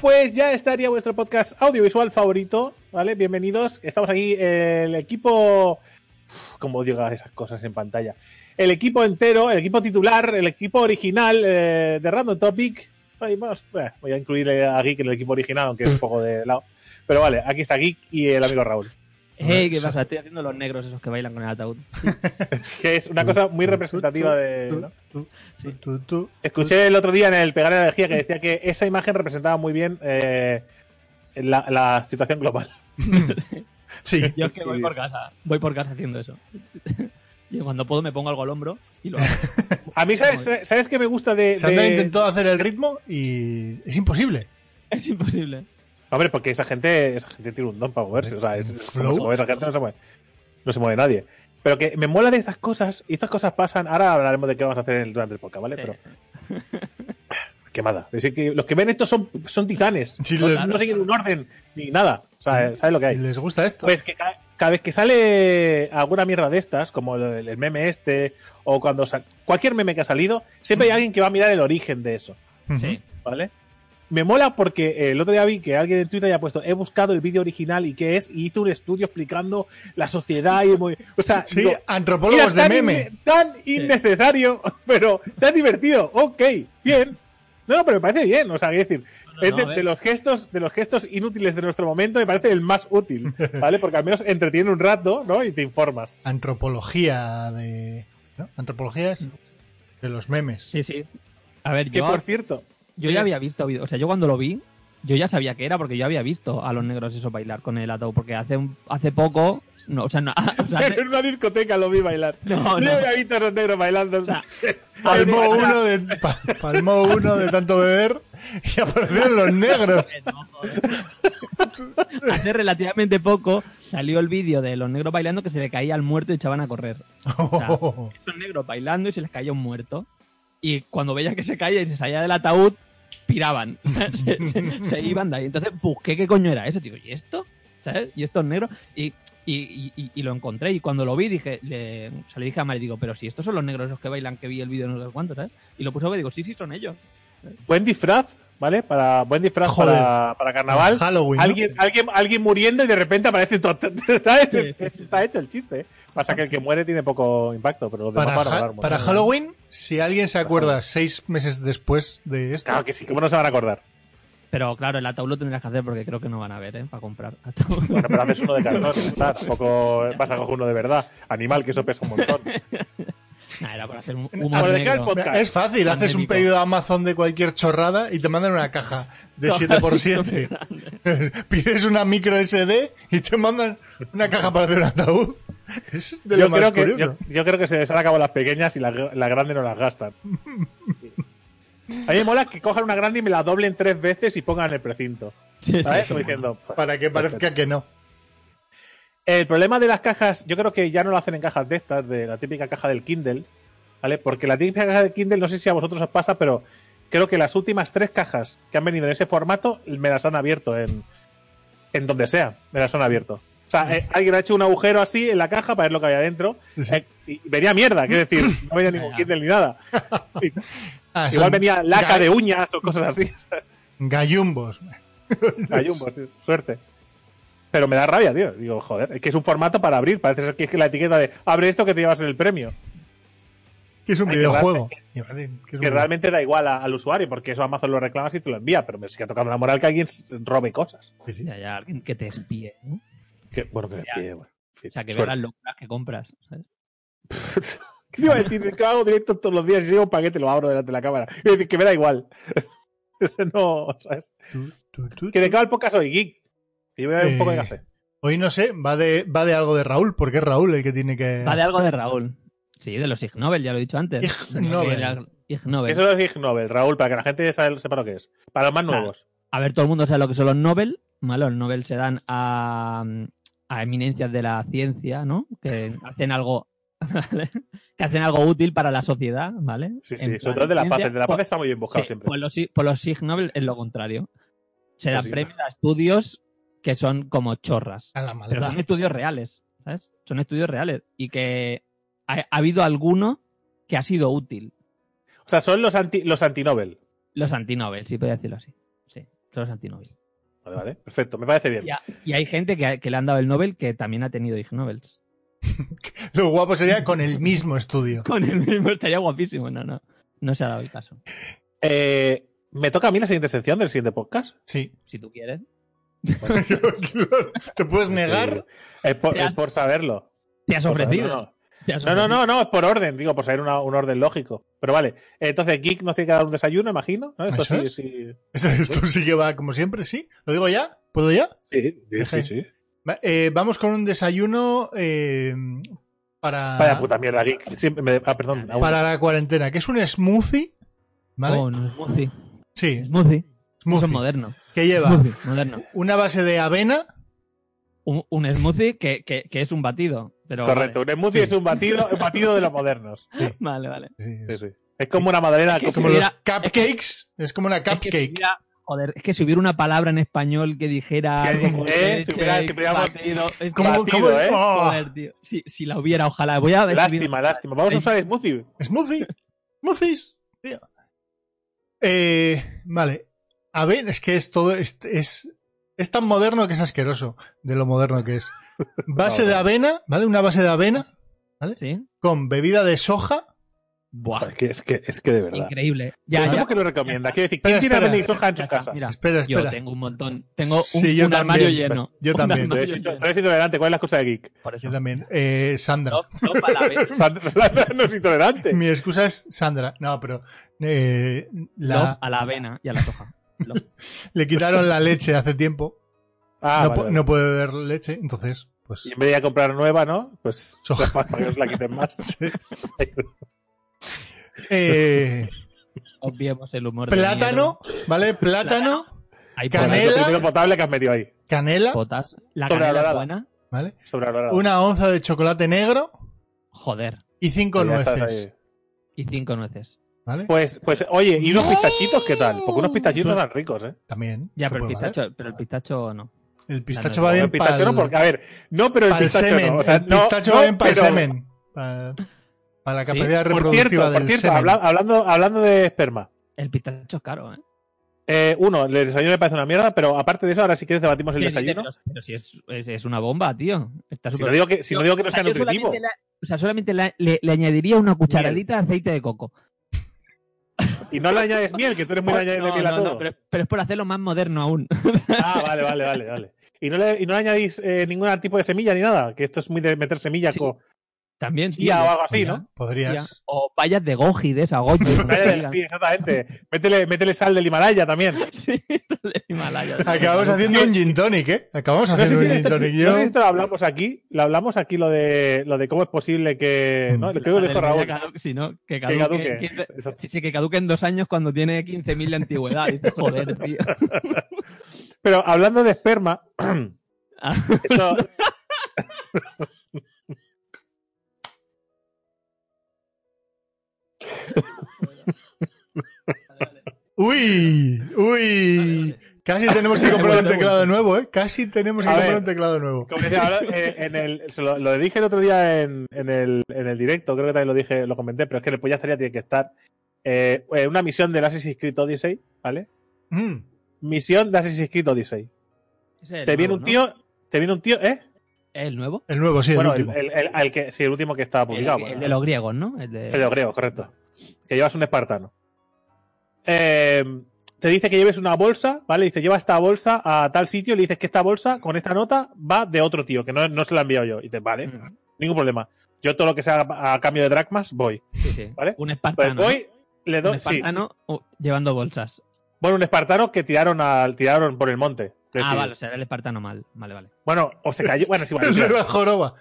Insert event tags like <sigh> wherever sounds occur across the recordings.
Pues ya estaría vuestro podcast audiovisual favorito, ¿vale? Bienvenidos. Estamos aquí, el equipo... Como diga esas cosas en pantalla. El equipo entero, el equipo titular, el equipo original eh, de Random Topic. Ay, eh, voy a incluir a Geek en el equipo original, aunque es un poco de lado. Pero vale, aquí está Geek y el amigo Raúl. Hey, ¿qué pasa? Estoy haciendo los negros esos que bailan con el ataúd. <laughs> que es una cosa muy representativa de... ¿no? Sí. Tú, tú. Escuché el otro día en el Pegar la Energía que decía que esa imagen representaba muy bien eh, la, la situación global. <laughs> Sí. Yo es que voy por casa. Voy por casa haciendo eso. <laughs> Y cuando puedo me pongo algo al hombro y lo hago. A mí, ¿sabes, ¿sabes qué me gusta de...? Sandra de- intentó hacer el ritmo y es imposible. Es imposible. Hombre, porque esa gente, esa gente tiene un don para moverse. O sea, es, como se mueve esa gente no se mueve. No se mueve nadie. Pero que me mola de estas cosas, y estas cosas pasan. Ahora hablaremos de qué vamos a hacer en el- durante el podcast, ¿vale? Sí. Pero. <laughs> Quemada. Es que los que ven esto son, son titanes. Si no, les- no siguen un orden ni nada. O sea, ¿sabes lo que hay? les gusta esto. Pues que ca- cada vez que sale alguna mierda de estas, como el, el meme este, o cuando sa- cualquier meme que ha salido, siempre hay alguien que va a mirar el origen de eso. Sí. ¿vale? Me mola porque eh, el otro día vi que alguien en Twitter ya ha puesto, he buscado el vídeo original y qué es, y hizo un estudio explicando la sociedad y muy, o sea, Sí, digo, antropólogos de tan meme. tan innecesario, <laughs> pero tan divertido, ok, bien. No, no, pero me parece bien, o sea, quiero decir, No, es no, de, los gestos, de los gestos inútiles de nuestro momento, me parece el más útil, <laughs> ¿vale? Porque al menos entretiene un rato, ¿no? Y te informas. Antropología de. ¿no? Antropología es de los memes. Sí, sí. A ver, Que yo, por cierto, yo ya había visto. O sea, yo cuando lo vi, yo ya sabía que era porque yo había visto a los negros eso bailar con el ataúd. Porque hace, un- hace poco. No, o sea, no, <laughs> o sea, <laughs> en una discoteca lo vi bailar. No, Yo había visto a esos negros bailando. <laughs> Palmó uno de, pa- palmó uno de tanto beber y aparecieron los negros. No. Hace relativamente poco salió el vídeo de los negros bailando que se le caía al muerto y echaban a correr. Esos negros bailando y se les caía un muerto. Y cuando veían que se caía y se salía del ataúd, piraban. <laughs> se, iban de ahí. Entonces busqué qué coño era eso. Digo, ¿y esto? ¿Sabes? ¿Y estos negros? Y, y, y- y- lo encontré. Y cuando lo vi, dije, le, o sea, le dije a Mari, digo, pero si estos son los negros esos que bailan, que vi el vídeo no sé cuánto, ¿sabes? Y lo puse a ver digo, sí, sí, son ellos. buen disfraz, ¿vale? Para buen disfraz para, para carnaval. Halloween. ¿no? Alguien, alguien, alguien muriendo y de repente aparece todo. <laughs> ¿sabes? Sí, sí, Es- Está hecho el chiste. ¿eh? Pasa que el que muere tiene poco impacto, pero los demás Para, van a Halloween, si alguien se acuerda seis meses después de esto, Claro que sí, ¿cómo no se van a acordar? Pero claro, el ataúd lo tendrás que hacer porque creo que no van a ver, ¿eh? Para comprar ataúd. <laughs> Bueno, pero haces uno de cartón está. Tampoco vas a coger uno de verdad. Animal, que eso pesa un montón. <laughs> Nah, era para hacer un Bueno, humor ¿de qué el negro. podcast? es fácil, haces un pedido de Amazon de cualquier chorrada y te mandan una caja de 7x7. <laughs> Pides una micro SD y te mandan una caja para hacer un ataúd. Es de lo Yo más creo, que, curioso. yo, yo creo que se les han acabado las pequeñas y las la grandes no las gastan. A mí me mola que cojan una grande y me la doblen tres veces y pongan el precinto. Sí, sí, ¿Sabes? sí. Como diciendo, pues, Para que parezca que no. El problema de las cajas, yo creo que ya no lo hacen en cajas de estas, de la típica caja del Kindle, ¿vale? Porque la típica caja del Kindle, no sé si a vosotros os pasa, pero creo que las últimas tres cajas que han venido en ese formato me las han abierto en, en donde sea, me las han abierto. O sea, eh, alguien ha hecho un agujero así en la caja para ver lo que había dentro eh, y venía mierda, quiero decir, <clears throat> no venía ningún. Kindle ni nada. <laughs> Y- Ah, igual venía laca de uñas o cosas así. <laughs> Gallumbos. Gallumbos, sí, suerte. Pero me da rabia, tío. Digo, joder, es que es un formato para abrir. Parece ser que es la etiqueta de abre esto que te llevas el premio. Que es un Ay, videojuego. Que es realmente da igual a- al usuario, porque eso Amazon lo reclamas y te lo envía. Pero me sigue tocando la moral que alguien robe cosas. Sí, sí. Ya, ya, alguien que te espíe, ¿no? Que, bueno, que me Ya. pide, bueno. en fin, O sea, que suerte. vean las locuras que compras, ¿sabes? ¿Qué <laughs> te iba a decir? Que hago directo todos los días y si llevo un paquete lo abro delante de la cámara. Y decir, que me da igual. <laughs> Ese no, ¿sabes? Tú, tú, tú, Que de cada el podcast soy geek. Y voy a beber un poco de Eh, café. Hoy no sé, va de, va de algo de Raúl, porque es Raúl el que tiene que. Va de algo de Raúl. Sí, de los Ig Nobel, ya lo he dicho antes. Ig Nobel. Ig Nobel. Eso es Ig Nobel, Raúl, para que la gente sepa lo que es. Para los más Claro. nuevos. A ver, todo el mundo sabe lo que son los Nobel. ¿vale? Los Nobel se dan a, a eminencias de la ciencia, ¿no? Que hacen algo. <laughs> ¿vale? que hacen algo útil para la sociedad, ¿vale? Sí, sí, sobre todo de la paz. De la pues- paz está muy bien buscado Sí, siempre. Pues los, pues los Ig Nobel es lo contrario. Se dan Pues sí. premios a estudios que son como chorras. A la Pero son estudios reales, ¿sabes? Son estudios reales. Y que ha, ha habido alguno que ha sido útil. O sea, son los anti, los anti-Nobel. Los anti-Nobel, sí, puedo decirlo así. Sí. Solo es anti-Nobel. Vale, vale. Perfecto, me parece bien. Y, ha- y hay gente que, ha- que le han dado el Nobel que también ha tenido Ig Nobels. <laughs> Lo guapo sería con el mismo estudio. Con el mismo estaría guapísimo. No, no. No se ha dado el caso. Eh, me toca a mí la siguiente sección del siguiente podcast. Sí. Si tú quieres. <laughs> ¿Te puedes negar? Es por, Te has- es por saberlo. Te has ofrecido. saberlo, Te has No, no, no, no, es por orden, digo, por saber una- un orden lógico. Pero vale, entonces Geek nos tiene que dar un desayuno, imagino. ¿no? Esto sí, es. sí. Eso- Esto sí que va como siempre, ¿sí? ¿Lo digo ya? ¿Puedo ya? Sí, sí, sí, eh, vamos con un desayuno eh, para, Vaya puta mierda, Geek. Siempre me- ah, perdón. para la cuarentena, que es un smoothie. ¿Vale? Oh, no, smoothie. sí, Smoothie. Eso smoothie. es moderno. Que lleva Smoothie, moderno. una base de avena. Un, un smoothie que, que, que es un batido. Pero Correcto, un smoothie Sí. es un batido, un batido de los modernos. Vale, vale. Sí, Sí, es como una madalena. Es que como si los cupcakes. Es como una Es que si cupcake. hubiera- joder, es que si hubiera una palabra en español que dijera Que- eh, si hubiera- si pudiéramos- batido, es Como- que- batido, como- Joder, tío. Si, si la hubiera, ojalá. Voy a Lástima, lástima. Vamos a usar smoothie. Smoothie. Smoothies. tío. Eh, vale. A ver, es que es todo. Es, es, es tan moderno que es asqueroso de lo moderno que es. <laughs> Base de avena, ¿vale? Una base de avena ¿Sí? con bebida de soja. Buah, Es que, es que, es que de verdad. increíble. Ya, ¿Cómo ya. que lo recomienda? Quiero decir, Espera, ¿quién tiene espera. avena y soja en su casa? mira, Espera, yo espera. tengo un montón. Tengo un, Sí, yo un armario lleno. Yo <laughs> también. Yo lleno. eres intolerante. ¿Cuál es la excusa de Geek? Por eso. Yo también. Eh, Sandra. No, no para la vez. <laughs> Sandra no es intolerante. Mi excusa es Sandra. No, pero eh, Love la, a la avena y a la soja. <laughs> Le quitaron la leche hace tiempo. Ah, no, vale, pu- vale. no puede beber leche, entonces, pues. Y en vez de ir a comprar nueva, ¿no? Pues <laughs> para que os la quiten más. <laughs> sí. Eh, Obviemos el humor. de plátano, ¿vale? Plátano. Hay Canela. Es lo primero potable que has metido ahí. canela, potas. La canela buena. ¿vale? Una onza de chocolate negro Joder. y cinco estás nueces. Y cinco nueces. ¿Vale? Pues, pues, oye, ¿y unos pistachitos qué tal? Porque unos pistachitos están ricos, ¿eh? También. Ya, pero el valer. pistacho, pero el pistacho no. El pistacho no, va bien el pistacho para no, porque, a ver, no, pero el pistacho semen. no. O sea, el pistacho no, va bien para el semen. Para, para la capacidad Por reproductiva cierto, por del cierto, semen. habla- hablando, hablando de esperma. El pistacho es caro, ¿eh? Eh, uno, el desayuno me parece una mierda, pero aparte de eso, ahora si quieres debatimos el Sí, sí, desayuno. Pero, pero si es, es, es una bomba, tío. Está Si súper- no digo que, si no, digo que no sea, nutritivo. la- o sea, solamente la- le, le añadiría una cucharadita de aceite de coco. Y no le añades miel, que tú eres muy de añadirle No, miel a no, todo. no, pero, pero es por hacerlo más moderno aún. <laughs> Ah, vale, vale, vale, vale. Y no le, y no le añadís eh, ningún tipo de semilla ni nada, que esto es muy de meter semillas Sí. con También, tío. chía o algo así, Podría- ¿no? Podrías. O vallas de goji, de esa goji. <laughs> Sí, exactamente. Métele, métele sal del Himalaya también. <laughs> Sí, del Himalaya. <laughs> Acabamos haciendo un gin tonic, ¿eh? Acabamos No sé, haciendo si un gin tonic. no Yo, sé si esto lo hablamos aquí, lo hablamos aquí lo de lo de cómo es posible que, ¿no? Creo que lo dijo Raúl. Sí, ¿no? Que Que caduque. caduque. 15 Eso. sí, sí, que caduque en dos años cuando tiene 15.000 de antigüedad. Dices, joder, tío. Pero hablando de esperma, Ah, esto- Uy, uy. Casi tenemos que comprar un teclado nuevo, ¿eh? Casi tenemos que A comprar ver. un teclado nuevo. como decía, ahora, eh, en el, se lo, lo dije el otro día en, en el, en el directo, creo que también lo dije, lo comenté, pero es que el pollastería tiene que estar. Eh, eh, una misión del Assassin's Creed Odyssey, ¿vale? Mm, Misión de Assassin's Creed Odyssey. es Te viene nuevo, un tío, te viene un tío, ¿eh? ¿El nuevo? el nuevo, sí, el bueno, el, último. el- el- el que, sí, el último que estaba publicado. el bueno. de los griegos, ¿no? El de... El de los griegos, correcto. Que llevas un espartano. Eh, te dice que lleves una bolsa, ¿vale? Dice, lleva esta bolsa a tal sitio le dices que esta bolsa con esta nota va de otro tío, que no, no se la he enviado yo. Y dices, vale, ningún problema. Yo todo lo que sea a, a cambio de dracmas, voy. Sí, sí. ¿Vale? Un Pues espartano. voy, le. Un doy. Sí. espartano llevando bolsas. Bueno, un espartano que tiraron al, tiraron por el monte. Es Ah, vale, o sea, era el espartano mal. Vale, vale. Bueno, o se cayó. Bueno, sí, vale. <laughs> El de la joroba.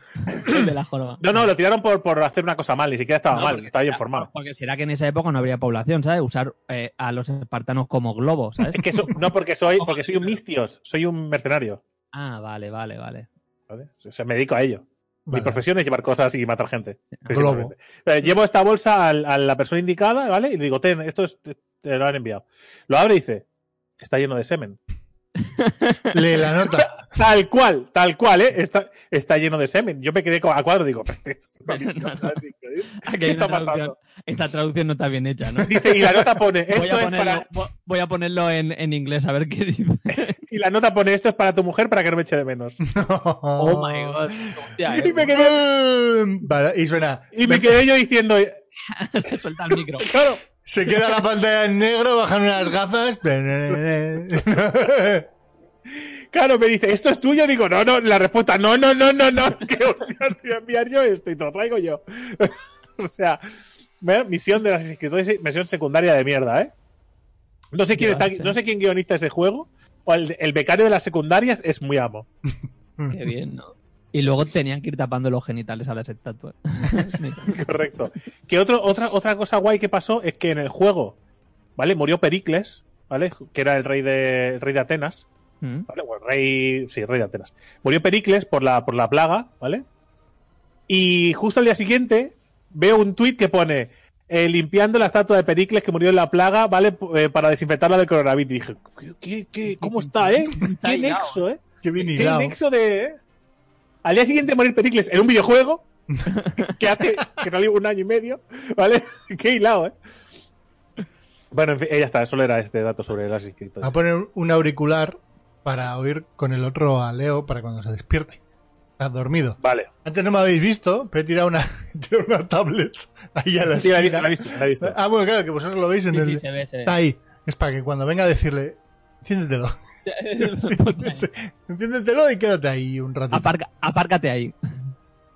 El de la joroba. No, no, lo tiraron por, por hacer una cosa mal, ni siquiera estaba No, mal, estaba bien formado. Porque será que en esa época no habría población, ¿sabes? Usar eh, a los espartanos como globos, ¿sabes? Es que so- no porque soy, porque soy un mistios, soy un mercenario. Ah, vale, vale, vale. ¿vale? O sea, me dedico a ello. Mi profesión es llevar cosas y matar gente. Globo. Eh, llevo esta bolsa al- a, la persona indicada, ¿vale? Y le digo, ten, esto es- te, te lo han enviado. Lo abre y dice, está lleno de semen. Lee la nota. <laughs> Tal cual, tal cual, ¿eh? Está, está lleno de semen. Yo me quedé a cuadro digo, "Pero esto es. <laughs> Aquí ¿Qué está pasando? Esta traducción no está bien hecha, ¿no? <laughs> Dice, y la nota pone, Voy esto a es ponerlo, para... vo- voy a ponerlo en, en inglés a ver qué dice. Y la nota pone, esto es para tu mujer para que no me eche de menos. Oh my god. Hostia, Y eh. me quedé, Vale, y suena. y me quedé yo diciendo, Suelta el micro. claro, Se queda la pantalla en negro, bajan unas gafas. claro, me dice, ¿esto es tuyo? Digo, no, no, la respuesta, no, no, no, no, no, <laughs> que hostia, te voy a enviar yo esto y te lo traigo yo. <laughs> o sea, misión de las escritores, misión secundaria de mierda, ¿eh? No sé quién, Ya, está- sí. no sé quién guioniza ese juego, o el, el becario de las secundarias es muy amo. Qué bien, ¿no? Y luego tenían que ir tapando los genitales a las estatuas. <laughs> Correcto. Que otro, otra, otra cosa guay que pasó es que en el juego, ¿vale? Murió Pericles, ¿vale? Que era el rey de, el rey de Atenas. ¿Mm? ¿vale? O el rey, sí, el rey de Atenas. Murió Pericles por la, por la plaga, ¿vale? Y justo al día siguiente veo un tuit que pone eh, limpiando la estatua de Pericles que murió en la plaga, ¿vale? Eh, para desinfectarla del coronavirus. Y dije, ¿qué, qué, qué- cómo está, eh? <laughs> ¿Qué nexo, eh? Qué bien ¿Qué hilado. nexo de...? Al día siguiente morir Pericles en un videojuego <laughs> que hace que salió un año y medio, ¿vale? <laughs> Qué hilado, ¿eh? Bueno, en fin, eh, ya está, solo era este dato sobre las inscritos. A poner un auricular para oír con el otro a Leo para cuando se despierte. Está dormido. Vale. Antes no me habéis visto, pero he tirado una, <laughs> tirado una tablet ahí a la Sí, la he visto, la he visto, la he visto. Ah, bueno, claro, que vosotros lo veis en Sí, el... sí, se ve, se ve. Está ahí. Es para que cuando venga a decirle, enciéndetelo. <laughs> Enciéndetelo y quédate ahí un ratito. Aparca- apárcate ahí.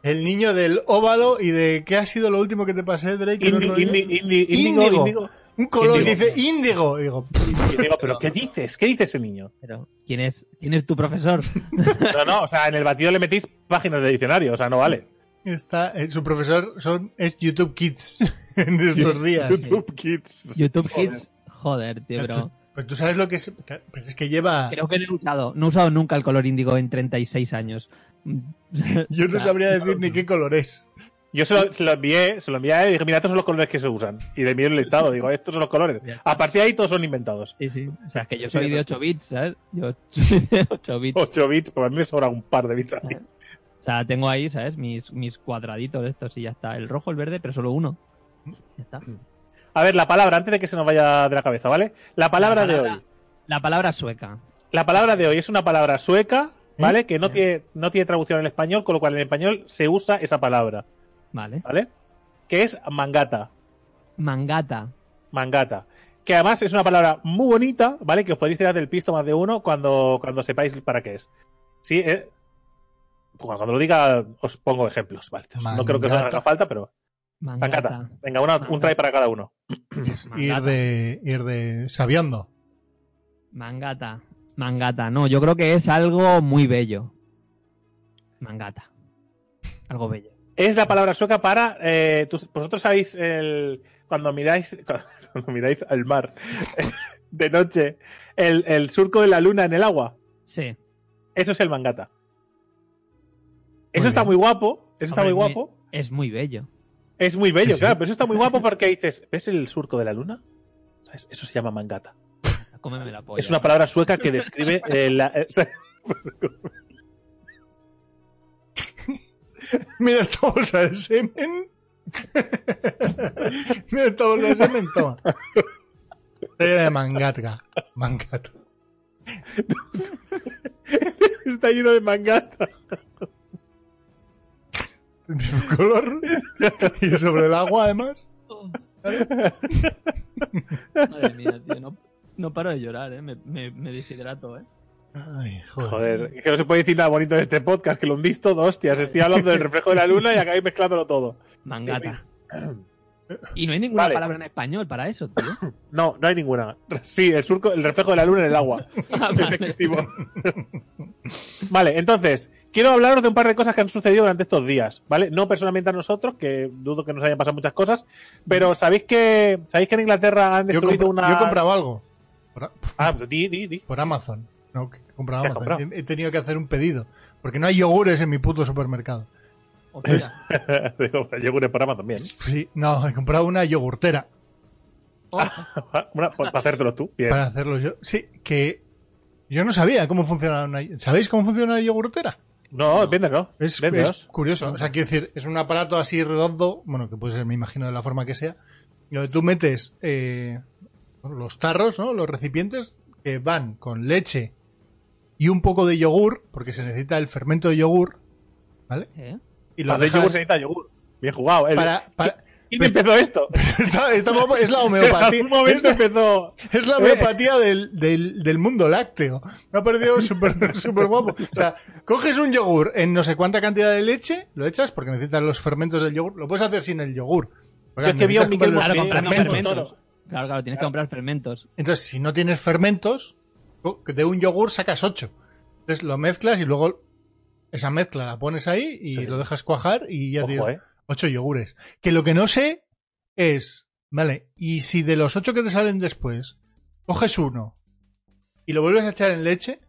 El niño del óvalo y de ¿qué ha sido lo último que te pasé, Drake? Indi, indi, indi, índigo, Índigo. Un color Índigo. dice índigo. Y digo, pero ¿qué dices? ¿Qué dice ese niño? Pero, ¿quién es, ¿quién es tu profesor? <laughs> No, no, o sea, en el batido le metís páginas de diccionario, o sea, no vale. está, eh, su profesor son, es YouTube Kids <laughs> en estos días. YouTube Kids. YouTube Joder. Kids. Joder, tío, pero Pero tú sabes lo que es. Pero es que lleva. creo que no he usado. No he usado nunca el color índigo en 36 años. <laughs> Yo no sabría decir ni qué color es. Yo se lo, se lo envié, se lo envié a él y dije, mira, estos son los colores que se usan. Y le envié un listado, digo, estos son los colores. A partir de ahí todos son inventados. Sí, sí. O sea, que yo soy de eso. 8 bits, ¿sabes? Yo soy de 8 bits. 8 bits, pues a mí me sobra un par de bits ahí. O sea, tengo ahí, ¿sabes? Mis, mis cuadraditos estos y ya está. El rojo, el verde, pero solo uno. Ya está. A ver, la palabra, antes de que se nos vaya de la cabeza, ¿vale? La palabra, La de hoy. La palabra sueca. La palabra de hoy es una palabra sueca, ¿vale? Que no Ya. tiene, no tiene traducción en español, con lo cual en español se usa esa palabra, Vale. ¿vale? Que es mangata. Mangata. Mangata. Que además es una palabra muy bonita, ¿vale? Que os podéis tirar del pisto más de uno cuando, cuando sepáis para qué es. Sí, eh, bueno, cuando lo diga os pongo ejemplos, ¿vale? Entonces, no creo que os haga falta, pero Mangata. mangata. Venga, una- un try para cada uno. Ir de, ir de sabiendo. Mangata. Mangata. No, yo creo que es algo muy bello. Mangata. Algo bello. Es la palabra sueca para. eh, tú- vosotros sabéis el, cuando miráis <laughs> cuando miráis al mar <laughs> de noche el, el surco de la luna en el agua. Sí. Eso es el mangata. Eso Muy está bien. muy guapo. Eso está Hombre, muy- guapo. Es muy bello. Es muy bello, Sí, sí. claro, pero eso está muy guapo porque dices, ¿ves el surco de la luna? ¿Sabes? Eso se llama mangata. Cómeme la polla. Es una palabra sueca que describe eh, la- eh, <laughs> Mira esta bolsa de semen. <laughs> Mira esta bolsa de semen, toma. Era de mangata. Mangata. <laughs> está lleno de mangata. Color. Y sobre el agua, además. Madre mía, tío. No, no paro de llorar, ¿eh? Me, me, me deshidrato, ¿eh? Ay, joder. Joder, es que no se puede decir nada bonito de este podcast, que lo hundís todo, hostias. Estoy hablando del reflejo de la luna y acabáis mezclándolo todo. Mangata. <clears throat> Y no hay ninguna Vale. palabra en español para eso, tío. <coughs> No, no hay ninguna. Sí, el surco, el reflejo de la luna en el agua. <laughs> Ah, vale. Efectivo. Vale, entonces, quiero hablaros de un par de cosas que han sucedido durante estos días, ¿vale? No personalmente a nosotros, que dudo que nos hayan pasado muchas cosas, pero sabéis que sabéis que en Inglaterra han Yo, destruido compro- una. yo he comprado algo. Por, a- Ah, di, di, di. por Amazon. No, que he comprado ¿Qué has Amazon. he tenido que hacer un pedido. Porque no hay yogures en mi puto supermercado. <laughs> Digo, Yogures para Amazon también. Sí, no, he comprado una yogurtera Oh, <laughs> Una- para hacértelo tú. Bien. para hacerlo yo. Sí, que Yo no sabía cómo funciona una... ¿Sabéis cómo funciona una yogurtera? No, véndelo. Es, es Véndelos. curioso. O sea, quiero decir, es un aparato así redondo, bueno, que puede ser, me imagino, de la forma que sea, donde tú metes eh, los tarros, ¿no? Los recipientes que van con leche y un poco de yogur, porque se necesita el fermento de yogur, ¿vale? ¿Eh? Y lo Para hacer yogur se necesita yogur. Bien jugado. El- para... para- ¿Quién empezó esto? Está- está guapo, es la <laughs> homeopatía. Es, empezó. es la homeopatía del, del, del mundo lácteo. Me ha parecido <laughs> súper súper guapo. O sea, coges un yogur en no sé cuánta cantidad de leche, lo echas porque necesitas los fermentos del yogur. Lo puedes hacer sin el yogur. Yo es que vi a un Necesitas Claro, comprando fermentos. fermentos. Claro, claro, tienes que comprar fermentos. Entonces, si no tienes fermentos, de un yogur sacas ocho. Entonces lo mezclas y luego esa mezcla la pones ahí y Sí. lo dejas cuajar y ya tienes eh. ocho yogures. Que lo que no sé es, vale, y si de los ocho que te salen después, coges uno y lo vuelves a echar en leche,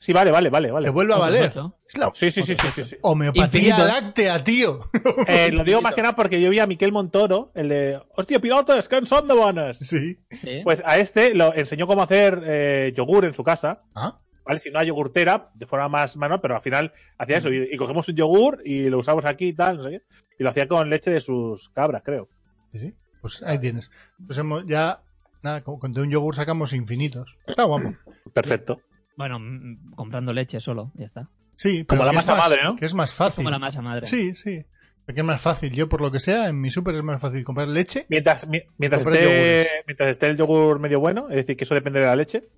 Sí, vale, vale, vale. vale. te vuelve a valer. la Sí, sí, sí, sí, sí, sí. homeopatía Infinito. láctea, tío. <laughs> Eh, lo digo más que nada porque yo vi a Miquel Montoro, el de Hostia, pilotos, que son de buenas. Sí. Sí. Pues a este lo enseñó cómo hacer eh, yogur en su casa. Ah, ¿Vale? Si no hay yogurtera, de forma más manual, pero al final hacía eso. Y, y cogemos un yogur y lo usamos aquí y tal, no sé qué. Y lo hacía con leche de sus cabras, creo. sí, sí. Pues ahí tienes. Pues hemos ya, nada, con, de un yogur sacamos infinitos. Está guapo. Perfecto. Bueno, mm, comprando leche solo, ya está. Sí, Como la masa más- madre, ¿no? Que es más fácil. Como la masa madre. Sí, sí. Porque es más fácil. Yo, por lo que sea, en mi súper es más fácil comprar leche. Mientras, mi- mientras, Comprar esté, mientras esté el yogur medio bueno, es decir, que eso depende de la leche.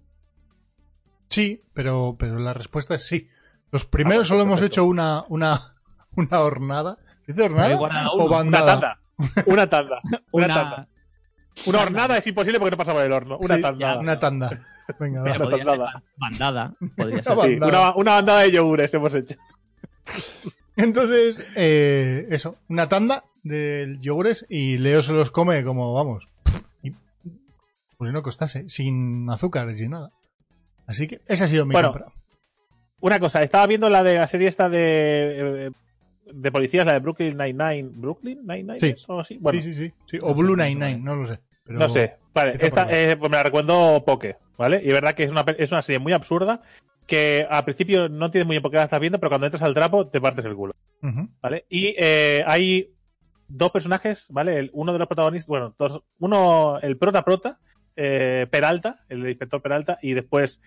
Sí, pero, pero la respuesta es sí. Los primeros pues solo hemos hecho una, una, <laughs> una hornada. ¿Dice hornada? ¿O uno. Una bandada? tanda. Una tanda. <laughs> Una, Una, tanda. Una hornada es imposible porque no pasa por el horno. Una Sí, tanda. Una tanda. Venga, va. Una ser bandada. bandada. Podría ser. Sí, bandada. una, una bandada de yogures hemos hecho. Entonces, eh, eso, una tanda de yogures y Leo se los come como, vamos, y- pues si no costase, sin azúcar y sin nada. Así que esa ha sido mi Bueno, compra. Una cosa, estaba viendo la de la serie esta de, eh, de policías, la de Brooklyn Nine-Nine. ¿Brooklyn Nine-Nine? Sí. ¿O así? Bueno, sí, sí, O Blue Nine-Nine, no lo sé. pero- no sé. Vale, esta eh, pues me la recuerdo Poke, ¿vale? Y es verdad que es una, es una serie muy absurda que al principio no entiendes muy bien por qué la estás viendo, pero cuando entras al trapo te partes el culo. ¿vale? Y eh, hay dos personajes, ¿vale? El- uno de los protagonistas, bueno, dos- uno, el prota prota, eh, Peralta, el inspector Peralta, y después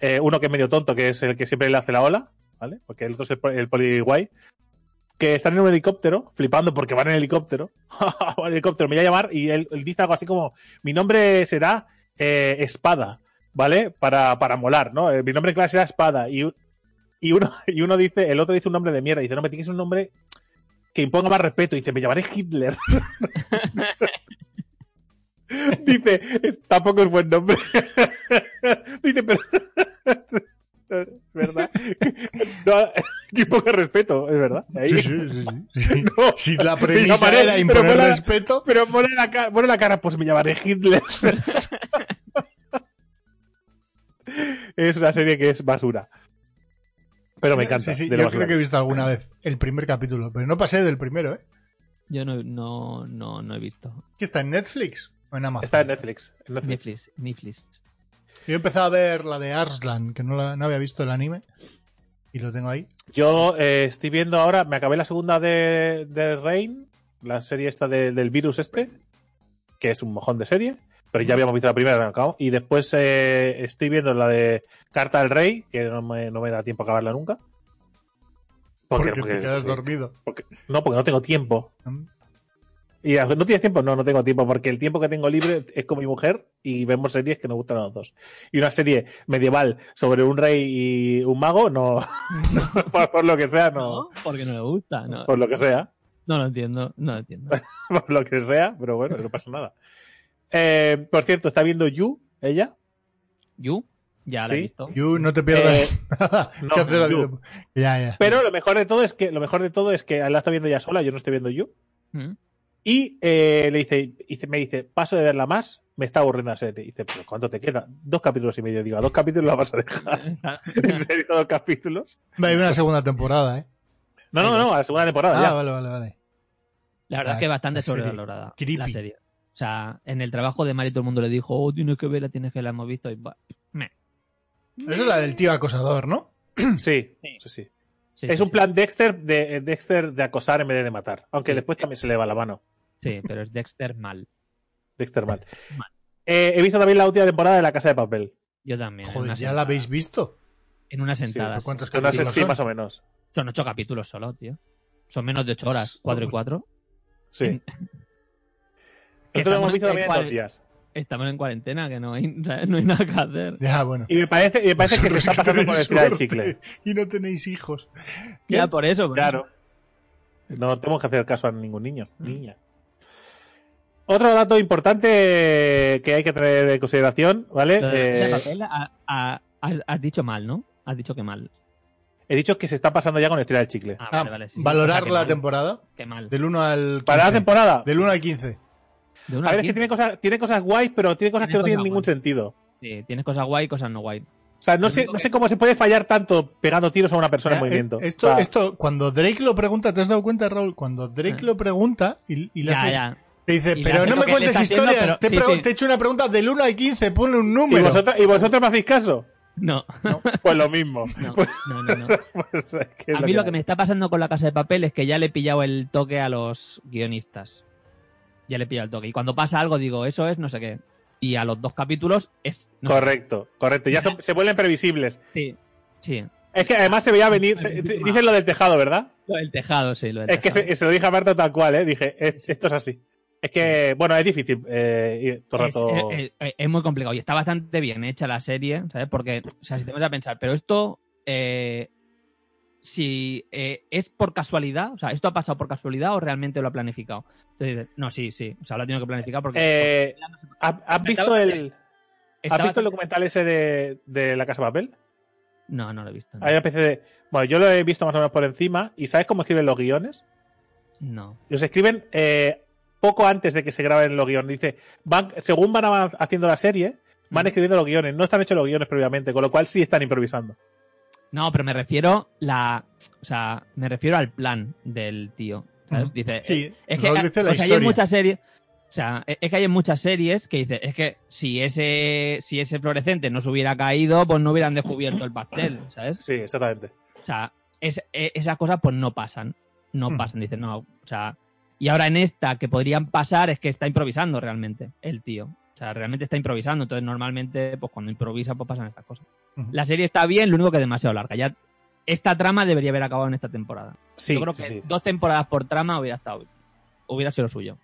eh, uno que es medio tonto, que es el que siempre le hace la ola, ¿vale? Porque el otro es el, el poli guay, que están en un helicóptero, flipando porque van en helicóptero. <laughs> En helicóptero, me voy a llamar y él, él dice algo así como, mi nombre será eh, Espada, ¿vale? Para, para molar, ¿no? Eh, mi nombre en clase será Espada. Y, y, uno, <laughs> y uno dice, el otro dice un nombre de mierda, dice, no, me tienes un nombre que imponga más respeto. Dice, me llamaré Hitler. <laughs> <laughs> dice, "Es- tampoco es buen nombre. <laughs> dice, pero... es <laughs> verdad. No, que imponga respeto, es verdad. Ahí- Sí, sí, sí. No. Si la premisa llamaré- era pero imponer mola- respeto, Pero pone la, cara, pone la cara, pues me llamaré Hitler. es una serie que es basura. Pero me encanta. Sí, sí, yo creo que he visto alguna vez el primer capítulo, pero no pasé del primero, ¿eh? Yo no, no, no, no he visto. ¿Qué está en Netflix en Amazon? Está en Netflix. en Netflix. Netflix. Netflix. Yo he empezado a ver la de Arslan, que no, la- no había visto el anime, y lo tengo ahí. Yo eh, estoy viendo ahora, me acabé la segunda de, de Rain, la serie esta de- del virus este, que es un mojón de serie, pero ya habíamos visto la primera, acabo. Y después eh, estoy viendo la de Carta al Rey, que no me, no me da tiempo a acabarla nunca. Porque, porque- te quedas dormido. porque- no, porque no tengo tiempo. Y ah, ¿no tienes tiempo? No, no tengo tiempo, porque el tiempo que tengo libre es con mi mujer y vemos series que nos gustan a los dos. Y una serie medieval sobre un rey y un mago, no, <laughs> por, por lo que sea, no, No, porque no le gusta. No, por lo que sea, no lo entiendo. No lo entiendo. <laughs> por lo que sea, pero bueno, no pasa nada. Eh, por cierto, está viendo You, ella. ¿You? Ya la he visto. You, no te pierdas <laughs> no. You. Ya, ya. Pero lo mejor de todo es que, lo mejor de todo es que la está viendo ella sola, yo no estoy viendo You. ¿Mm? Y eh, le dice, dice, me dice, paso de verla más, me está aburriendo la serie. Dice, pero ¿cuánto te queda? Dos capítulos y medio. Digo, ¿a dos capítulos la vas a dejar? <laughs> ¿En serio, dos capítulos? Va a haber una segunda temporada, ¿eh? No, no, no, a la segunda temporada Ah, ya. vale, vale, vale. La verdad La- es que es bastante sobrevalorada. La serie. O sea, en el trabajo de Mari todo el mundo le dijo, oh, tienes que verla, tienes que la hemos visto. Y, meh. Esa es la del tío acosador, ¿no? Sí, Sí. sí, sí. Es sí, un sí. plan Dexter de, eh, Dexter de acosar en vez de matar. Aunque Sí. después también se le va la mano. Sí, pero es Dexter mal. Dexter mal. Mal. Eh, he visto también la última temporada de La Casa de Papel. Yo también. Joder, ¿ya sentada. la habéis visto? En una Sí, sentada. ¿Cuántos capítulos sí, son? más o menos. Son ocho capítulos solo, tío. Son menos de ocho horas. Cuatro y cuatro. Sí. <laughs> Nosotros lo hemos visto también en dos días. Estamos en cuarentena, que no hay, <laughs> no hay nada que hacer. Ya, bueno. Y me parece, y me parece que se está pasando con tenéis el de chicle. Y no tenéis hijos. Ya por eso. por Claro. No tenemos que hacer caso a ningún niño, Mm. niña. Otro dato importante que hay que tener en consideración, ¿vale? de Eh, papel, a- a- has, has dicho mal, ¿no? Has dicho que mal. he dicho que se está pasando ya con el tirar del chicle. Ah, Ah, vale, vale. sí, sí. valorar O sea, que la mal, temporada que mal. del 1 al 15. Para la temporada. Del 1 al 15. De una A ver, es que tiene cosas, tiene cosas guays, pero tiene cosas Tiene que no tienen ningún sentido. Sí, tienes cosas guay y cosas no guay. O sea, no sé, no sé cómo se puede fallar tanto pegando tiros a una persona en Eh, movimiento. Esto, O sea, esto, cuando Drake lo pregunta, ¿te has dado cuenta, Raúl? Cuando Drake Ah. lo pregunta y, y le Ya, hace- ya. te dice, Y pero no me cuentes haciendo, historias, pero- te, he sí, pregu- sí. te he hecho una pregunta del 1 al 15, ponle un ¿Y número. vosotros, ¿Y vosotros me hacéis caso? No, <laughs> Pues lo mismo. no, Pues, no, no. no. pues <laughs> es que es A mí lo que me está pasando con la casa de papel es que ya le he pillado el toque a los guionistas. Ya le he pillado el toque. Y cuando pasa algo digo, eso es no sé qué. Y a los dos capítulos es... no Correcto, correcto. Ya son- se vuelven previsibles. Sí, sí. Es que además se veía venir. se- dicen lo del tejado, ¿verdad? Lo del tejado, sí, lo del Es que se, se lo dije a Marta tal cual, ¿eh? Dije, "Es- esto es así. Es que, bueno, es difícil. Eh, todo el Es, rato. es- es- es muy complicado y está bastante bien hecha la serie, ¿sabes? Porque, o sea, si te vas a pensar, pero esto, eh, si eh, es por casualidad, o sea, ¿esto ha pasado por casualidad o realmente lo ha planificado? Entonces no, sí, sí, o sea, lo ha tenido que planificar porque... Eh, ¿has, has visto el, ¿Has visto el documental ese de, de La Casa de Papel? No, no lo he visto. no. Hay una especie de. Bueno, yo lo he visto más o menos por encima. ¿Y sabes cómo escriben los guiones? No. Los escriben eh, poco antes de que se graben los guiones. Dice, van, según van haciendo la serie, van Mm. escribiendo los guiones. No están hechos los guiones previamente, con lo cual sí están improvisando. No, pero me refiero la, o sea, me refiero al plan del tío. Dice, Sí, es que, dice la o sea, hay muchas series, o sea, e, es que hay muchas series que dice, es que si ese, si ese fluorescente no se hubiera caído, pues no hubieran descubierto el pastel, <laughs> ¿sabes? Sí, exactamente. O sea, es- e- esas cosas pues no pasan, no Mm. pasan, dicen, no, o sea, y ahora en esta que podrían pasar es que está improvisando realmente el tío. O sea, realmente está improvisando, entonces normalmente, pues cuando improvisa, pues pasan estas cosas. La serie está bien, lo único que es demasiado larga. Ya esta trama debería haber acabado en esta temporada. Sí, Yo creo sí, que sí. dos temporadas por trama hubiera estado hubiera sido lo suyo.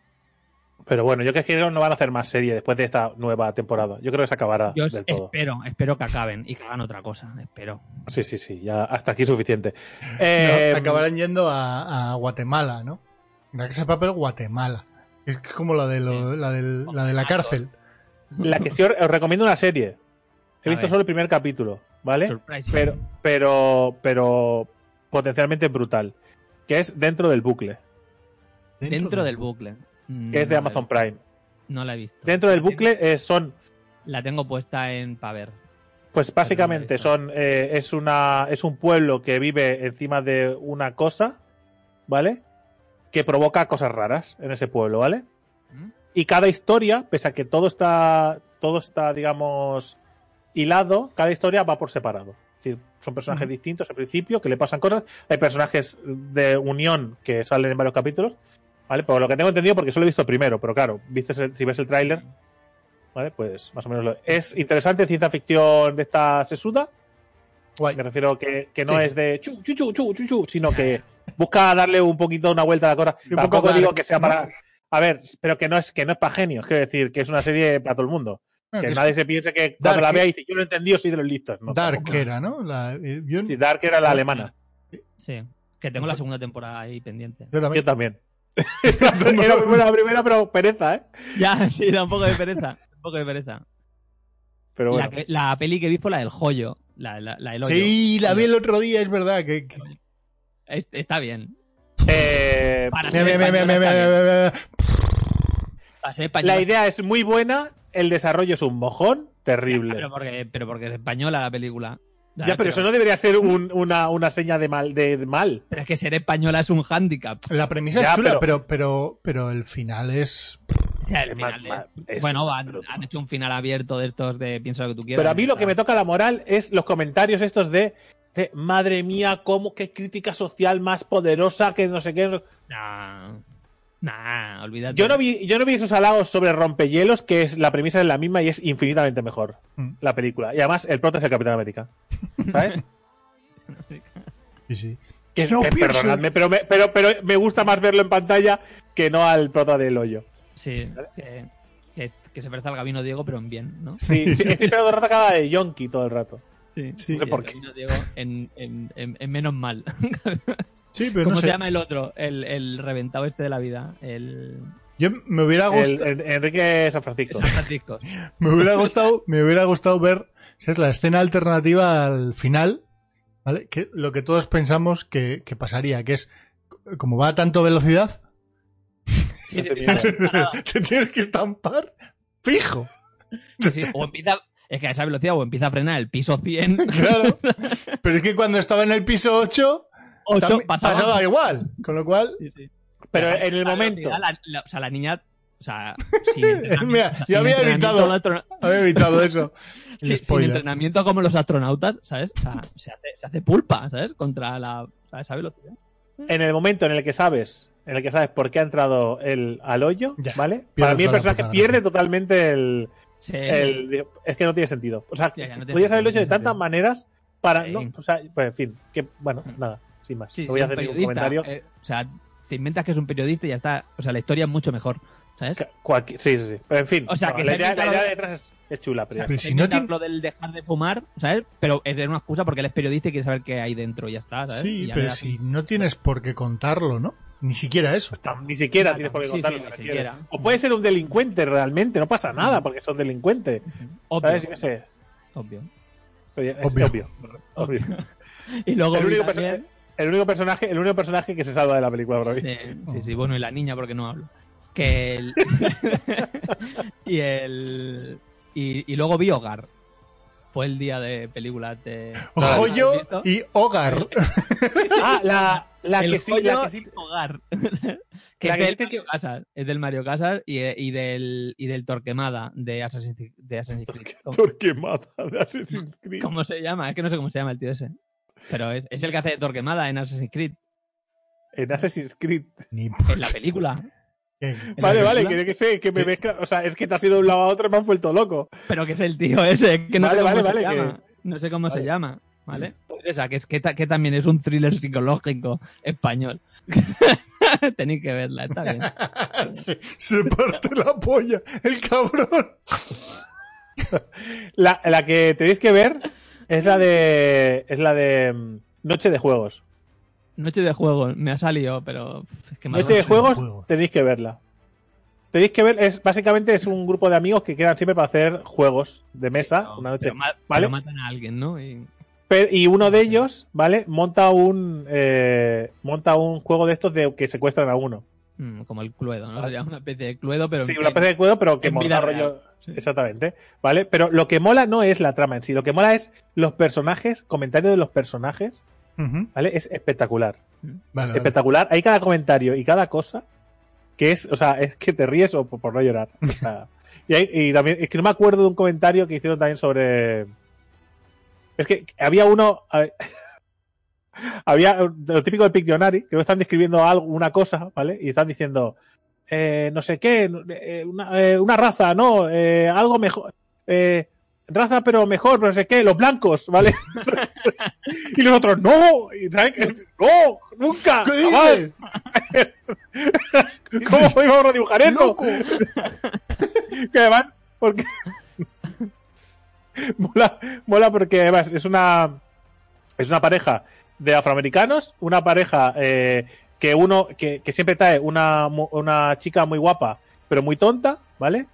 Pero bueno, yo creo que no van a hacer más serie después de esta nueva temporada. Yo creo que se acabará Yo del todo. espero, espero que acaben y que hagan otra cosa, espero. Sí, sí, sí. Ya hasta aquí suficiente. <laughs> Eh, No, acabarán yendo a, a Guatemala, ¿no? La casa de papel Guatemala. Es como la de, lo- la, del- la de la cárcel. La que sí os recomiendo una serie. He A visto ver. solo el primer capítulo, ¿vale? Surprise. Pero, pero, pero potencialmente brutal. Que es dentro del bucle. Dentro del bucle. Mm, Que es de Amazon. Prime. No la he visto. Dentro del bucle eh, son, La tengo puesta en para ver. pues básicamente son, eh, es una, es un pueblo que vive encima de una cosa, ¿vale? Que provoca cosas raras en ese pueblo, ¿vale? ¿Mm? Y cada historia, pese a que todo está, todo está, digamos, hilado, cada historia va por separado. Es decir, son personajes Ujú. distintos al principio, que le pasan cosas. Hay personajes de unión que salen en varios capítulos, ¿vale? Por lo que tengo entendido, porque solo he visto primero, pero claro, vistes el- si ves el tráiler, ¿vale? Pues más o menos lo... Es interesante, ciencia ficción de esta sesuda. Guay. Me refiero que, que no Sí. es de chu, chu, chu, chu, chu, chu, sino que busca darle un poquito una vuelta a la cosa. <laughs> Un Tampoco digo que sea para... A ver, pero que no es que no es para genios, quiero decir que es una serie para todo el mundo. Bueno, que es- nadie se piense que cuando Dark, la vea dice, yo lo he entendido, soy de los listos. No, Dark tampoco. era, ¿no? La, eh, yo, Sí, Dark era la alemana. Sí. Que tengo la segunda temporada ahí pendiente. yo también. Yo también. <laughs> Exacto, era muy buena la primera, pero pereza, ¿eh? Ya, sí, da un poco de pereza. Un poco de pereza. Pero bueno. La, peli que vi fue la del joyo. La, la, la del hoyo. Sí, la vi el otro día, es verdad. Que, que- Es- Está bien. Eh, Para ser Para española- la idea es muy buena, el desarrollo es un mojón terrible. Pero porque, pero porque es española la película. Ya, pero eso no debería ser un- una, una seña de mal, de, de mal. Pero es que ser española es un hándicap. La premisa Ya, es chula, pero- pero... Pero, pero, el final es. O sea, el Es final es bueno, han, hecho un final abierto de estos de piensa lo que tú quieras. Pero a mí lo que me toca la moral es los comentarios estos de, de, madre mía, cómo qué crítica social más poderosa que no sé qué. no sé-". Nah, olvídate. Yo no vi, yo no vi esos halagos sobre rompehielos, que es la premisa es la misma y es infinitamente mejor Mm. la película. Y además el prota es el Capitán América. ¿Sabes? <laughs> Sí, sí. Que, No que pienso- perdonadme, pero me, pero, pero me gusta más verlo en pantalla que no al prota del hoyo. Sí, que, que, que se parece al Gabino Diego, pero en bien, ¿no? Sí, sí, <laughs> estoy esperando todo el rato cada de Yonki todo el rato. Sí, Sí. No sé el por qué. Gabino Diego en, en, en, en menos mal. <laughs> Sí, pero ¿Cómo no se sé. llama el otro? El, el reventado este de la vida. El Yo me hubiera gustado, el- Enrique San Francisco. San Francisco. <laughs> me hubiera gustado, me hubiera gustado ver ¿sabes? la escena alternativa al final, ¿vale? Que lo que todos pensamos que, que pasaría, que es como va a tanto velocidad, <laughs> Sí, sí, <laughs> te tienes que estampar fijo. Sí, sí, O empieza, es que a esa velocidad o empieza a frenar el piso 100, Claro. Pero es que cuando estaba en el piso 8, 8 también pasaba. pasaba igual. Con lo cual, Sí, sí. Pero La- en el momento. la- la- o sea, la niña. O sea, <laughs> sin entrenamiento. Mira, o sea, yo sin había evitado- había evitado eso. <laughs> El Sí, sin entrenamiento como los astronautas, ¿sabes? O sea, se hace, se hace pulpa, ¿sabes? Contra la, sea, esa velocidad. en el momento en el que sabes, en el que sabes por qué ha entrado el al hoyo, Ya, ¿vale? Para mí el personaje puta pierde totalmente el, Sí. el- es que no tiene sentido. O sea, Ya, ya, no tiene podías haberlo hecho de tantas maneras para Sí. no, o sea, pues en fin, que bueno, nada, sin más. Sí, no voy a un hacer ningún comentario. eh, o sea, te inventas que es un periodista y ya está. O sea, la historia es mucho mejor, ¿sabes? Sí, sí, sí. Pero en fin, O sea, no, que la se idea, la inventa idea lo- detrás es, es chula, pero si no tiene- lo del dejar de fumar, ¿sabes? Pero es de una excusa porque él es periodista y quiere saber qué hay dentro y ya está, ¿sabes? Y Sí, ya pero si no tienes por qué contarlo, ¿no? Ni siquiera eso. Tam- Ni siquiera tienes por qué sí, contarlo. sí, se. O puede ser un delincuente realmente, no pasa nada porque son delincuentes. Obvio, ¿Sabes? Yo qué sé. obvio. Obvio. obvio. obvio. <laughs> Y luego El vi único, también- perso- el único personaje, el único personaje que se salva de la película, bro. Sí, sí, sí, bueno, y la niña porque no hablo. Que el... <laughs> y el... Y, y luego vi Hogar. Fue el día de películas de... Joyo y hogar. <laughs> Ah, la, la el que sí, joyo la que sí. y Hogar. <laughs> que La es que del que- Mario Casas. Es del Mario Casas y, y del, y del Torquemada de Assassin's, de Assassin's Creed. ¿Cómo, Torquemada de Assassin's Creed. cómo se llama? Es que no sé cómo se llama el tío ese. Pero es, es el que hace de Torquemada en Assassin's Creed. En Assassin's Creed. Ni En la película. qué- ¿En Vale, la vale, que, que sé, que me ¿Qué? mezcla. O sea, es que te has ido de un lado a otro y me han vuelto loco. Pero que es el tío ese, que no Vale, sé cómo vale, se vale, llama. No sé cómo Vale. se llama, ¿vale? Pues esa, que, es, que, ta- que también es un thriller psicológico español. <laughs> Tenéis que verla, está bien. <laughs> se, se parte la polla, el cabrón. <laughs> La, la que tenéis que ver es la de. Es la de. mm, Noche de Juegos. Noche de juego, me ha salido, pero es que me ha Noche de Noche de Juegos Juegos. tenéis que verla. Tenéis que ver, es básicamente es un grupo de amigos que quedan siempre para hacer juegos de mesa, una noche. pero ¿vale? pero matan a alguien, ¿no? Y- y uno de ellos, ¿vale? Monta un eh, monta un juego de estos de que secuestran a uno. mm, como el Cluedo, ¿no? Vale. Sería una especie de Cluedo, pero... sí, una especie de juego, pero que vida rollo. real. Sí. Exactamente. ¿Vale? Pero lo que mola no es la trama en sí, lo que mola es los personajes, comentarios de los personajes. ¿vale? Es espectacular. Vale, vale. espectacular. Hay cada comentario y cada cosa que es, o sea, es que te ríes o por, no llorar. O sea, <laughs> y, hay- y también, es que no me acuerdo de un comentario que hicieron también sobre. Es que había uno. <laughs> Había lo típico del Pictionary, que están describiendo algo, una cosa, ¿vale? Y están diciendo, eh, no sé qué, eh, una, eh, una raza, no, eh, algo mejor, eh, raza pero mejor, pero no sé qué, los blancos, ¿vale? <laughs> y los otros, no, no, nunca, ¿Qué dices? <laughs> ¿Cómo íbamos a dibujar eso? <laughs> Que además, porque. mola, mola porque además es una. Es una pareja de afroamericanos, una pareja eh, que uno. Que, que siempre trae una, una chica muy guapa, pero muy tonta, ¿vale?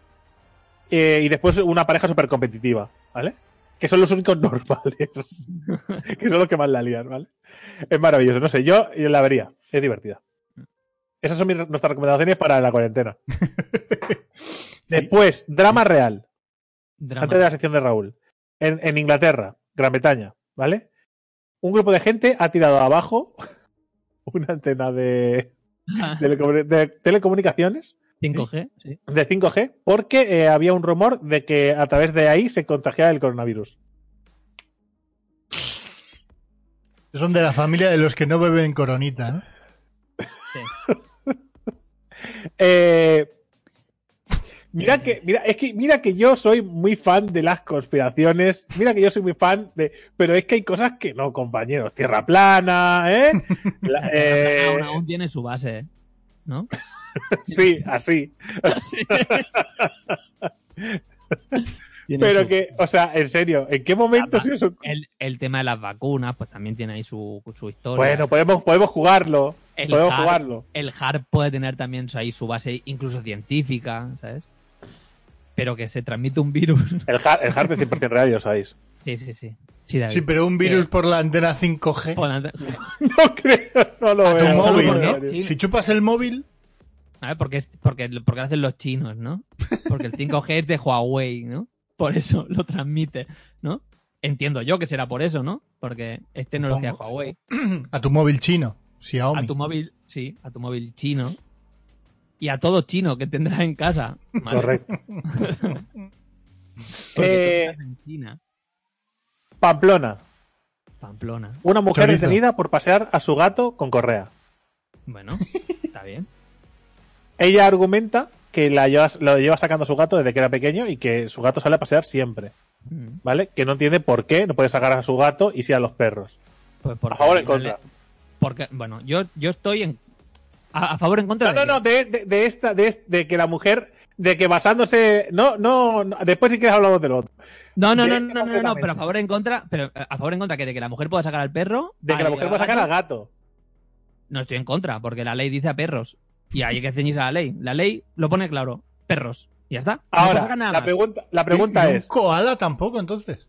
Eh, y después una pareja súper competitiva, ¿vale? Que son los únicos <laughs> normales. que son los que más la lían, ¿vale? Es maravilloso, no sé, yo, yo la vería, es divertida. Esas son mis- nuestras recomendaciones para la cuarentena. <laughs> Después, drama real, Drama. antes de la sección de Raúl. En, en Inglaterra, Gran Bretaña, ¿vale? Un grupo de gente ha tirado abajo <laughs> una antena de, de telecomunicaciones, 5G, sí. de 5G porque eh, había un rumor de que a través de ahí se contagiaba el coronavirus. Son de la familia de los que no beben coronita, ¿no? sí. <laughs> Eh, mira que, mira, es que, mira que yo soy muy fan de las conspiraciones. Mira que yo soy muy fan de. Pero es que hay cosas que no, compañeros. Tierra plana, ¿eh? <laughs> La- eh, Aún, aún tiene su base, ¿no? <laughs> sí, así. <laughs> Pero su- que, o sea, en serio, ¿en qué momento Ah, se el, el tema de las vacunas, pues también tiene ahí su, su historia. Bueno, podemos, podemos jugarlo. El podemos hard- jugarlo. el HARP puede tener también ahí su base incluso científica, ¿sabes? Pero que se transmite un virus. <laughs> El, el harp es 100% real, ya lo sabéis. Sí, sí, sí. Sí, David. Sí, pero un virus por la antena 5G Pon ante- No creo, no lo a tu veo. no móvil, veo. ¿no? Sí. Si chupas el móvil, A ver, porque, es, porque, porque lo hacen los chinos, ¿no? Porque el 5G es de Huawei, ¿no? Por eso lo transmite, ¿no? Entiendo yo que será por eso, ¿no? Porque es tecnología. Huawei. <clears throat> a tu móvil chino, Xiaomi. A tu móvil, sí, a tu móvil chino. Y a todo chino que tendrás en casa. ¿vale? Correcto. <laughs> Eh, en China, Pamplona. Pamplona. Una mujer Chorizo. detenida por pasear a su gato con correa. Bueno, está bien. Ella argumenta que la lleva, lo lleva sacando a su gato desde que era pequeño y que su gato sale a pasear siempre, Mm, ¿vale? Que no entiende por qué no puede sacar a su gato y sí a los perros. Pues porque ¿A favor o en contra? Porque, bueno, yo, yo estoy en. A, a favor o en contra. No, de no, no, de, de- de esta, de, de que la mujer, de que basándose, no, no, no, después si quieres hablamos del otro. No, no, de no, no, no, no, pero a favor o en contra. Pero eh, a favor o en contra que de que la mujer pueda sacar al perro. De que la mujer puede sacar al gato. No estoy en contra, porque la ley dice a perros. Y hay que ceñirse a la ley. La ley lo pone claro. Perros. Y ya está. Ahora, la pregunta, la pregunta ¿Y un es, koala tampoco, entonces?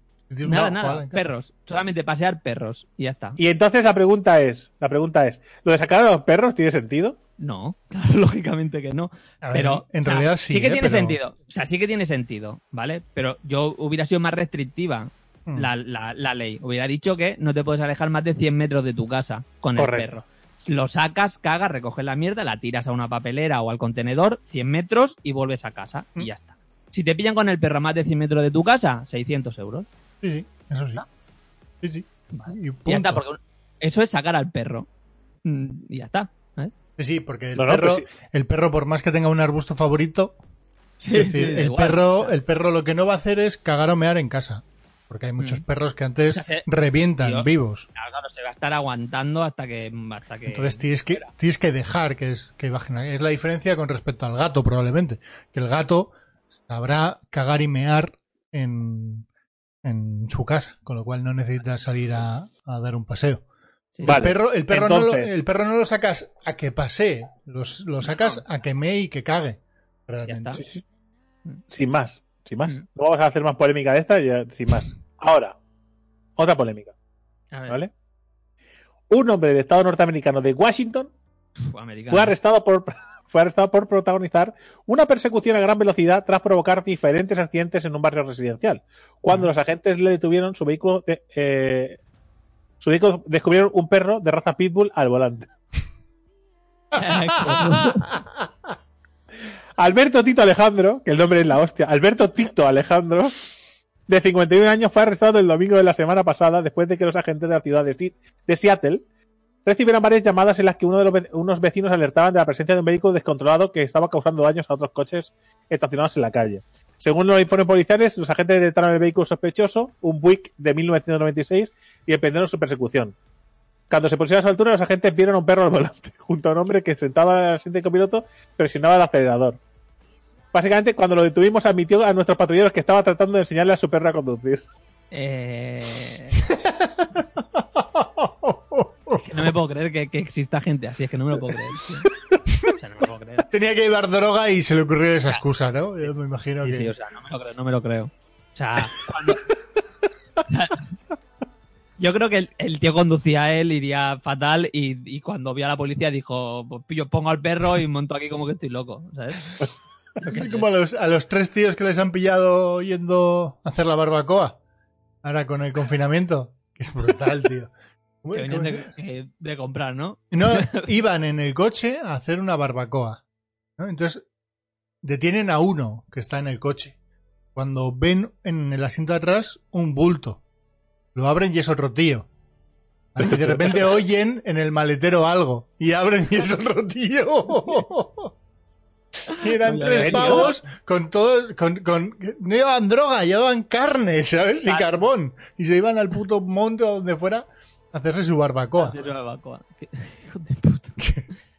Nada, koala nada. Perros. Solamente pasear perros. Y ya está. y entonces la pregunta es, la pregunta es, ¿lo de sacar a los perros tiene sentido? No, <laughs> claro, lógicamente que no. Ver, pero en o sea, realidad sí. que ¿eh? tiene Pero- sentido. O sea, sí que tiene sentido, ¿vale? Pero yo hubiera sido más restrictiva Mm. la, la- la ley. Hubiera dicho que no te puedes alejar más de 100 metros de tu casa con el Correcto. perro. Lo sacas, cagas, recoges la mierda, la tiras a una papelera o al contenedor, 100 metros y vuelves a casa. Mm. Y ya está. Si te pillan con el perro a más de 100 metros de tu casa, 600 euros. Sí, sí, eso sí. Sí, sí. Y Y ya punto. está, porque eso es sacar al perro. Mm, Y ya está. ¿eh? Sí, sí, porque el, No, no, perro, pues sí. el perro, por más que tenga un arbusto favorito, Sí, es decir, sí, el, igual. perro, el perro lo que no va a hacer es cagar o mear en casa. Porque hay muchos Mm. perros que antes O sea, se- revientan vivos. Claro, claro, se va a estar aguantando hasta que. Hasta que Entonces tienes que, tienes que dejar que es que bajen. Es la diferencia con respecto al gato, probablemente. Que el gato sabrá cagar y mear en, en su casa, con lo cual no necesita salir a, a dar un paseo. Sí, Vale. El perro, el, perro no lo, el perro no lo sacas a que pasee, los- lo sacas a que mee y que cague. Realmente. está. Sí, sí. Sin más, sin más. Mm. No vamos a hacer más polémica de esta, ya, sin más. Ahora, otra polémica, A ver, ¿vale? Un hombre del estado norteamericano de Washington uf, fue arrestado por fue arrestado por protagonizar una persecución a gran velocidad tras provocar diferentes accidentes en un barrio residencial. Cuando los agentes le detuvieron, su vehículo, de- eh, su vehículo descubrieron un perro de raza pitbull al volante. <laughs> Alberto Tito Alejandro, que el nombre es la hostia, Alberto Tito Alejandro, de 51 años, fue arrestado el domingo de la semana pasada después de que los agentes de la ciudad de Seattle recibieron varias llamadas en las que uno de los ve- unos vecinos alertaban de la presencia de un vehículo descontrolado que estaba causando daños a otros coches estacionados en la calle. Según los informes policiales, los agentes detectaron el vehículo sospechoso, un Buick de 1996, y emprendieron su persecución. Cuando se pusieron a su altura, los agentes vieron a un perro al volante, <laughs> junto a un hombre que sentado al asiento de copiloto presionaba el acelerador. Básicamente, cuando lo detuvimos, admitió a nuestros patrulleros que estaba tratando de enseñarle a su perro a conducir. Eh, <laughs> <laughs> es que no me puedo creer que, que exista gente así, es que no me lo puedo creer. O sea, no me lo puedo creer. Tenía que llevar droga y se le ocurrió esa excusa, ¿no? Yo me imagino Sí, que. sí, o sea, no me lo creo, no me lo creo. O sea, cuando... <laughs> Yo creo que el, el tío conducía a él, iría fatal, y, y cuando vio a la policía dijo, pues yo pongo al perro y monto aquí como que estoy loco, ¿sabes? Es como a los, a los tres tíos que les han pillado yendo a hacer la barbacoa. Ahora con el confinamiento. Que es brutal, tío. Que venían de, comprar, ¿no? No, <laughs> iban en el coche a hacer una barbacoa. ¿no? Entonces, detienen a uno que está en el coche. Cuando ven en el asiento de atrás un bulto. Lo abren y es otro tío. De repente <laughs> oyen en el maletero algo. Y abren y es otro tío. <laughs> Y eran tres pavos con todo, con, con, no llevaban droga, llevaban carne, ¿sabes? Y carbón. Y se iban al puto monte o donde fuera hacerse su barbacoa. Qué- <laughs> Hijo de puta.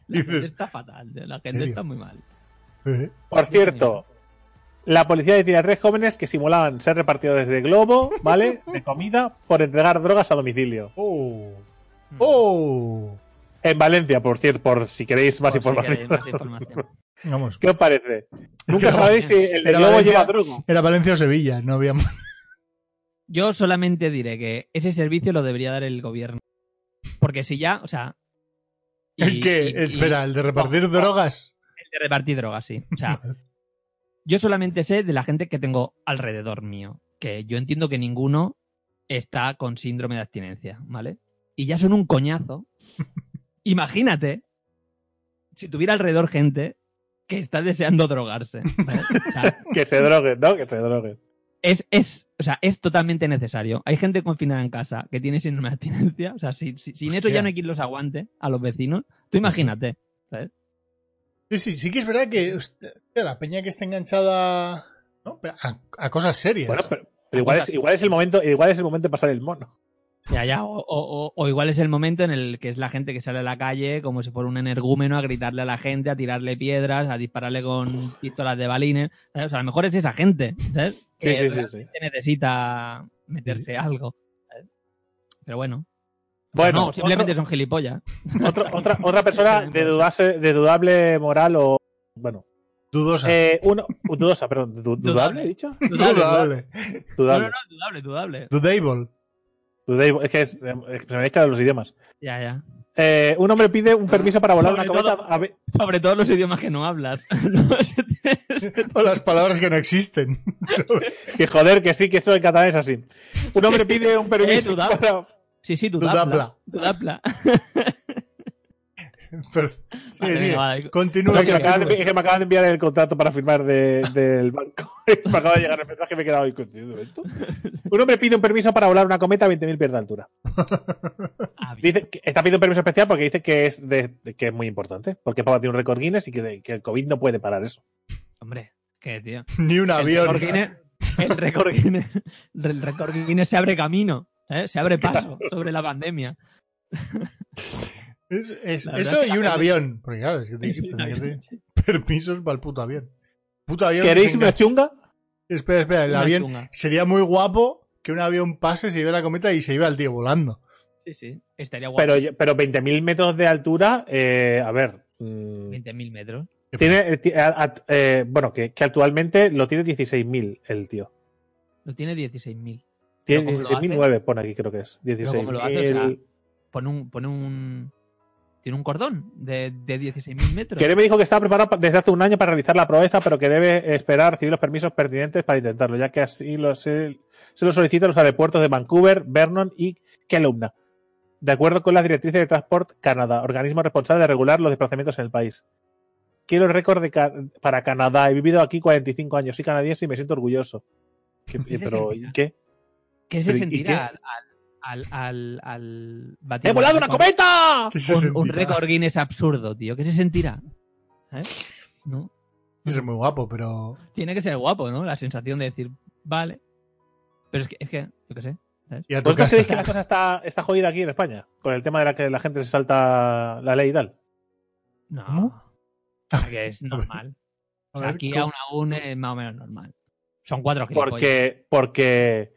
La dices? gente está fatal, la gente está muy mal. Eh, Por cierto, la policía detiene a tres jóvenes que simulaban ser repartidores de globo, ¿vale? <laughs> De comida por entregar drogas a domicilio. Oh. Mm. Oh. En Valencia, por cierto, por si queréis más si información. queréis más información. Vamos. ¿Qué os parece? <laughs> Nunca sabéis si el de globo Valencia- lleva droga. Era Valencia o Sevilla, no había más. Yo solamente diré que ese servicio lo debería dar el gobierno. Porque si ya, o sea. y- ¿El qué? y- y- Espera, el de repartir drogas. el de repartir drogas, sí. O sea, yo solamente sé de la gente que tengo alrededor mío. Que yo entiendo que ninguno está con síndrome de abstinencia, ¿vale? Y ya son un coñazo. <laughs> Imagínate si tuviera alrededor gente que está deseando drogarse. ¿vale? O sea, <laughs> Que se droguen, ¿no? Que se droguen. Es, es, o sea, es totalmente necesario. Hay gente confinada en casa que tiene síndrome de abstinencia. O sea, si, si- sin eso ya no hay quien los aguante a los vecinos. Tú imagínate. ¿sabes? Sí, sí, sí que es verdad que hostia, la peña que está enganchada ¿no? Pero a, a cosas serias. Bueno, pero, pero igual, es, igual es el momento, igual es el momento de pasar el mono. Ya, ya. O, o- o- o igual es el momento en el que es la gente que sale a la calle como si fuera un energúmeno a gritarle a la gente, a tirarle piedras, a dispararle con pistolas de balines. ¿sabes? O sea, a lo mejor es esa gente, ¿sabes? Que Sí, sí, sí, necesita meterse algo. ¿sabes? Pero bueno. Bueno, no, simplemente otro- son gilipollas. <laughs> otra, otra, otra persona <laughs> de, dudase- de dudable moral o. Bueno. Dudosa. Eh, uno, dudosa, perdón. du- ¿Dudable, Dudable. he dicho? Dudable, Dudable. No, no, no, dudable, dudable. Dudable. Dudable. Es que es- eh, se me mezclan los idiomas. Ya, ya. Eh, un hombre pide un permiso para volar Sobre una cometa. todo- a ve- Sobre todo los idiomas que no hablas. <laughs> O las palabras que no existen. <laughs> Que joder, que sí, que esto en catalán es así. Un hombre pide un permiso Eh, para. Sí, sí, Dudabla. dudabla. Dudabla. <laughs> <laughs> Pero- sí, Vale, sí. venga, vale. Continúa. No, que me continúa. acaban de, es que me acaban de enviar el contrato para firmar de- del banco. <laughs> me acaba de llegar el mensaje y me he quedado. ¿esto? Un hombre pide un permiso para volar una cometa a 20.000 pies de altura. <laughs> Ah. Dice que está pidiendo un permiso especial porque dice que es, de, de- que es muy importante. Porque para batir un récord Guinness y que, de- que el COVID no puede parar eso. Hombre, qué tío. Ni un avión. El récord Guinness, el récord Guinness, el récord Guinness se abre camino, ¿eh? se abre paso sobre la pandemia. Es- es- eso y un avión. <laughs> Porque claro, es que tendrá que tener permisos para el puto avión. Puto avión. ¿Queréis una chunga? Espera, espera. El Una avión chunga. sería muy guapo que un avión pase, se lleve la cometa y se iba el tío volando. Sí, sí, estaría guapo. Pero, pero 20.000 metros de altura, eh, a ver. mm, 20.000 metros. tiene, eh, a- a- eh, bueno, que, que actualmente lo tiene 16.000 el tío. Lo tiene 16.000. Tiene ¿cómo lo 16.009, pone aquí, creo que es. cómo lo hace? O sea, 16.000. Pone un, pone un. Tiene un cordón de, de 16.000 metros. Quere me dijo que estaba preparado pa- desde hace un año para realizar la proeza, pero que debe esperar recibir los permisos pertinentes para intentarlo, ya que así lo, se, se lo solicitan los aeropuertos de Vancouver, Vernon y Kelowna, de acuerdo con las directrices de Transport Canadá, organismo responsable de regular los desplazamientos en el país. Quiero el récord de ca- para Canadá. He vivido aquí 45 años. Soy canadiense y me siento orgulloso. <laughs> ¿Qué- ¿Qué se pero, ¿y sentirá? qué? ¿Qué se pero ¿y sentirá qué? al, al, al, al batir ¡He volado una cometa! ¿Qué se Un, récord Guinness absurdo, tío. ¿Qué se sentirá? ¿Sabes? ¿No? Es muy guapo, pero. Tiene que ser guapo, ¿no? La sensación de decir, vale. Pero es que, es que yo qué sé. Y a tu ¿Vosotros casa. creéis que la cosa está, está jodida aquí en España? Con el tema de la que la gente se salta la ley y tal. No. ¿Cómo? O es <laughs> normal. A O sea, ver, aquí ¿cómo? aún aún es más o menos normal. Son cuatro gilipollas. Porque, porque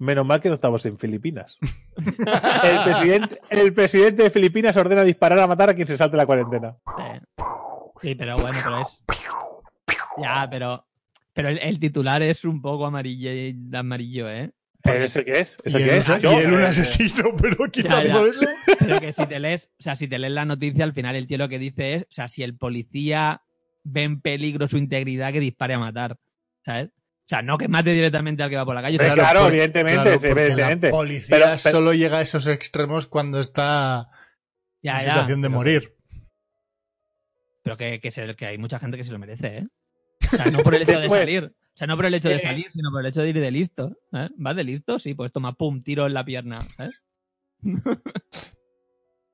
menos mal que no estamos en Filipinas. <laughs> El presidente, el presidente de Filipinas ordena disparar a matar a quien se salte la cuarentena. Sí. Pero bueno, pero es. Ya, pero. Pero el, el titular es un poco amarillo, amarillo ¿eh? Porque- ¿Ese qué es? ¿Ese qué es? y él un asesino, <laughs> pero quitando ya. eso. Pero que si te lees, o sea, si te lees la noticia, al final el tío lo que dice es, o sea, si el policía ve en peligro su integridad, que dispare a matar. ¿Sabes? O sea, no que mate directamente al que va por la calle. o sea, Eh, claro, por- evidentemente, claro, sí, porque evidentemente. La policía Pero- pero- solo llega a esos extremos cuando está ya, en ya, situación de pero- morir. Pero que, que, se- que hay mucha gente que se lo merece, ¿eh? O sea, no por el hecho de Después, <laughs> salir. O sea, no por el hecho de eh, salir, sino por el hecho de ir de listo. ¿eh? ¿Vas de listo? Sí, pues toma, pum, tiro en la pierna. ¿sabes? <laughs>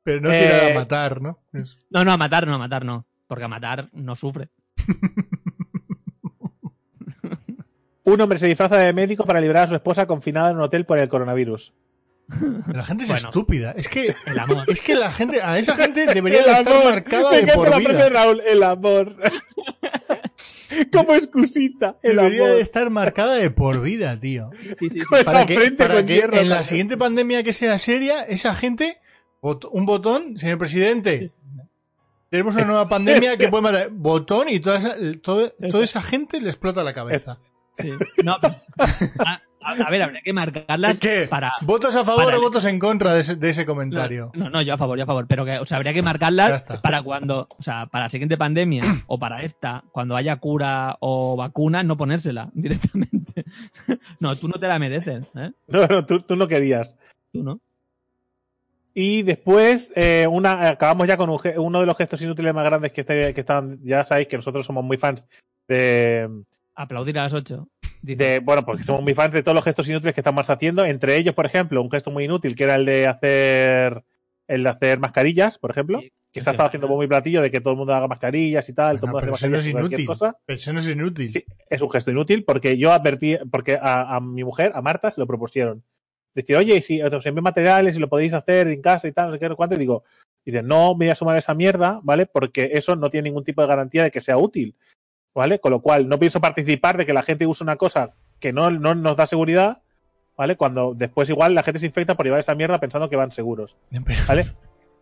Pero no Eh, tirar a matar, ¿no? Es- No, no, a matar, no, a matar no. Porque a matar no sufre. <laughs> Un hombre se disfraza de médico para liberar a su esposa confinada en un hotel por el coronavirus. La gente es Bueno. estúpida. Es que, El amor. es que la gente, a esa gente <laughs> debería El estar amor. marcada Me de por la frase de vida. Raúl, el amor. <laughs> Como excusita, el Debería amor. de estar marcada de por vida, tío. Sí, sí, sí. Con Para la que, frente para con que hierro, en la siguiente pandemia que sea seria, esa gente, bot- un botón, señor presidente. Tenemos una nueva pandemia que <laughs> puede matar. Botón y toda esa, todo- toda esa gente le explota la cabeza. Sí. No, pero- a, ver, habría que marcarlas ¿Qué? para. ¿Votos a favor para- o votos en contra de ese, de ese comentario? No, no, yo a favor, yo a favor. Pero que, o sea, habría que marcarlas para cuando, o sea, para la siguiente pandemia <clears throat> o para esta, cuando haya cura o vacuna, no ponérsela <laughs> directamente. No, tú no te la mereces, ¿eh? No, no, tú, tú no querías. Tú no. Y después, eh, una, acabamos ya con un uno de los gestos inútiles más grandes que, este- que están. Ya sabéis que nosotros somos muy fans de, Aplaudir a las 8. de- bueno, porque somos muy fans de todos los gestos inútiles que estamos haciendo. Entre ellos, por ejemplo, un gesto muy inútil que era el de hacer el de hacer mascarillas, por ejemplo, que se ha estado haciendo muy platillo de que todo el mundo haga mascarillas y tal, todo el mundo hace no es cualquier inútil. cosa. Pero eso no es inútil. Sí, es un gesto inútil porque yo advertí, porque a, a mi mujer, a Marta, se lo propusieron. Decir, oye, si os envío materiales y lo podéis hacer en casa y tal, no sé qué, no sé cuánto, y digo, dice, no me voy a sumar a esa mierda, ¿vale? Porque eso no tiene ningún tipo de garantía de que sea útil, ¿vale? Con lo cual, no pienso participar de que la gente use una cosa que no, no nos da seguridad, ¿vale? Cuando después igual la gente se infecta por llevar esa mierda pensando que van seguros, ¿vale?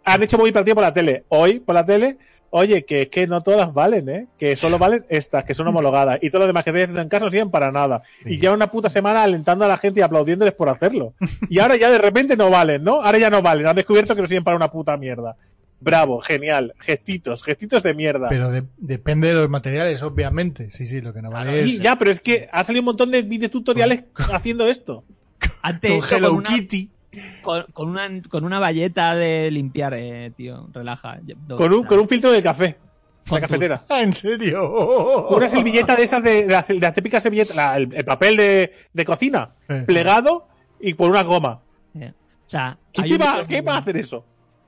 Han hecho muy partido por la tele. Hoy, por la tele, oye, que es que no todas valen, ¿eh? Que solo valen estas, que son homologadas. Y todo lo demás que haciendo en casa no sirven para nada. Sí. Y llevan una puta semana alentando a la gente y aplaudiéndoles por hacerlo. Y ahora ya de repente no valen, ¿no? Ahora ya no valen. Han descubierto que no sirven para una puta mierda. Bravo, genial. Gestitos, gestitos de mierda. Pero de- depende de los materiales, obviamente. Sí, sí, lo que no vale Sí, es ya, pero es que ha salido un montón de videotutoriales <laughs> haciendo esto. Antes con Hello con una, Kitty. con, con una, con una valleta de limpiar, eh, tío. Relaja. Con un, con un filtro de café. La cafetera. Ah, ¿en serio? Una servilleta de esas de, de, las, de las típicas servilletas, la- el, el papel de, de cocina, Eh. plegado y por una goma. eh. O sea, ¿Qué, va, ¿qué va a hacer eso?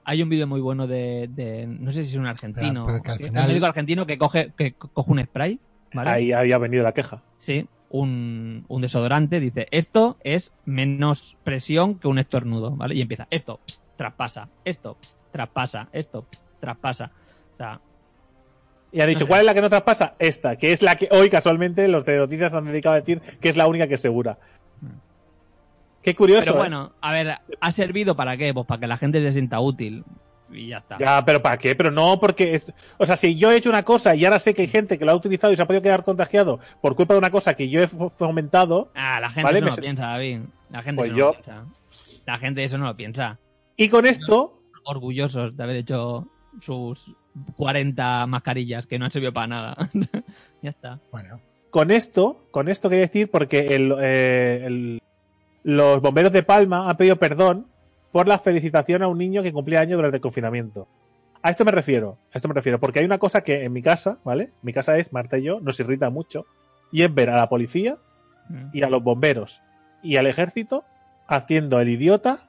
Hay un vídeo muy bueno de, de- no sé si es un argentino, Pero- pero un final- médico argentino que coge, que co- coge un spray, ¿vale? Ahí había venido la queja. Sí, un, un desodorante, dice, esto es menos presión que un estornudo, ¿vale? Y empieza, esto, pss, traspasa, esto, pss, traspasa, esto, pss, traspasa. O sea, Y ha dicho, No sé. ¿cuál es la que no traspasa? Esta, que es la que hoy casualmente los de noticias han dedicado a decir que es la única que es segura. Qué curioso. pero ¿eh? bueno, a ver, ¿ha servido para qué? Pues para que la gente se sienta útil y ya está. Ya, pero ¿para qué? Pero no, porque. es- o sea, si yo he hecho una cosa y ahora sé que hay gente que lo ha utilizado y se ha podido quedar contagiado por culpa de una cosa que yo he fomentado, Ah, la gente Vale, eso me no lo piensa, David. La gente Pues eso yo- no lo piensa. La gente eso no lo piensa. y con esto, Orgullosos de haber hecho sus 40 mascarillas que no han servido para nada. <laughs> ya está. Bueno, con esto, con esto quería decir, porque el, eh, el- los bomberos de Palma han pedido perdón por la felicitación a un niño que cumplía años durante el confinamiento. A esto me refiero, a esto me refiero, porque hay una cosa que en mi casa, ¿vale? Mi casa es, Marta y yo, nos irrita mucho, y es ver a la policía Mm. y a los bomberos y al ejército haciendo el idiota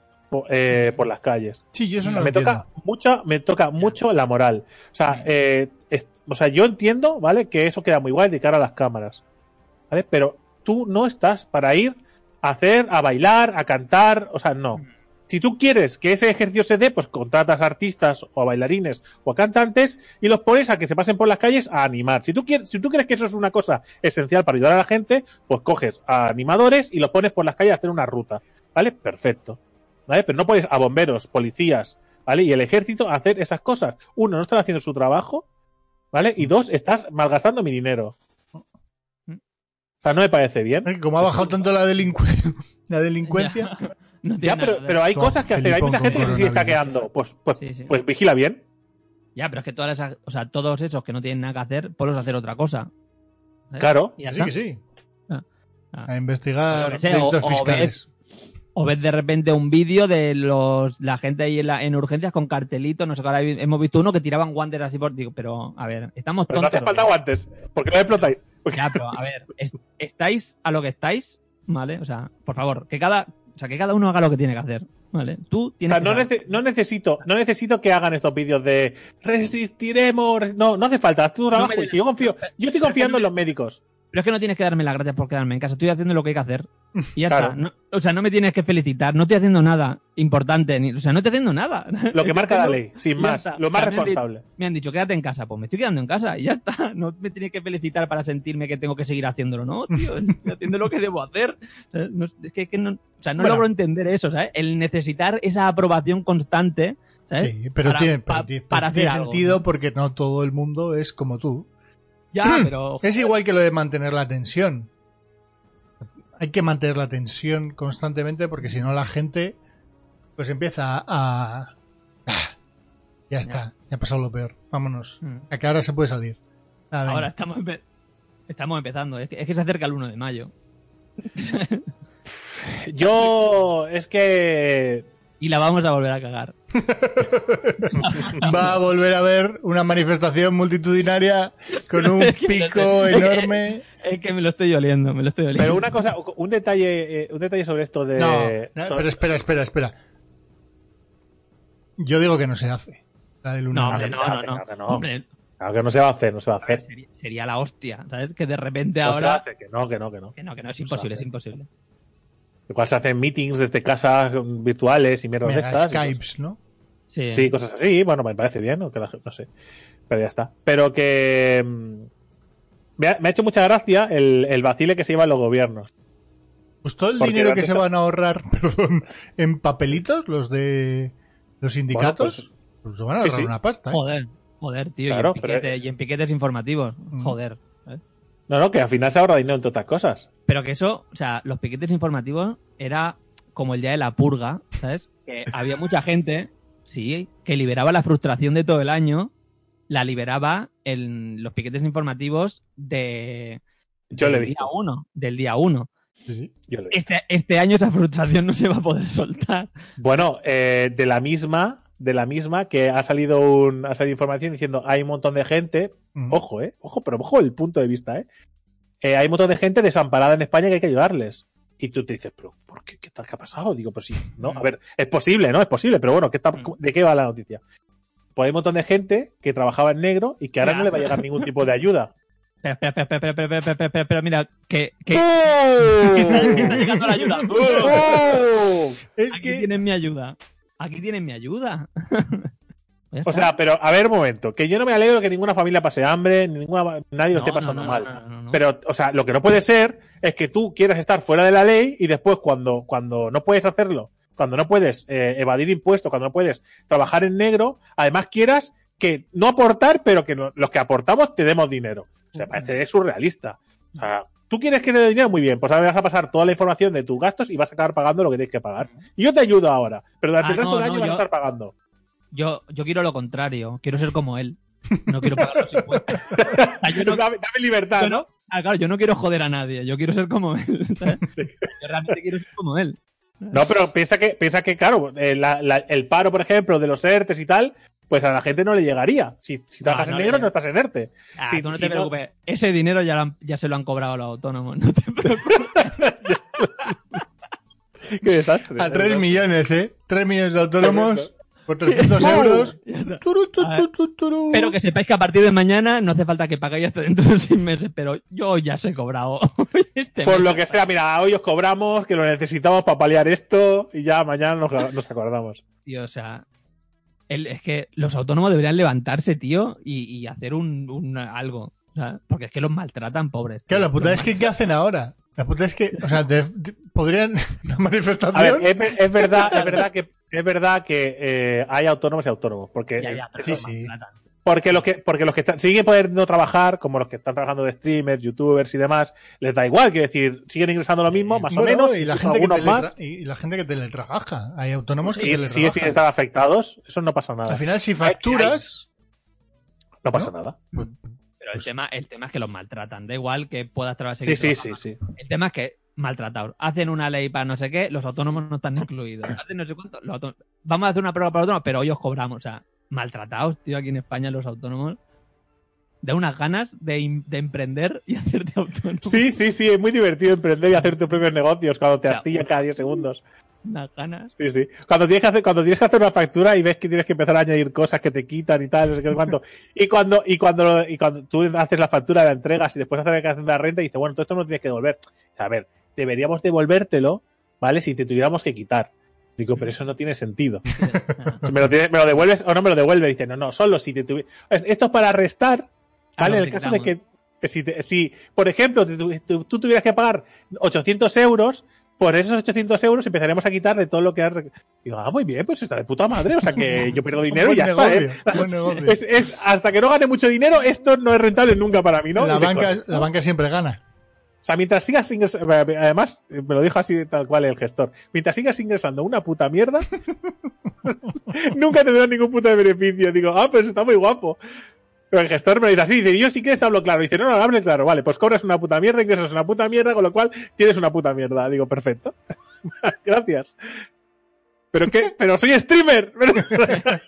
eh, por las calles. sí, yo eso O no sea, lo me entiendo. toca mucho, me toca mucho la moral. O sea, Sí. eh, es- o sea, yo entiendo, ¿vale? Que eso queda muy guay de cara a las cámaras. ¿Vale? Pero tú no estás para ir a hacer, a bailar, a cantar, o sea, no. Si tú quieres que ese ejercicio se dé, pues contratas a artistas o a bailarines o a cantantes y los pones a que se pasen por las calles a animar. Si tú quieres, si tú crees que eso es una cosa esencial para ayudar a la gente, pues coges a animadores y los pones por las calles a hacer una ruta. ¿Vale? Perfecto. ¿Vale? Pero no pones a bomberos, policías, ¿vale? Y el ejército a hacer esas cosas. Uno, no están haciendo su trabajo, ¿vale? Y dos, estás malgastando mi dinero. O sea, no me parece bien. Como ha bajado <laughs> tanto la, delincu- <laughs> la delincuencia, No tiene Ya, nada pero, hay cosas que hacer. Hay mucha gente que se sigue hackeando. Pues, pues, Sí, sí. pues vigila bien. Ya, pero es que todas esas, o sea, todos esos que no tienen nada que hacer, ponlos a hacer otra cosa. ¿Eh? Claro. Y ya sí que sí. Ah. Ah. A investigar sea, o fiscales. O ves de repente un vídeo de los la gente ahí en, la- en urgencias con cartelitos, no sé, ahora hemos visto uno que tiraban guantes así por... Digo, pero, a ver, estamos Pero no tontos. hace falta guantes. porque no explotáis? <laughs> Ya, pero a ver, es- estáis a lo que estáis, ¿vale? O sea, por favor, que cada, o sea, que cada uno haga lo que tiene que hacer, ¿vale? Tú O sea, no, nece- no necesito, no necesito que hagan estos vídeos de resistiremos. res- No, no hace falta, haz tu trabajo. y si yo confío, yo estoy confiando en los médicos. Pero es que no tienes que darme las gracias por quedarme en casa. Estoy haciendo lo que hay que hacer. Y ya Claro. está. No- o sea, no me tienes que felicitar. No estoy haciendo nada importante. Ni, o sea, no estoy haciendo nada. Lo que <laughs> marca la ley, sin más, está. lo más O sea, me han di- responsable. Me han dicho, quédate en casa. Pues me estoy quedando en casa y ya está. <laughs> No me tienes que felicitar para sentirme que tengo que seguir haciéndolo. No, tío. Estoy <laughs> haciendo lo que debo hacer. O sea, no- es que, que no, o sea, no Bueno. logro entender eso, ¿sabes? El necesitar esa aprobación constante. ¿sabes? Sí, pero Para- tiene, pa- pero tiene- para tiene hacer algo, sentido ¿no? porque no todo el mundo es como tú. Ya, pero. Es igual que lo de mantener la tensión. Hay que mantener la tensión constantemente porque si no la gente pues empieza a... Ah, ya está, ya ha pasado lo peor. Vámonos. Mm. A que ahora se puede salir. Ah. Ahora estamos, empe- estamos empezando. Es que, es que se acerca el 1 de mayo. Yo, es que. Y la vamos a volver a cagar. <laughs> Va a volver a haber una manifestación multitudinaria con un <laughs> pico es que- enorme. Es que me lo estoy oliendo, me lo estoy oliendo. Pero una cosa, un detalle, eh, un detalle sobre esto de. No, no, pero espera, espera, espera. Yo digo que no se hace. La del No, lunar. hombre, no, no, hace, no. no. Hombre, Claro que no se va a hacer, no se va a hacer. sería, sería la hostia, ¿sabes? Que de repente No se ahora... hacer, que no, que no, que no. Que no, que no, es No imposible, hace. es imposible. Igual se hacen meetings desde casas virtuales y mierdas de estas. Skypes, ¿no? Sí. Sí, cosas así. Bueno, me parece bien, o que la no sé. Pero ya está. Pero que. mm, Me ha, me ha hecho mucha gracia el, el vacile que se llevan los gobiernos. Pues todo el Porque dinero que se van a ahorrar, <laughs> perdón, en papelitos, los de los sindicatos, pues, se van a ahorrar sí. una pasta. ¿eh? Joder, joder, tío. Claro, y, en pero piquete- es- y en piquetes informativos. Mm. Joder. ¿sabes? No, no, que al final se ahorra dinero entre otras cosas. Pero que eso, o sea, los piquetes informativos era como el día de la purga, ¿sabes? Que había mucha gente, sí, que liberaba la frustración de todo el año, la liberaba en los piquetes informativos de Yo del día uno, del día uno. Sí, sí. Yo le he visto. Este, este año esa frustración no se va a poder soltar. Bueno, eh, de la misma, de la misma que ha salido un, ha salido información diciendo hay un montón de gente, Mm. ojo, eh, ojo, pero ojo el punto de vista, eh. Eh, hay un montón de gente desamparada en España que hay que ayudarles. Y tú te dices, pero ¿por qué? ¿Qué, tal, qué ha pasado? Digo, pues sí, ¿no? A ver, es posible, ¿no? Es posible, pero bueno, ¿qué está, mm. ¿de qué va la noticia? Pues hay un montón de gente que trabajaba en negro y que ahora no le va a llegar ningún tipo de ayuda. Espera, espera, espera, espera, espera, mira, que, que... <laughs> está llegando la ayuda. <laughs> Es Aquí que... tienen mi ayuda. Aquí tienen mi ayuda. <laughs> O sea, pero a ver un momento, que yo no me alegro que ninguna familia pase hambre, ni ninguna, nadie lo No, esté pasando no, mal. no. Pero, o sea, lo que no puede ser es que tú quieras estar fuera de la ley y después cuando, cuando no puedes hacerlo, cuando no puedes eh, evadir impuestos, cuando no puedes trabajar en negro, además quieras que no aportar, pero que los que aportamos te demos dinero. O sea, parece surrealista. O sea, tú quieres que te dé dinero, muy bien, pues ahora vas a pasar toda la información de tus gastos y vas a acabar pagando lo que tienes que pagar. Y yo te ayudo ahora, pero durante Ah, el resto no, del año no, vas a estar pagando. Yo, yo quiero lo contrario. Quiero ser como él. No quiero pagar los impuestos. <laughs> Yo no, dame, dame libertad, yo ¿no? no- ah, claro, yo no quiero joder a nadie. Yo quiero ser como él. <laughs> ¿sabes? Yo realmente quiero ser como él. No, pero piensa que, piensa que claro, eh, la- la- el paro, por ejemplo, de los ERTES y tal, pues a la gente no le llegaría. Si, si trabajas no en negro, no estás en ERTE. Ah, Sí, tú no te no. preocupes. Ese dinero ya, han- ya se lo han cobrado los autónomos. No te preocupes. <laughs> Qué desastre. a 3 millones, ¿eh? 3 millones de autónomos por 300 ¡Oh! euros. <laughs> Turu, turu. Pero que sepáis que a partir de mañana no hace falta que paguéis hasta dentro de seis meses, pero yo ya se he cobrado. <laughs> Este Por mes. lo que sea, mira, hoy os cobramos, que lo necesitamos para paliar esto y ya mañana nos, nos acordamos. Tío, o sea, el- es que los autónomos deberían levantarse, tío, y, y hacer un, un algo. O sea, porque es que los maltratan, pobres. Claro, la puta es que ¿qué hacen ahora? La puta es que, o sea, de- de- podrían <laughs> una A ver, manifestación. es, ver- es verdad, es verdad que es verdad que eh, hay autónomos y autónomos, porque Ya, ya, pero Sí, los sí. porque los que porque los que están, siguen pudiendo trabajar, como los que están trabajando de streamers, youtubers y demás, les da igual, quiero decir, siguen ingresando lo mismo, más Bueno, o menos, y la, gente que algunos más. y la gente que teletrabaja. Hay autónomos que Sí, teletrabajan. sigue sin estar afectados, eso no pasa nada. Al final, si facturas, No pasa nada. pues, Pero el Pues- tema, el tema es que los maltratan. Da igual que puedas trabajar. Sí, sí, sí, sí. El tema es que maltratados. Hacen una ley para no sé qué, los autónomos no están incluidos. Hacen no sé cuánto, los autónomos- Vamos a hacer una prueba para autónomos, pero hoy os cobramos. O sea, maltratados, tío, aquí en España los autónomos. De unas ganas de, emprender y <laughs> hacerte autónomo. Sí, sí, sí, es muy divertido emprender y hacer tus propios negocios cuando te Ya, astillan cada 10 segundos. Unas ganas. Sí, sí. Cuando tienes que hacer, cuando tienes que hacer una factura y ves que tienes que empezar a añadir cosas que te quitan y tal, no sé qué cuánto. Y cuando, y cuando, y cuando tú haces la factura, la entregas y después haces la declaración de la renta y dices, bueno, todo esto no lo tienes que devolver. A ver, deberíamos devolvértelo, ¿vale? Si te tuviéramos que quitar. Digo, pero eso no tiene sentido. <laughs> Me lo, tienes- me lo devuelves o no me lo devuelves. Dice, no, no, solo si te tuvi- Es- Esto es para restar, Ah, ¿vale? en el caso de que, que si, te- si, por ejemplo, te tu- tú tuvieras que pagar 800 euros, por esos 800 euros empezaremos a quitar de todo lo que has. Digo, ah, muy bien, pues está de puta madre. O sea que <laughs> yo pierdo dinero y ya está, negocio, ¿eh? buen <laughs> negocio. Es, es- hasta que no gane mucho dinero, esto no es rentable nunca para mí, ¿no? la, banca, la banca siempre gana. O sea, mientras sigas ingresando, además, eh, me lo dijo así tal cual el gestor, mientras sigas ingresando una puta mierda, <laughs> nunca tendrás ningún puto de beneficio. Digo, ah, pues está muy guapo. Pero el gestor me lo dice así, dice, yo sí que te hablo claro. Dice, no, no, hable claro, vale, pues cobras una puta mierda, ingresas una puta mierda, con lo cual tienes una puta mierda. Digo, perfecto. <laughs> Gracias. ¿Pero qué? ¿Pero soy streamer? <laughs>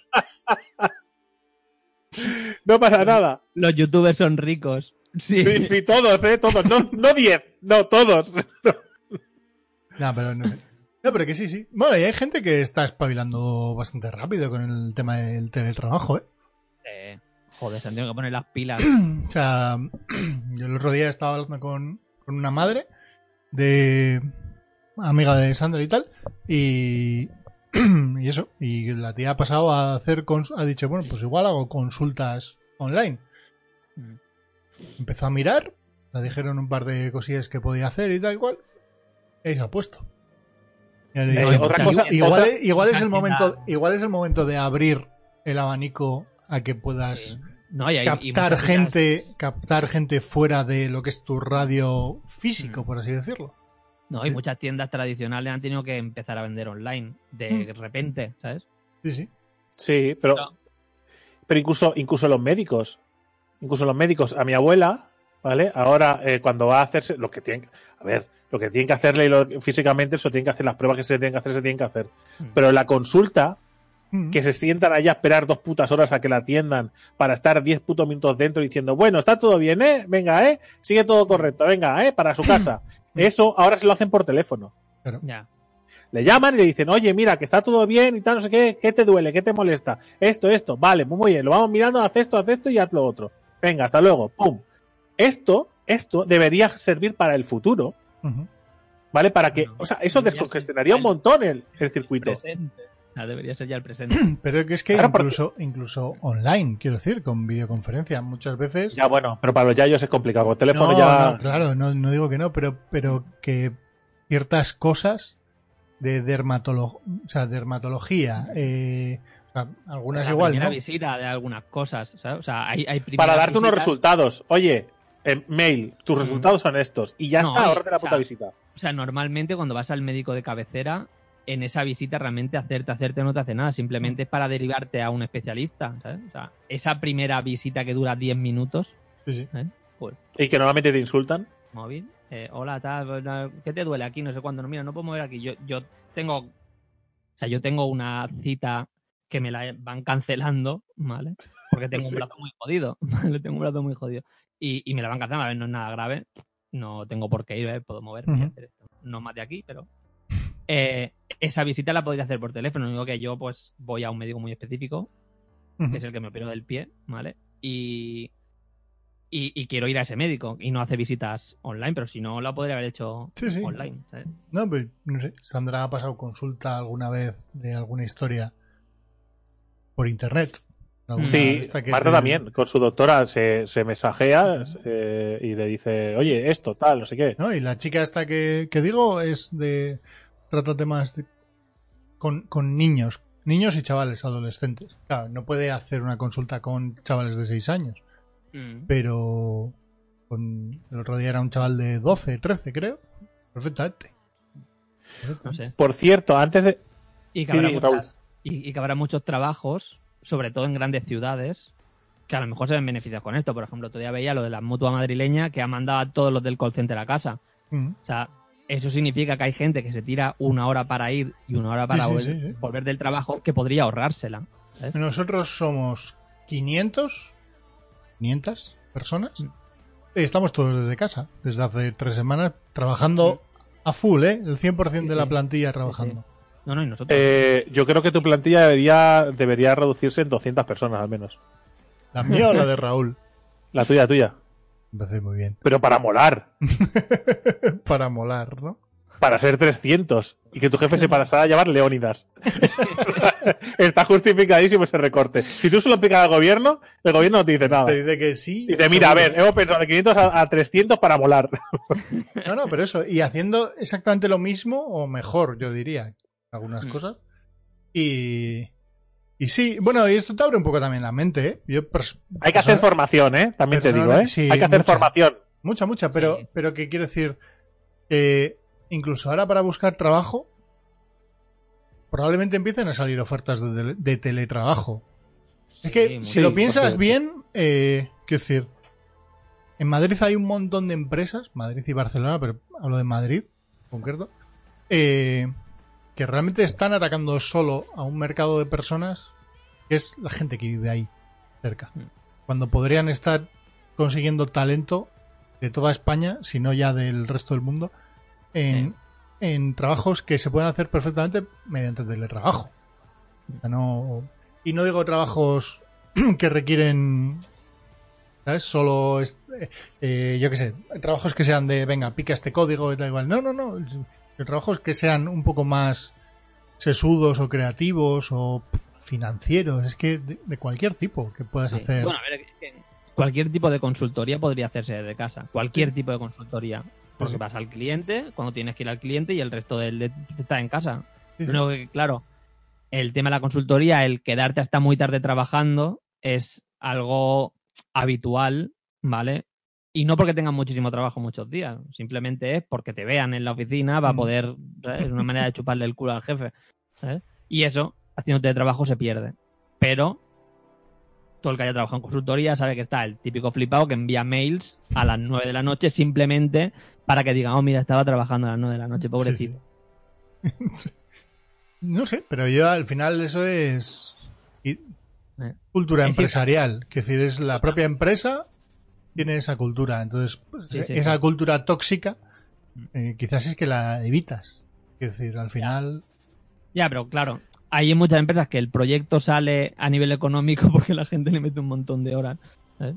no pasa nada. Los youtubers son ricos. Sí. Sí, sí, todos, ¿eh? Todos. No, no 10, no, todos. No, pero no. No, pero que sí, sí. Bueno, y hay gente que está espabilando bastante rápido con el tema del teletrabajo, ¿eh? Eh, joder, se han tenido que poner las pilas. <clears throat> O sea, <clears throat> yo el otro día estaba hablando con, con una madre de amiga de Sandra y tal, y, <clears throat> y eso, y la tía ha pasado a hacer, ha dicho, bueno, pues igual hago consultas online. Mm. Empezó a mirar, le dijeron un par de cosillas que podía hacer y tal cual, y se ha puesto. Eh, otra "Igual- cosa- igual, otra- es- igual es el momento, igual es el momento de abrir el abanico a que puedas Sí. No, y hay- captar gente, captar gente fuera de lo que es tu radio físico, Mm. por así decirlo. No, y muchas tiendas tradicionales han tenido que empezar a vender online de Mm. repente, ¿sabes? Sí, sí. Sí, pero, No. pero incluso, incluso los médicos, incluso los médicos, a mi abuela, ¿vale? Ahora, eh, cuando va a hacerse, lo que tienen, que- a ver, lo que tienen que hacerle y lo- físicamente, eso tienen que hacer, las pruebas que se tienen que hacer, se tienen que hacer. Mm. Pero la consulta. Que se sientan allá a esperar dos putas horas a que la atiendan para estar diez putos minutos dentro diciendo, bueno, está todo bien, ¿eh? Venga, ¿eh? Sigue todo correcto, venga, ¿eh? Para su <clears throat> casa. Eso ahora se lo hacen por teléfono. Ya. Le llaman y le dicen, oye, mira, que está todo bien y tal, no sé qué, ¿qué te duele? ¿Qué te molesta? Esto, esto, vale, muy, muy bien, lo vamos mirando, haz esto, haz esto y haz lo otro. Venga, hasta luego, pum. Esto, esto debería servir para el futuro. ¿vale? Para que, Bueno, o sea, eso descongestionaría un montón el, el circuito. Presente. Sea, debería ser ya el presente. <clears throat> Pero que es que Claro, porque- incluso, incluso online, quiero decir, con videoconferencia, muchas veces. Ya, bueno, pero para los yayos es complicado, con teléfono no, ya... no, claro, no, no digo que no, pero, pero que ciertas cosas de dermatolo o sea, dermatología, eh, o sea, algunas la igual, primera ¿no? visita de algunas cosas, ¿sabes? O sea, hay, hay para darte unos resultados. Oye, en mail, tus Mm. resultados son estos. Y ya No, está, ahorrate la o puta sea, visita. O sea, normalmente cuando vas al médico de cabecera, en esa visita realmente hacerte, hacerte no te hace nada. Simplemente es para derivarte a un especialista, ¿sabes? O sea, esa primera visita que dura 10 minutos, Sí, sí. ¿eh? Pues, Y que normalmente te insultan. móvil. eh, hola, tal, no, ¿qué te duele aquí? No sé cuándo. No, mira, no puedo mover aquí. Yo, yo tengo. O sea, yo tengo una cita que me la van cancelando, ¿vale? Porque tengo un Sí. brazo muy jodido, <laughs> ¿vale? Tengo un brazo muy jodido. Y, y me la van cancelando, a ver, no es nada grave. No tengo por qué ir, ¿eh? puedo moverme. No más de aquí, pero. Eh, esa visita la podría hacer por teléfono. Lo único que yo, pues, voy a un médico muy específico, que es el que me operó del pie, ¿vale? Y, y, y quiero ir a ese médico y no hace visitas online, pero si no, la podría haber hecho Sí, sí. online. ¿sabes? No, pues no sé. Sandra ha pasado consulta alguna vez de alguna historia por internet. De Sí, Marta también, con su doctora se, se mensajea eh, y le dice, oye, esto, tal, no sé qué. ¿no? Y la chica esta que, que digo es de. Trata temas de- con, con niños. Niños y chavales adolescentes. Claro, no puede hacer una consulta con chavales de 6 años. Mm. Pero. Con, el otro día era un chaval de 12, 13, creo. Perfectamente. No sé. Por cierto, antes de... Y que, Sí, habrá sí, muchas- y, y que habrá muchos trabajos, sobre todo en grandes ciudades, que a lo mejor se ven beneficiados con esto. Por ejemplo, todavía veía lo de la mutua madrileña que ha mandado a todos los del call center a casa. Mm. O sea, eso significa que hay gente que se tira una hora para ir y una hora para Sí, volver, sí, sí. volver del trabajo que podría ahorrársela. ¿sabes? Nosotros somos 500, 500 personas. Mm. Y estamos todos desde casa, desde hace tres semanas, trabajando a full, ¿eh? El 100% Sí, de la plantilla trabajando. No, no, y nosotros. Eh, yo creo que tu plantilla debería, debería reducirse en 200 personas al menos. La mía o la de Raúl. La tuya, tuya. Me parece muy bien. Pero para molar. <laughs> Para molar, ¿no? Para ser 300. Y que tu jefe se pasara a llamar Leónidas. <laughs> Está justificadísimo ese recorte. Si tú se lo explicas al gobierno, el gobierno no te dice nada. Te dice que sí. Y te mira, a ver, hemos pensado de 500 a, a 300 para molar. <laughs> No, no, pero eso. Y haciendo exactamente lo mismo o mejor, yo diría, algunas Mm. cosas. Y. Y sí, bueno, y esto te abre un poco también la mente, ¿eh? Yo Hay que hacer formación, ¿eh? También te digo, ¿eh? Sí, Hay que hacer mucha. formación. Mucha, mucha, pero, Sí. pero que quiero decir, que incluso ahora para buscar trabajo, probablemente empiecen a salir ofertas de, tele- de teletrabajo. es que si lo piensas porque- bien, eh, quiero decir, en Madrid hay un montón de empresas, Madrid y Barcelona, pero hablo de Madrid, en concreto, eh, que realmente están atacando solo a un mercado de personas que es la gente que vive ahí, cerca. Mm. Cuando podrían estar consiguiendo talento de toda España, si no ya del resto del mundo, en, en trabajos que se pueden hacer perfectamente mediante teletrabajo. O sea, no- y no digo trabajos <clears throat> que requieren, ¿sabes? Solo, est- eh, yo qué sé, trabajos que sean de, venga, pica este código y tal igual. No, no, no. Trabajos que sean un poco más sesudos o creativos o financieros. Es que de, de cualquier tipo que puedas Sí. hacer. Bueno, a ver, es que cualquier tipo de consultoría podría hacerse desde casa. Cualquier tipo de consultoría. Porque Sí. vas al cliente, cuando tienes que ir al cliente y el resto del de, está en casa. Sí, Lo único que, claro, el tema de la consultoría, el quedarte hasta muy tarde trabajando, es algo habitual, ¿vale? Y no porque tengan muchísimo trabajo muchos días, simplemente es porque te vean en la oficina para Mm. poder, ¿sabes? Es una manera de chuparle el culo al jefe, ¿sabes? Y eso, haciéndote trabajo, se pierde. Pero todo el que haya trabajado en consultoría sabe que está el típico flipado que envía mails a las 9 de la noche simplemente para que digan, oh, mira, estaba trabajando a las 9 de la noche, pobrecito. Sí, sí. <laughs> no sé, pero yo al final eso es Eh. cultura Es empresarial. Que decir, es la propia empresa tiene esa cultura. Entonces, pues, Sí, sí, esa sí. cultura tóxica, eh, quizás es que la evitas. Es decir, al final. Ya, pero claro, hay muchas empresas que el proyecto sale a nivel económico <laughs> porque la gente le mete un montón de horas. ¿sabes?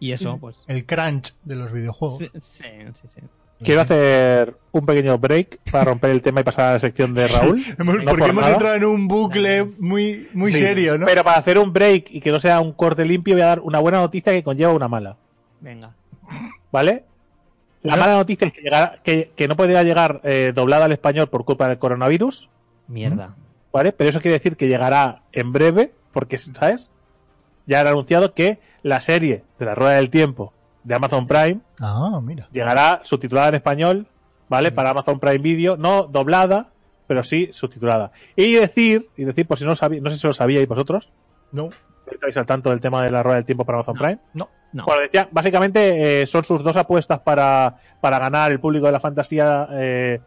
Y eso, pues. El crunch de los videojuegos. Sí, sí, sí. sí. Quiero hacer un pequeño break para romper el tema y pasar a la sección de Raúl. <laughs> Hemos- No porque por hemos nada. entrado en un bucle muy, muy Sí, serio, ¿no? Pero para hacer un break y que no sea un corte limpio, voy a dar una buena noticia que conlleva una mala. Venga. ¿Vale? La mala noticia es que, llegará- que, que no podría llegar eh, doblada al español por culpa del coronavirus, Mierda. ¿vale? Pero eso quiere decir que llegará en breve, porque, ¿sabes? Ya han anunciado que la serie de la Rueda del Tiempo de Amazon Prime Ah, mira. llegará subtitulada en español, ¿vale? Mm. Para Amazon Prime Video, no doblada, pero sí subtitulada. Y decir, y decir, por si no lo sabía, no sé si lo sabíais vosotros, No, estáis al tanto del tema de la Rueda del Tiempo para Amazon No. Prime. No. Bueno, decía, básicamente eh, son sus dos apuestas para, para ganar el público de la fantasía. eh,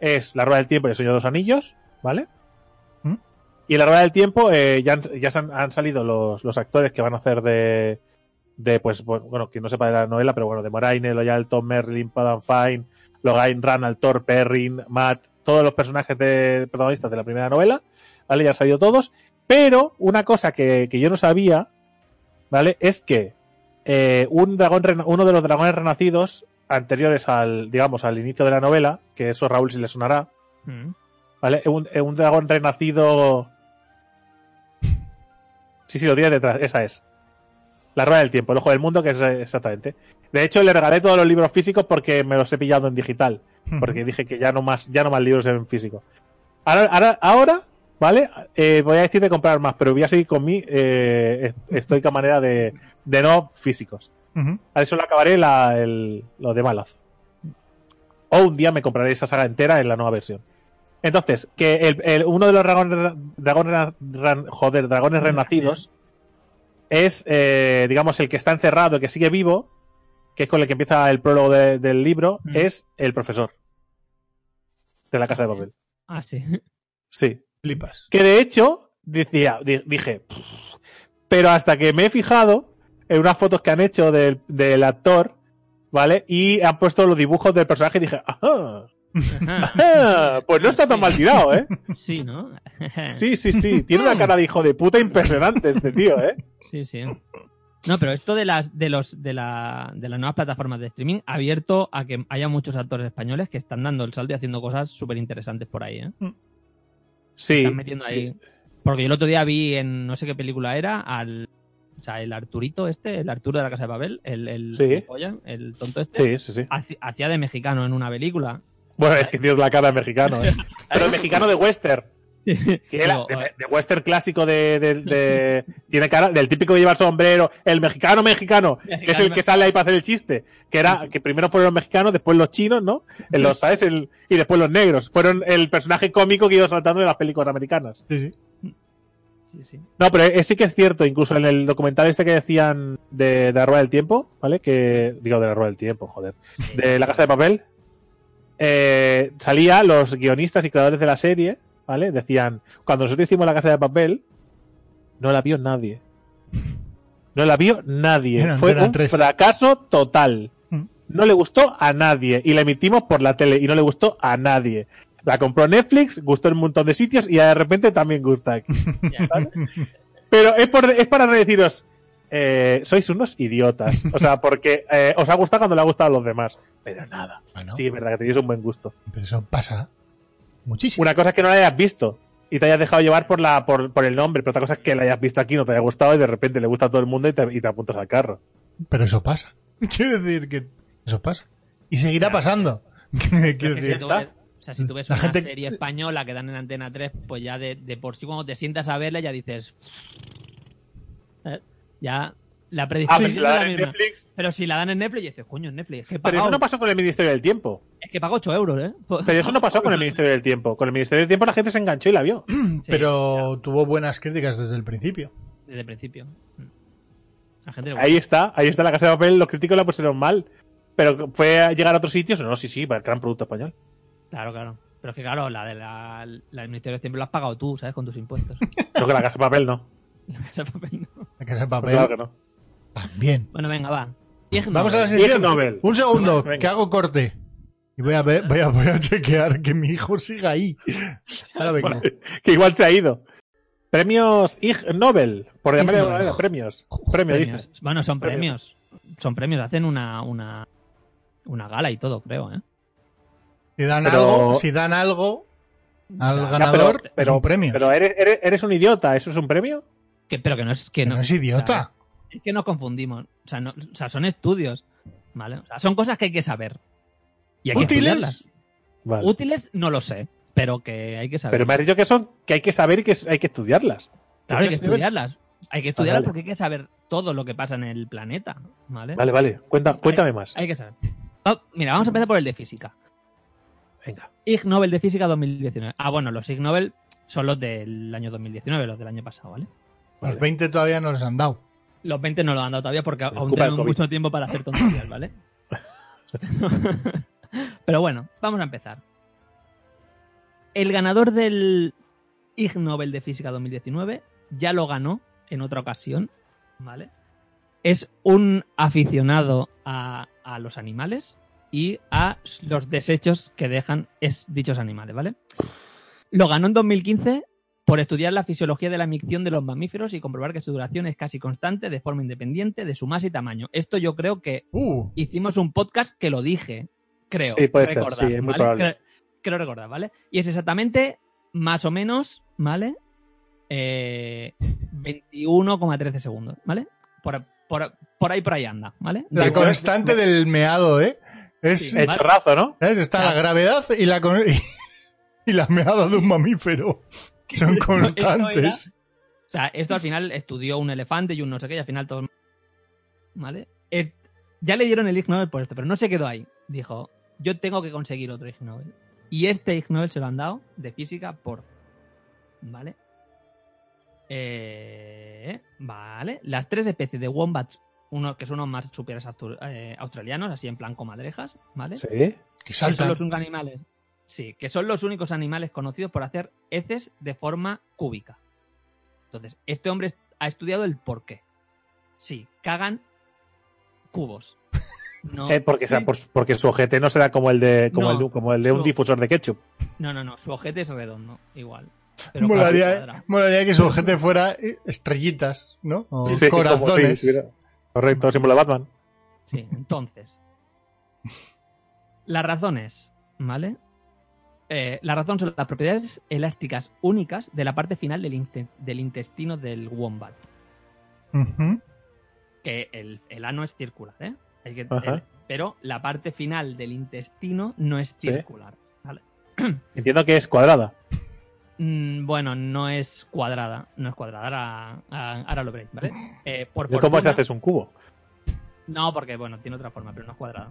es la Rueda del Tiempo y el Señor de los Anillos, ¿vale? ¿Mm? Y en la Rueda del Tiempo eh, ya, han, ya han, han salido los, los actores que van a hacer de, de, pues, bu- bueno, que no sepa de la novela, pero bueno, de Moraine, Loyal, Tom Merlin, Padam Fine, Logain, Ranald, Thor, Perrin, Matt, todos los personajes de protagonistas de la primera novela, ¿vale? Ya han salido todos. Pero una cosa que, que yo no sabía, ¿vale? Es que eh, un dragón uno de los dragones renacidos anteriores al, digamos, al inicio de la novela, que eso Raúl si le sonará, Mm. ¿vale? Un, un dragón renacido. Sí, sí, lo tienes detrás, esa es. La rueda del tiempo, el ojo del mundo, que es exactamente. De hecho, le regalé todos los libros físicos porque me los he pillado en digital. Porque dije que ya no más, ya no más libros en físico. Ahora, ahora, ahora ¿vale? Eh, voy a decir de comprar más, pero voy a seguir con mí. Eh, estoy a manera de, de no físicos. A eso le acabaré la, el, lo de malas. O un día me compraré esa saga entera en la nueva versión. Entonces, que el, el- uno de los dragones, dragones, ran- joder, dragones renacidos es, eh, digamos, el que está encerrado, el que sigue vivo, que es con el que empieza el prólogo de- del libro, Mm. es el profesor. de la casa de papel. Ah, sí. Sí. Flipas. Que de hecho, decía, di- dije, pero hasta que me he fijado en unas fotos que han hecho del, del actor, ¿vale? Y han puesto los dibujos del personaje y dije, ajá, ajá, pues no está tan mal tirado, ¿eh? Sí, ¿no? Sí, sí, sí, tiene una cara de hijo de puta impresionante este tío, ¿eh? Sí, sí. No, pero esto de las de los de, la, de las nuevas plataformas de streaming ha abierto a que haya muchos actores españoles que están dando el salto y haciendo cosas súper interesantes por ahí, ¿eh? Sí. Están metiendo sí. ahí. Porque yo el otro día vi en no sé qué película era al o sea, el Arturito este, el Arturo de la Casa de Babel, el el, Sí. gilipollas, el tonto este, Sí, sí, sí. hacía de mexicano en una película. Bueno, es que tienes la cara de mexicano, ¿eh? <laughs> Pero el mexicano de western. Que <laughs> era Digo, de, de western clásico de, de- de- tiene cara del típico que lleva el sombrero, el mexicano mexicano, que es el que sale ahí para hacer el chiste, que era que primero fueron los mexicanos, después los chinos, ¿no? Los, ¿sabes? El- y después los negros. Fueron el personaje cómico que iba saltando en las películas americanas. Sí, sí. Sí, sí. No, pero eh, sí que es cierto, incluso en el documental este que decían de, de la Rueda del Tiempo, ¿vale? Que, digo, de la Rueda del Tiempo, joder. De la Casa de Papel, eh, salía los guionistas y creadores de la serie, ¿vale? Decían, cuando nosotros hicimos la Casa de Papel, no la vio nadie. No la vio nadie. Fue un 3. fracaso total. Mm. No le gustó a nadie. Y la emitimos por la tele y no le gustó a nadie. La compró Netflix, gustó en un montón de sitios y de repente también gusta aquí. Pero es, por, es para deciros, eh, sois unos idiotas. O sea, porque eh, os ha gustado cuando le ha gustado a los demás. Pero nada. Bueno, Sí, es verdad que tenéis un buen gusto. pero eso pasa muchísimo. Una cosa es que no la hayas visto y te hayas dejado llevar por, la, por, por el nombre, pero otra cosa es que la hayas visto aquí, no te haya gustado y de repente le gusta a todo el mundo y te, y te apuntas al carro. Pero eso pasa. <laughs> Quiero decir que eso pasa. Y seguirá pasando. <laughs> Quiero si decir, tú ves, o sea, si tú ves La una gente- serie española que dan en Antena 3, pues ya de, de por sí cuando te sientas a verla ya dices... ¿eh? Ya la Ah, predisposición pero si la es dan la en misma. Netflix. Pero si la dan en Netflix, dices, coño, en Netflix, es que he Pero eso no pasó con el Ministerio del Tiempo. es que pago 8 euros, ¿eh? <laughs> Pero eso no pasó con el Ministerio del Tiempo. Con el Ministerio del Tiempo la gente se enganchó y la vio. Sí, <clears throat> pero tuvo buenas críticas desde el principio. Desde el principio. La gente le Ahí está, ahí está la casa de papel, los críticos la pusieron mal. Pero fue a llegar a otros sitios, no, sí, sí, para el gran producto español. Claro, claro. Pero es que, claro, la, de la, la del Ministerio de Tiempo la has pagado tú, ¿sabes? Con tus impuestos. <laughs> Creo que la casa de papel no. Ese papel no. La casa de Pues papel claro que no. También. bueno, venga, va. Ig Vamos a la Nobel. Ig sección. Nobel. Un segundo, Venga. que hago corte. Y voy a ver, voy a, voy a chequear que mi hijo siga ahí. Ahora vengo. Que igual se ha ido. Premios Ig Nobel, por llamarle de alguna Nobel. manera, premios. Premios, Premios. dices. Bueno, son Premios. premios. Son premios. Hacen una, una, una gala y todo, creo, ¿eh? Si dan Pero- algo, si dan algo al Ya, ganador, pero, pero, es un premio. pero eres, eres, eres un idiota, ¿eso es un premio? Que, pero que no es que Que no, no es idiota. Es que nos confundimos. O sea, no- o sea, son estudios. ¿Vale? O sea, son cosas que hay que saber. Y hay que estudiarlas. ¿Útiles? Vale. Útiles no lo sé, pero que hay que saber. Pero me has dicho que son que hay que saber y que hay que estudiarlas. Claro, hay que estudiarlas. Hay que estudiarlas vale. porque hay que saber todo lo que pasa en el planeta. ¿Vale? Vale, vale. Cuenta, cuéntame más. Hay que saber. Oh, mira, vamos a empezar por el de física. Venga. Ig Nobel de Física 2019. Ah, bueno, los Ig Nobel son los del año 2019, los del año pasado, ¿vale? Los Vale. 20 todavía no les han dado. Los 20 no lo han dado todavía porque Por aún tenemos mucho tiempo para hacer tonterías, ¿vale? <laughs> Pero bueno, vamos a empezar. El ganador del Ig Nobel de Física 2019 ya lo ganó en otra ocasión, ¿vale? Es un aficionado a, a los animales y a los desechos que dejan es, dichos animales, ¿vale? Lo ganó en 2015 por estudiar la fisiología de la micción de los mamíferos y comprobar que su duración es casi constante de forma independiente de su masa y tamaño. Esto yo creo que Uh, hicimos un podcast que lo dije, creo. Sí, puede ser, recordar, sí, es muy ¿vale? probable. Creo, creo recordar, ¿vale? Y es exactamente, más o menos, ¿vale? Eh, 21,13 segundos, ¿vale? Por, por- por ahí, por ahí anda, ¿vale? la De- constante del meado, ¿eh? Es, Sí. El chorrazo, ¿no? ¿sabes? Está la gravedad y la, <laughs> y la meada de un mamífero. <laughs> Son constantes. O sea, esto al final estudió un elefante y un no sé qué, y al final todo. ¿Vale? Eh, ya le dieron el Ig Nobel por esto, pero no se quedó ahí. Dijo, yo tengo que conseguir otro Ig Nobel. Y este Ig Nobel se lo han dado de física por. ¿Vale? Eh, vale. Las tres especies de wombats, uno que son unos marsupiales eh, australianos, así en plan comadrejas, ¿vale? Sí. Que Que son saltan. los únicos animales. Sí, que son los únicos animales conocidos por hacer heces de forma cúbica. Entonces, este hombre ha estudiado el por qué. Sí, cagan cubos. <laughs> No, Eh, porque, sea, sí. por- porque su ojete no será como el de, como No, el de, como el de un su- difusor de ketchup. no, no, no, su ojete es redondo, igual. Pero Molaría, cuadrado. molaría que su ojete fuera eh, estrellitas, ¿no? O Sí, como corazones. Correcto, símbolo de Batman. Sí, entonces. Las razones, ¿vale? Eh, la razón son las propiedades elásticas únicas de la parte final del, inte- del intestino del wombat. Que el, el ano es circular, ¿eh? Que- el- pero la parte final del intestino no es Sí. circular. ¿vale? <clears throat> Entiendo que es cuadrada. Mm, bueno, no es cuadrada. No es cuadrada. Ahora, lo veréis, ¿vale? Eh, por ¿De ¿Cómo se fortuna- hace un cubo? No, porque, bueno, tiene otra forma, pero no es cuadrado.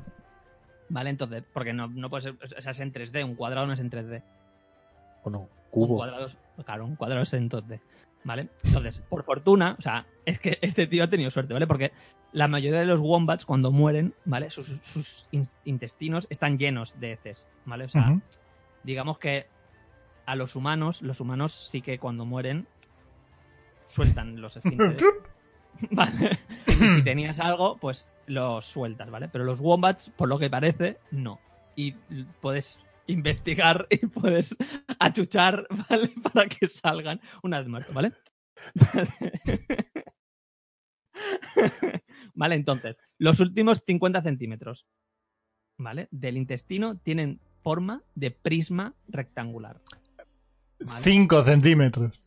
¿Vale? Entonces, porque no, no puede ser. O sea, es en 3D. Un cuadrado no es en 3D. O no, Un cubo. cuadrado, es- claro, un cuadrado es en 2D. ¿Vale? Entonces, por fortuna, o sea, es que este tío ha tenido suerte, ¿vale? Porque la mayoría de los wombats, cuando mueren, ¿vale? Sus, sus in- intestinos están llenos de heces, ¿vale? O sea, digamos que a los humanos, los humanos sí que cuando mueren sueltan los <laughs> esfínteres. <laughs> ¿Vale? Y si tenías algo, pues lo sueltas, ¿vale? Pero los wombats, por lo que parece, no. Y puedes investigar y puedes achuchar, <laughs> ¿vale? Para que salgan una vez muerto, ¿vale? <laughs> vale, entonces, los últimos 50 centímetros, ¿vale? Del intestino tienen forma de prisma rectangular. Vale. 5 centímetros.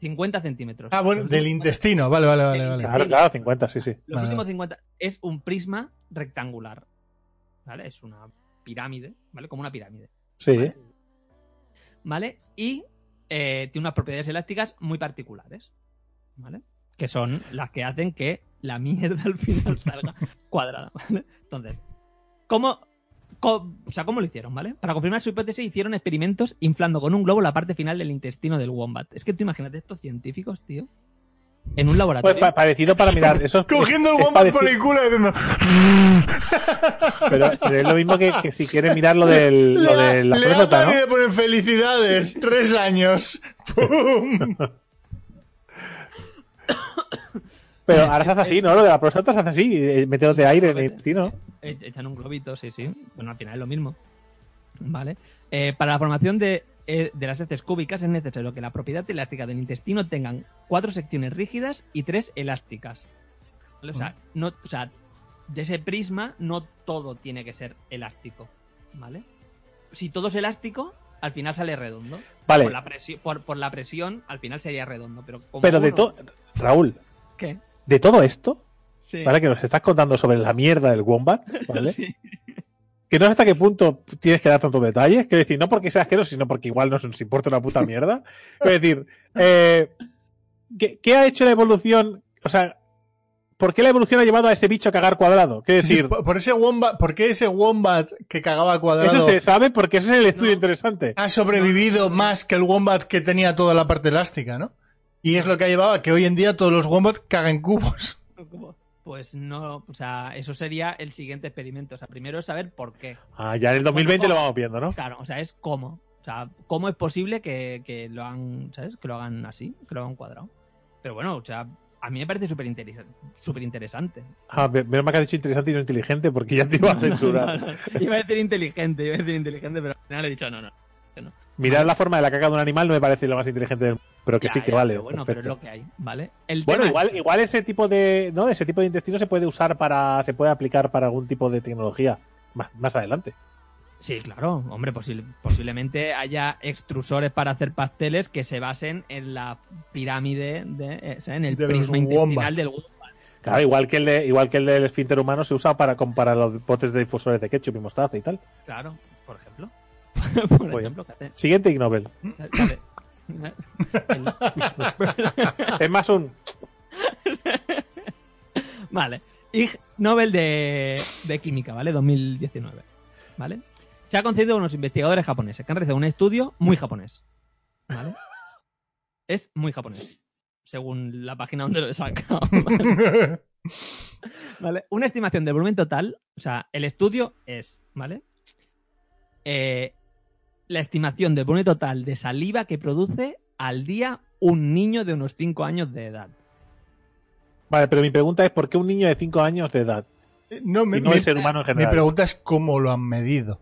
50 centímetros. Ah, bueno, del intestino. Vale, vale, vale. Vale. Claro, claro, 50, sí, sí. Los Vale, últimos vale. 50 es un prisma rectangular. ¿Vale? Es una pirámide, ¿vale? Como una pirámide. Sí. ¿Vale? ¿Vale? Y eh, tiene unas propiedades elásticas muy particulares. ¿Vale? Que son las que hacen que la mierda al final <laughs> salga cuadrada. ¿Vale? Entonces, ¿cómo, o sea, ¿cómo lo hicieron? ¿Vale? Para confirmar su hipótesis hicieron experimentos inflando con un globo la parte final del intestino del wombat. Es que tú imagínate estos científicos, tío. En un Pues laboratorio. pa- parecido para mirar. <laughs> Eso es- Cogiendo el wombat por el culo y diciendo. Pero, pero es lo mismo que, que si quieres mirar lo, del, Le lo de la le próstata, ¿no? le ponen felicidades. Tres años. ¡Pum! Pero ahora se hace así, ¿no? Lo de la próstata se hace así, eh, metiéndote aire en el intestino. E- Echan un globito, sí, sí. Bueno, al final es lo mismo. ¿Vale? Eh, para la formación de, eh, de las heces cúbicas es necesario que la propiedad elástica del intestino tengan cuatro secciones rígidas y tres elásticas. ¿Vale? O, sea, no, o sea, de ese prisma no todo tiene que ser elástico. ¿Vale? Si todo es elástico, al final sale redondo. Vale. Por la, presi- por, por la presión, al final sería redondo. Pero, como Pero de todo. Raúl, ¿Qué? de todo esto, Sí. ¿vale? Que nos estás contando sobre la mierda del Wombat, ¿vale? <laughs> Sí. Que no sé hasta qué punto tienes que dar tantos detalles. Quiero decir, no porque sea asqueroso, sino porque igual nos, nos importa una puta mierda. Quiero decir, eh, ¿qué, qué ha hecho la evolución? O sea, ¿por qué la evolución ha llevado a ese bicho a cagar cuadrado? Quiero Sí, sí, decir, por por ese wombat, ¿por qué ese wombat que cagaba cuadrado eso se sabe porque ese es el estudio No. interesante. ha sobrevivido más que el wombat que tenía toda la parte elástica, ¿no? Y es lo que ha llevado a que hoy en día todos los wombats cagan cubos. Pues no, o sea, eso sería el siguiente experimento. O sea, primero es saber por qué. Ah, ya en el 2020 lo vamos viendo, ¿no? Claro, o sea, es cómo. O sea, cómo es posible que, que lo hagan, ¿sabes? Que lo hagan así, que lo hagan cuadrado. Pero bueno, o sea, a mí me parece súper interesante. Ah, me- menos mal que has dicho interesante y no inteligente porque ya te iba a <laughs> censurar. Iba a decir inteligente, iba a decir inteligente, pero al final he dicho no, no. no. Mirar la forma de la caca de un animal no me parece lo más inteligente del mundo, pero que Ya, sí que ya, vale. pero bueno, pero es perfecto. lo que hay, ¿vale? El Bueno, igual, es- igual ese tipo de, ¿no? Ese tipo de intestino se puede usar para, se puede aplicar para algún tipo de tecnología más, más adelante. Sí, claro, hombre, posible- posiblemente haya extrusores para hacer pasteles que se basen en la pirámide de, eh, o sea, en el De prisma intestinal wombat. del wombat. Claro, igual que el de, igual que el del esfínter humano se usa para comparar los botes de difusores de ketchup y mostaza y tal. Claro, por ejemplo. <laughs> por Muy ejemplo. Siguiente Ig Nobel. Fíjate. El- <laughs> Es más un. <laughs> Vale. Ig Nobel de, de Química, ¿vale? 2019. ¿Vale? Se ha concedido a unos investigadores japoneses que han realizado un estudio muy japonés. ¿Vale? Es muy japonés. Según la página donde lo he sacado. <laughs> ¿vale? ¿Vale? Una estimación del volumen total. O sea, el estudio es, ¿vale? Eh, la estimación del volumen total de saliva que produce al día un niño de unos 5 años de edad. Vale, pero mi pregunta es: ¿por qué un niño de 5 años de edad? Eh, No, me, Y no mi- el ser humano en mi general. pregunta es cómo lo han medido.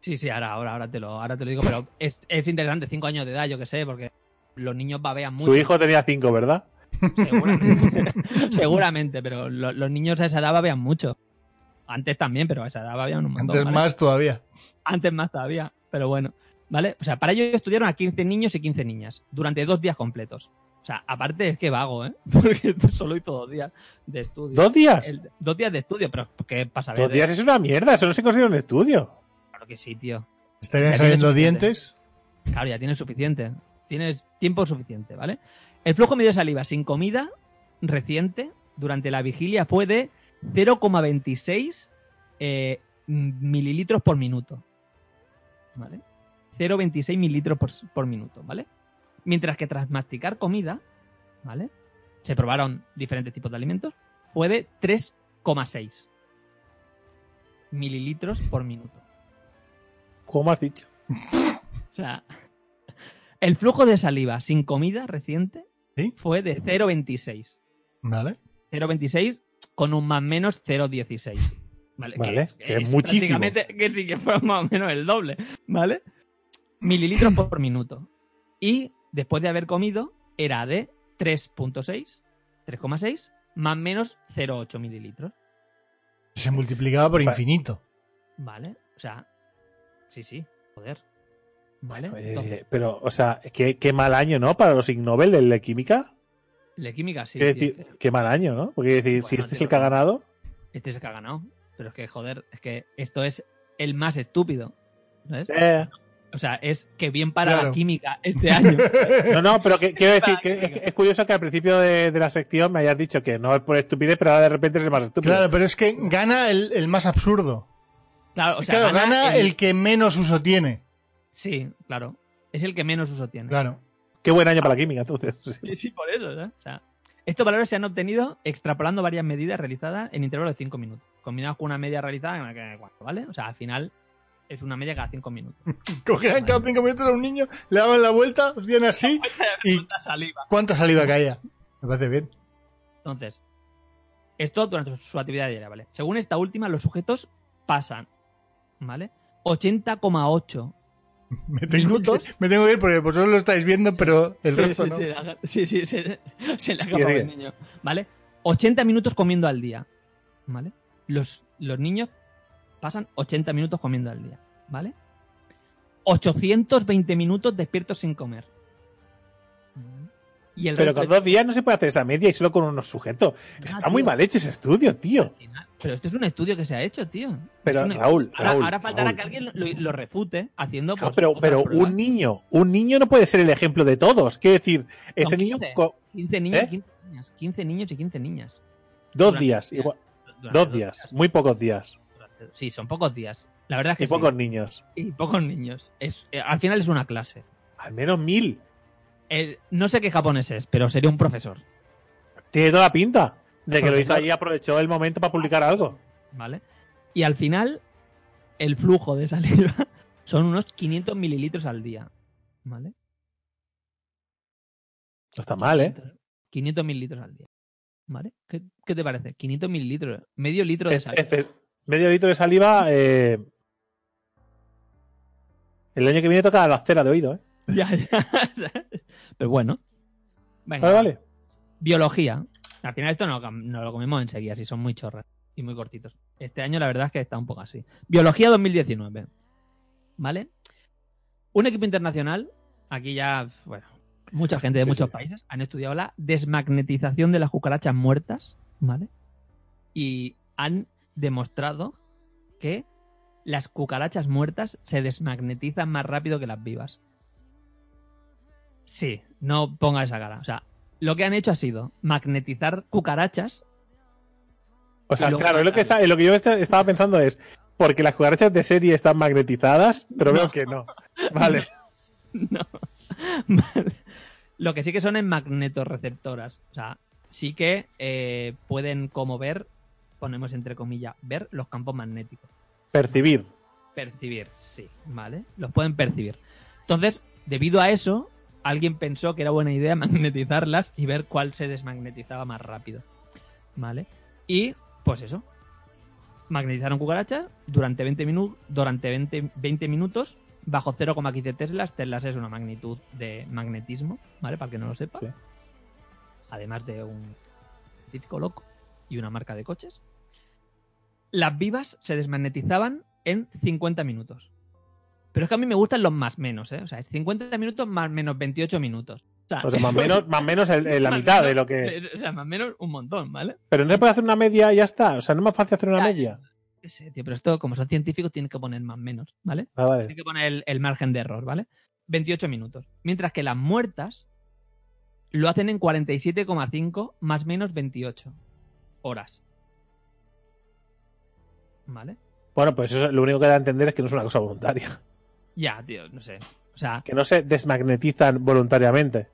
Sí, sí, ahora, ahora, ahora, te, lo, ahora te lo digo, pero es, es interesante, 5 años de edad, yo que sé, porque los niños babean mucho. Su hijo tenía 5, ¿verdad? Seguramente, <laughs> seguramente pero lo- los niños a esa edad babean mucho. Antes también, pero a esa edad babean un montón. Antes ¿vale? más todavía. Antes más todavía, pero bueno. ¿Vale? O sea, para ello estudiaron a 15 niños y 15 niñas durante dos días completos. O sea, aparte es que vago, ¿eh? <laughs> Porque solo hizo dos días de estudio. ¿Dos días? El- dos días de estudio, pero ¿qué pasa? Dos días es una mierda, eso no se considera un estudio. Claro que sí, tío. Estarían saliendo dientes. Claro, ya tienes suficiente. Tienes tiempo suficiente, ¿vale? El flujo medio de saliva sin comida reciente durante la vigilia fue de 0,26 eh, mililitros por minuto. ¿Vale? 0,26 mililitros por, por minuto, ¿vale? Mientras que tras masticar comida, ¿vale? Se probaron diferentes tipos de alimentos, fue de 3,6 mililitros por minuto. ¿Cómo has dicho? <laughs> O sea, el flujo de saliva sin comida reciente ¿Sí? fue de 0,26. ¿Vale? 0,26 con un más menos 0,16. Vale, Vale, que es muchísimo. prácticamente <laughs> Que sí que fue más o menos el doble, ¿vale? Mililitros <clears throat> por minuto. Y después de haber comido, era de 3.6, 3,6, más menos 0,8 mililitros. Se multiplicaba por infinito. ¿Vale? O sea, sí, sí, joder. ¿Vale? Eh, pero, o sea, qué, qué mal año, ¿no? Para los Ig Nobel de la química. la química sí. Quiero tío, decir, qué mal año, ¿no? Porque decir, si este es el que ha ganado. Este es el que ha ganado. Pero es que, joder, es que esto es el más estúpido. ¿sabes? eh, O sea, es que bien para Claro. la química este año. <laughs> no, no, pero que- quiero decir que es, es curioso que al principio de, de la sección me hayas dicho que no es por estupidez, pero ahora de repente es el más estúpido. Claro, pero es que gana el, el más absurdo. Claro, o sea, claro, gana, gana el... que menos uso tiene. Sí, claro. Es el que menos uso tiene. Claro. Qué buen año para la química, entonces. <laughs> Sí. Por eso, ¿sabes? O sea, estos valores se han obtenido extrapolando varias medidas realizadas en intervalos de 5 minutos, combinados con una media realizada en la que, ¿vale? O sea, al final es una media cada 5 minutos. <laughs> Cogían cada cinco minutos a un niño, le daban la vuelta, hacían así, <laughs> y Cuánta saliva. cuánta saliva caía. Me parece bien. Entonces, esto durante su actividad diaria, ¿vale? Según esta última, los sujetos pasan, ¿vale? 80,8 <laughs> Me tengo, Minutos. que, me tengo que ir porque vosotros lo estáis viendo, pero el Sí, resto sí, no. sí, la- Sí, sí, se, se le sigue. el niño. ¿Vale? 80 minutos comiendo al día. ¿Vale? Los, los niños pasan 80 minutos comiendo al día. ¿Vale? 820 minutos despiertos sin comer. Y el Pero con dos días no se puede hacer esa media y solo con unos sujetos. Ah, Está muy mal hecho ese estudio, tío. Pero esto es un estudio que se ha hecho, tío. Pero, un- Raúl, ahora, Raúl, ahora faltará Raúl. que alguien lo, lo refute haciendo. Claro, pues, pero, pero pruebas. un niño, un niño no puede ser el ejemplo de todos. Quiero decir, ese niño 15. co- 15 niños ¿Eh? y 15 niñas. 15 niños y 15 niñas. dos días, igual- Durante dos días, muy pocos días Durante- Sí, son pocos días. La verdad es que y sí. pocos niños. Y pocos niños. Es, eh, al final es una clase. Al menos mil. Eh, no sé qué japonés es, pero sería un profesor, Tiene toda la pinta de que lo hizo allí y aprovechó el momento para publicar algo. ¿vale? Y al final, el flujo de saliva <laughs> son unos 500 mililitros al día, ¿vale? No está mal, ¿eh? 500 mililitros al día, ¿vale? ¿Qué, qué te parece? 500 mililitros, medio litro de saliva. medio litro de saliva. eh, El año que viene toca la cera de oído, ¿eh? <laughs> Ya, ya. Pero bueno. Venga, Vale, vale. Biología. Al final esto no, no lo comemos enseguida, si son muy chorras y muy cortitos. Este año la verdad es que está un poco así. Biología 2019. ¿Vale? Un equipo internacional, aquí ya, bueno, mucha gente de Sí, muchos sí. países han estudiado la desmagnetización de las cucarachas muertas, ¿vale? Y han demostrado que las cucarachas muertas se desmagnetizan más rápido que las vivas. Sí, no ponga esa cara. O sea, lo que han hecho ha sido magnetizar cucarachas. O sea, claro, lo que, está, es lo que yo est- estaba pensando es. Porque las cucarachas de serie están magnetizadas, pero No. veo que no. Vale. <laughs> No. <laughs> Vale. Lo que sí que son es magnetorreceptoras. O sea, sí que eh, pueden como ver, ponemos entre comillas, ver los campos magnéticos. Percibir. percibir, sí, ¿vale? Los pueden percibir. Entonces, debido a eso, alguien pensó que era buena idea <laughs> magnetizarlas y ver cuál se desmagnetizaba más rápido. ¿Vale? Y, pues eso. Magnetizaron cucarachas durante 20, minu durante 20, 20 minutos bajo 0,15 teslas. Teslas es una magnitud de magnetismo, ¿vale? Para el que no lo sepa. Sí. Además de un científico loco y una marca de coches. Las vivas se desmagnetizaban en 50 minutos. Pero es que a mí me gustan los más menos, ¿eh? O sea, es 50 minutos más menos 28 minutos. O sea, O sea, <laughs> más menos, más menos el- el- la más mitad menos- de lo que. O sea, más menos un montón, ¿vale? Pero no se puede hacer una media y ya está. O sea, no es más fácil hacer una Ya, media. Qué sé, tío, pero esto, como son científicos, tienen que poner más menos, ¿vale? Ah, vale. Tienen que poner el, el margen de error, ¿vale? 28 minutos. Mientras que las muertas lo hacen en 47,5 más menos 28 horas. ¿Vale? Bueno, pues eso lo único que da a entender es que no es una cosa voluntaria. Ya, tío, no sé. O sea, Que no se desmagnetizan voluntariamente.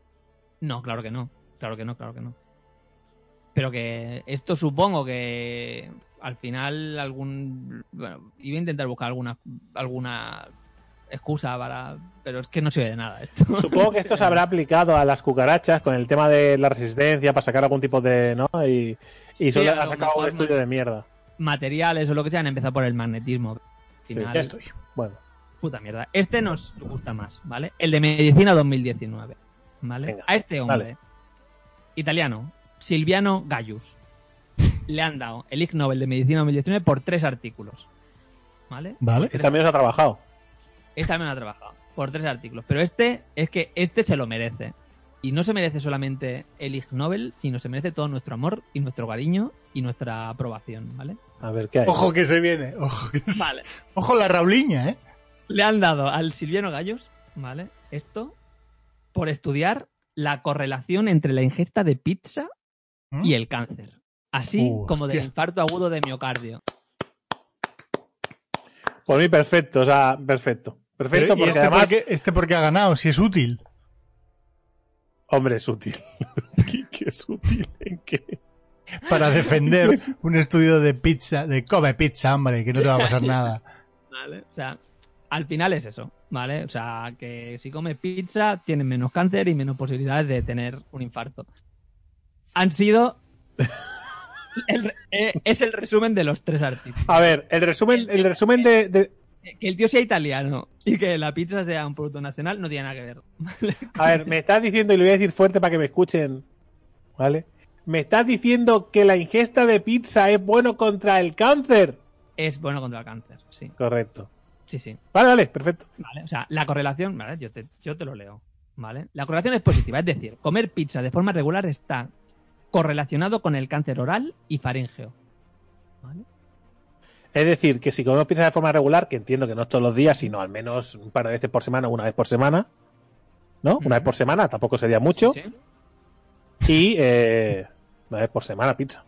no, claro que no. Claro que no, claro que no. Pero que esto supongo que al final algún... Bueno, iba a intentar buscar alguna, alguna excusa para... Pero es que no sirve de nada esto. <laughs> Supongo que esto se habrá aplicado a las cucarachas con el tema de la resistencia para sacar algún tipo de. ¿no? Y, y solo ha sacado un estudio de mierda. Materiales o lo que sea han empezado por el magnetismo. Al Sí, Ya estoy. Bueno, Puta mierda. Este nos gusta más, ¿vale? El de Medicina 2019. ¿Vale? Venga, a este hombre, dale. italiano, Silviano Gaius, le han dado el Ig Nobel de Medicina 2019 por tres artículos. ¿Vale? Vale. que también os ha trabajado. Este también ha trabajado. Por tres artículos. Pero este, es que este se lo merece. Y no se merece solamente el Ig Nobel, sino se merece todo nuestro amor y nuestro cariño y nuestra aprobación, ¿vale? A ver qué hay. Ojo que se viene. Ojo, que se- Vale. Ojo la Rauliña, ¿eh? Le han dado al Silviano Gallos, ¿vale? Esto por estudiar la correlación entre la ingesta de pizza ¿Mm? y el cáncer. Así Uh, como del infarto agudo de miocardio. Por mí, perfecto. O sea, perfecto. Perfecto, Pero, ¿y porque este, además. por qué, este por qué ha ganado? Si es útil. Hombre, es útil. <laughs> ¿Qué, qué es útil? ¿En qué? Para defender <laughs> un estudio de pizza, de come pizza, hombre, que no te va a pasar nada. <laughs> ¿Vale? O sea, al final es eso, ¿vale? O sea, que si comes pizza tienes menos cáncer y menos posibilidades de tener un infarto. Han sido... el eh, es el resumen de los tres artículos. A ver, el resumen, el resumen de, de- Que el tío sea italiano y que la pizza sea un producto nacional no tiene nada que ver. ¿vale? A ver, me estás diciendo, y lo voy a decir fuerte para que me escuchen, ¿vale? Me estás diciendo que la ingesta de pizza es bueno contra el cáncer. Es bueno contra el cáncer, sí. Correcto. Sí, sí. Vale, vale, perfecto. Vale, o sea, la correlación, ¿vale? Yo te, yo te lo leo, ¿vale? La correlación es positiva, es decir, comer pizza de forma regular está correlacionado con el cáncer oral y faríngeo. ¿Vale? Es decir, que si comemos pizza de forma regular, que entiendo que no es todos los días, sino al menos un par de veces por semana o una vez por semana, ¿no? Una vez por semana, tampoco sería mucho. Sí, sí. Y eh, una vez por semana pizza.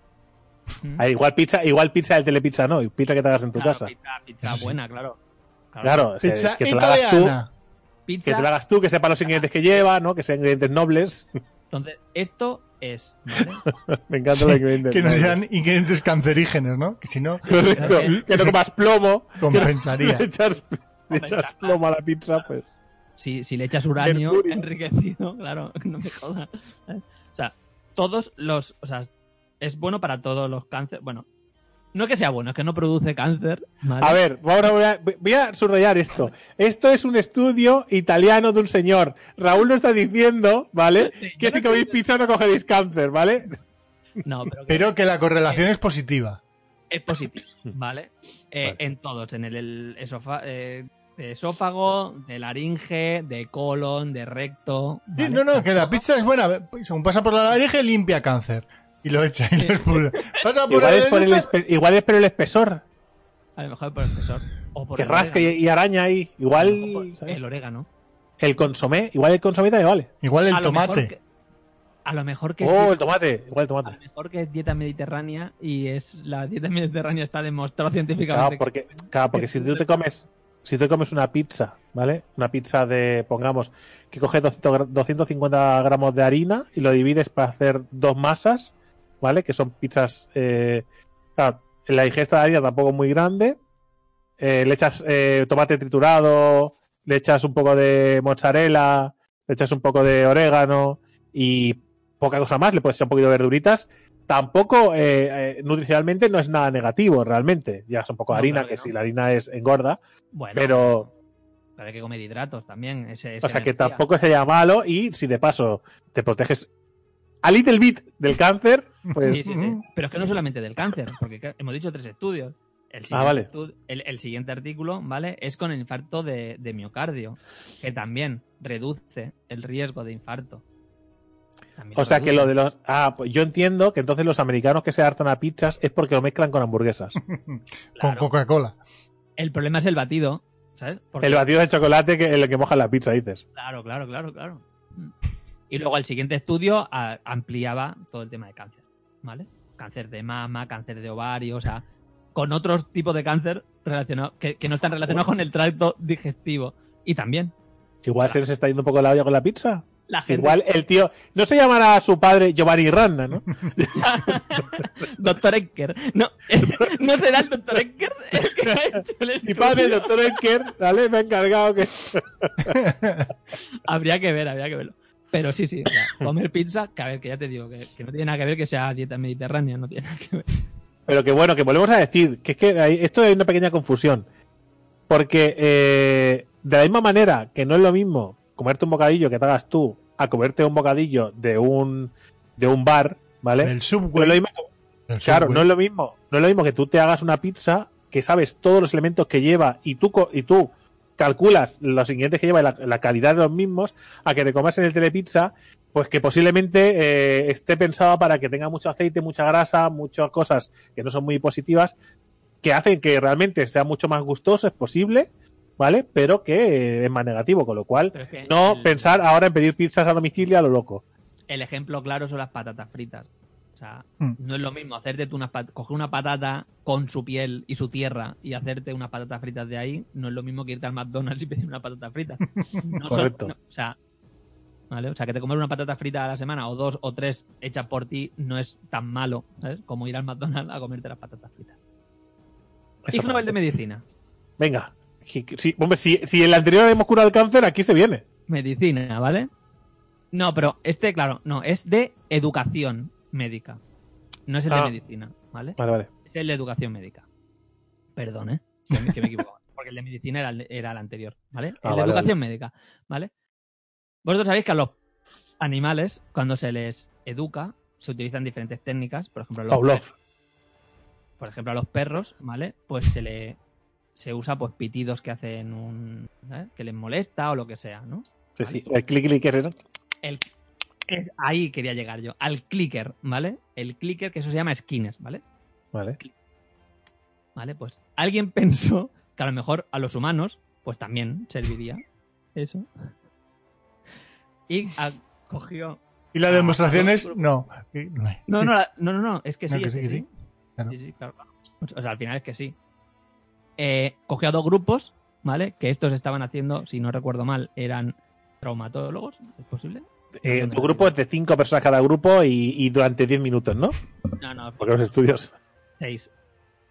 Mm. Ah, igual pizza, igual pizza del telepizza no, y pizza que te hagas en tu Claro, casa. Pizza, buena, claro. Claro, eh, Pizza que te la hagas tú. Pizza, que te la hagas tú, que sepa los ingredientes que lleva, ¿no? Que sean ingredientes nobles. entonces, esto es, ¿vale? <laughs> Me encantan Sí, los ingredientes. que no sean ingredientes cancerígenos, ¿no? Que si no, <laughs> Correcto. Que no comas plomo. compensaría. <laughs> Le echas, le echas plomo a la pizza, pues. Si, si le echas uranio Mercurio. enriquecido, claro, no me jodas. O sea, todos los. O sea, es bueno para todos los cánceres. Bueno, no es que sea bueno, es que no produce cáncer. ¿vale? A ver, vamos a- voy a, voy a subrayar esto. Esto es un estudio italiano de un señor. Raúl nos está diciendo, ¿vale? Sí, Que si no coméis pizza no cogeréis cáncer, ¿vale? No, pero, que Pero que la correlación es positiva. es positivo, ¿vale? Eh, Vale. En todos, en el, el esofa- eh, de esófago, de laringe, de colon, de recto. No, no, que la pizza es buena. Según pasa por la laringe, limpia cáncer. Y lo echa y lo expulsa. Pasa por Igual el es, por el espe- igual es por el espesor. A lo mejor por el espesor. O por Que el rasca y, araña ahí. Igual, por ¿sabes? el orégano. El consomé. Igual el consomé también vale. Igual el A lo mejor tomate. que- a lo mejor que Oh, es el tomate. Igual el a tomate. lo mejor que es dieta mediterránea y es la dieta mediterránea está demostrado Claro, <laughs> científicamente. porque, claro, porque si tú te <laughs> comes, si tú te comes una pizza, ¿vale? Una pizza de, pongamos, que coges 200 gra- 250 gramos de harina y lo divides para hacer dos masas, ¿vale? Que son pizzas, eh, claro, la ingesta de harina tampoco es muy grande eh, le echas eh, tomate triturado, le echas un poco de mozzarella, le echas un poco de orégano y poca cosa más, le puedes echar un poquito de verduritas. Tampoco, eh, nutricionalmente, no es nada negativo realmente. Llevas un poco de No, harina, claro que que no. si la harina es engorda, Bueno, pero, hay que comer hidratos también. Ese, o sea que tampoco sería malo y si de paso te proteges a little bit del cáncer, pues Sí, sí, sí. Pero es que no solamente del cáncer, porque hemos dicho tres estudios. El siguiente, Ah, vale. estu- el, el siguiente artículo, ¿vale? Es con el infarto de, de miocardio, que también reduce el riesgo de infarto. También O sea que lo de los. Ah, pues yo entiendo que entonces los americanos que se hartan a pizzas es porque lo mezclan con hamburguesas. <laughs> Con. Coca-Cola. El problema es el batido, ¿sabes? Porque- El batido de chocolate que el que moja la pizza, dices. Claro, claro, claro, claro. Y luego el siguiente estudio a- ampliaba todo el tema de cáncer, ¿vale? Cáncer de mama, cáncer de ovario, o sea, con otros tipos de cáncer relacionados que, que no están relacionados con el tracto digestivo. Y también Igual se les está yendo un poco la olla con la pizza. la gente. Igual el tío. No se llamará a su padre Giovanni Ranna, ¿no? <laughs> doctor Ecker. No, <laughs> no será el doctor Ecker el que ha hecho el Mi estudio? padre, el doctor Enker, ¿vale? Me ha encargado que. <laughs> Habría que ver, habría que verlo. Pero sí, sí, o sea, <laughs> comer pizza, que a ver, que ya te digo, que, que no tiene nada que ver que sea dieta mediterránea, no tiene nada que ver. Pero que bueno, que volvemos a decir que es que hay- esto hay una pequeña confusión. Porque eh, de la misma manera que no es lo mismo comerte un bocadillo que te hagas tú a comerte un bocadillo de un, de un bar, ¿vale? El No es Subway. lo mismo el Claro, Subway. no es lo mismo, no es lo mismo que tú te hagas una pizza, que sabes todos los elementos que lleva y tú co- y tú calculas los ingredientes que lleva y la, la calidad de los mismos, a que te comas en el telepizza, pues que posiblemente eh, esté pensado para que tenga mucho aceite, mucha grasa, muchas cosas que no son muy positivas, que hacen que realmente sea mucho más gustoso, es posible, ¿vale? Pero que eh, es más negativo, con lo cual Pero es que no el- pensar ahora en pedir pizzas a domicilio a lo loco. El ejemplo claro son las patatas fritas. O sea, Mm. no es lo mismo hacerte tú unas coger una patata con su piel y su tierra y hacerte unas patatas fritas de ahí, no es lo mismo que irte al McDonald's y pedir una patata frita. <laughs> No son- Correcto. no, o sea, ¿vale? O sea, que te comer una patata frita a la semana o dos o tres hechas por ti no es tan malo, ¿sabes? Como ir al McDonald's a comerte las patatas fritas. Ig Nobel de Medicina. Venga. Sí, hombre, si, si en el anterior hemos curado el cáncer, aquí se viene. Medicina, ¿vale? No, pero este, claro, no, es de educación médica. No es el Ah. de medicina, ¿vale? Vale, vale. Es el de educación médica. Perdón, ¿eh? Que me, que me he equivocado. <laughs> Porque el de medicina era el, era el anterior, ¿vale? El Ah, de vale, educación médica, ¿vale? Vosotros sabéis que a los animales, cuando se les educa, se utilizan diferentes técnicas. Por ejemplo, a los, Pavlov. per- por ejemplo, a los perros, ¿vale? Pues se le se usa pues pitidos que hacen un ¿sabes? que les molesta o lo que sea, ¿no? Sí, sí. El clic clic ese, ¿no? El, es, ahí quería llegar yo, al clicker, ¿vale? El clicker, que eso se llama Skinner, ¿vale? Vale. ¿Vale? Pues alguien <laughs> pensó que a lo mejor a los humanos, pues también serviría eso. Y a- cogió. Y la Ah, demostración no, no. No, no, la- no, no, no, es que sí, No, que es sí, que sí. sí. Claro. Sí, sí, claro, claro. O sea, al final es que sí. Eh, cogió a dos grupos, ¿vale? Que estos estaban haciendo, si no recuerdo mal, eran traumatólogos, ¿es posible? Eh, tu grupo es de cinco personas cada grupo y, y durante 10 minutos, ¿no? No, no, Porque los estudios. seis.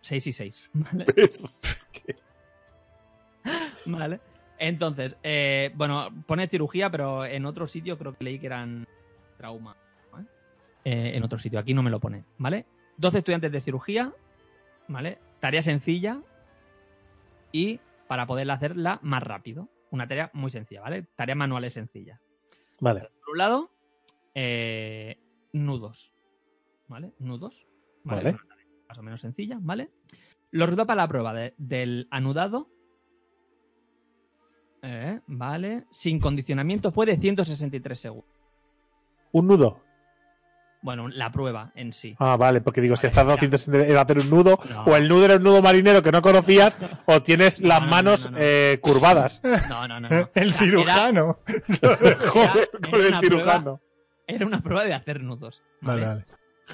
Seis y seis. <laughs> ¿vale? Vale. Entonces, eh, bueno, pone cirugía, pero en otro sitio creo que leí que eran trauma. ¿vale? Eh, en otro sitio, aquí no me lo pone, ¿vale? 12 estudiantes de cirugía, ¿vale? Tarea sencilla y para poderla hacerla más rápido. Una tarea muy sencilla, ¿vale? Tareas manuales sencillas. Vale. Por un lado, eh, nudos, ¿vale? Nudos, ¿vale? Más o menos sencilla, ¿vale? Los resultados para la prueba de- del anudado, eh, ¿vale? Sin condicionamiento fue de 163 segundos. Un nudo. Bueno, la prueba en sí. Ah, vale, porque digo, si Vale, estás. 200 en hacer un nudo, No. o el nudo era un nudo marinero que no conocías, o tienes No, las no, no, manos no, no. eh, curvadas. No, no, no. no. <laughs> El cirujano. <laughs> Joder, era con el una cirujano. Era, era una prueba de hacer nudos. Vale, vale.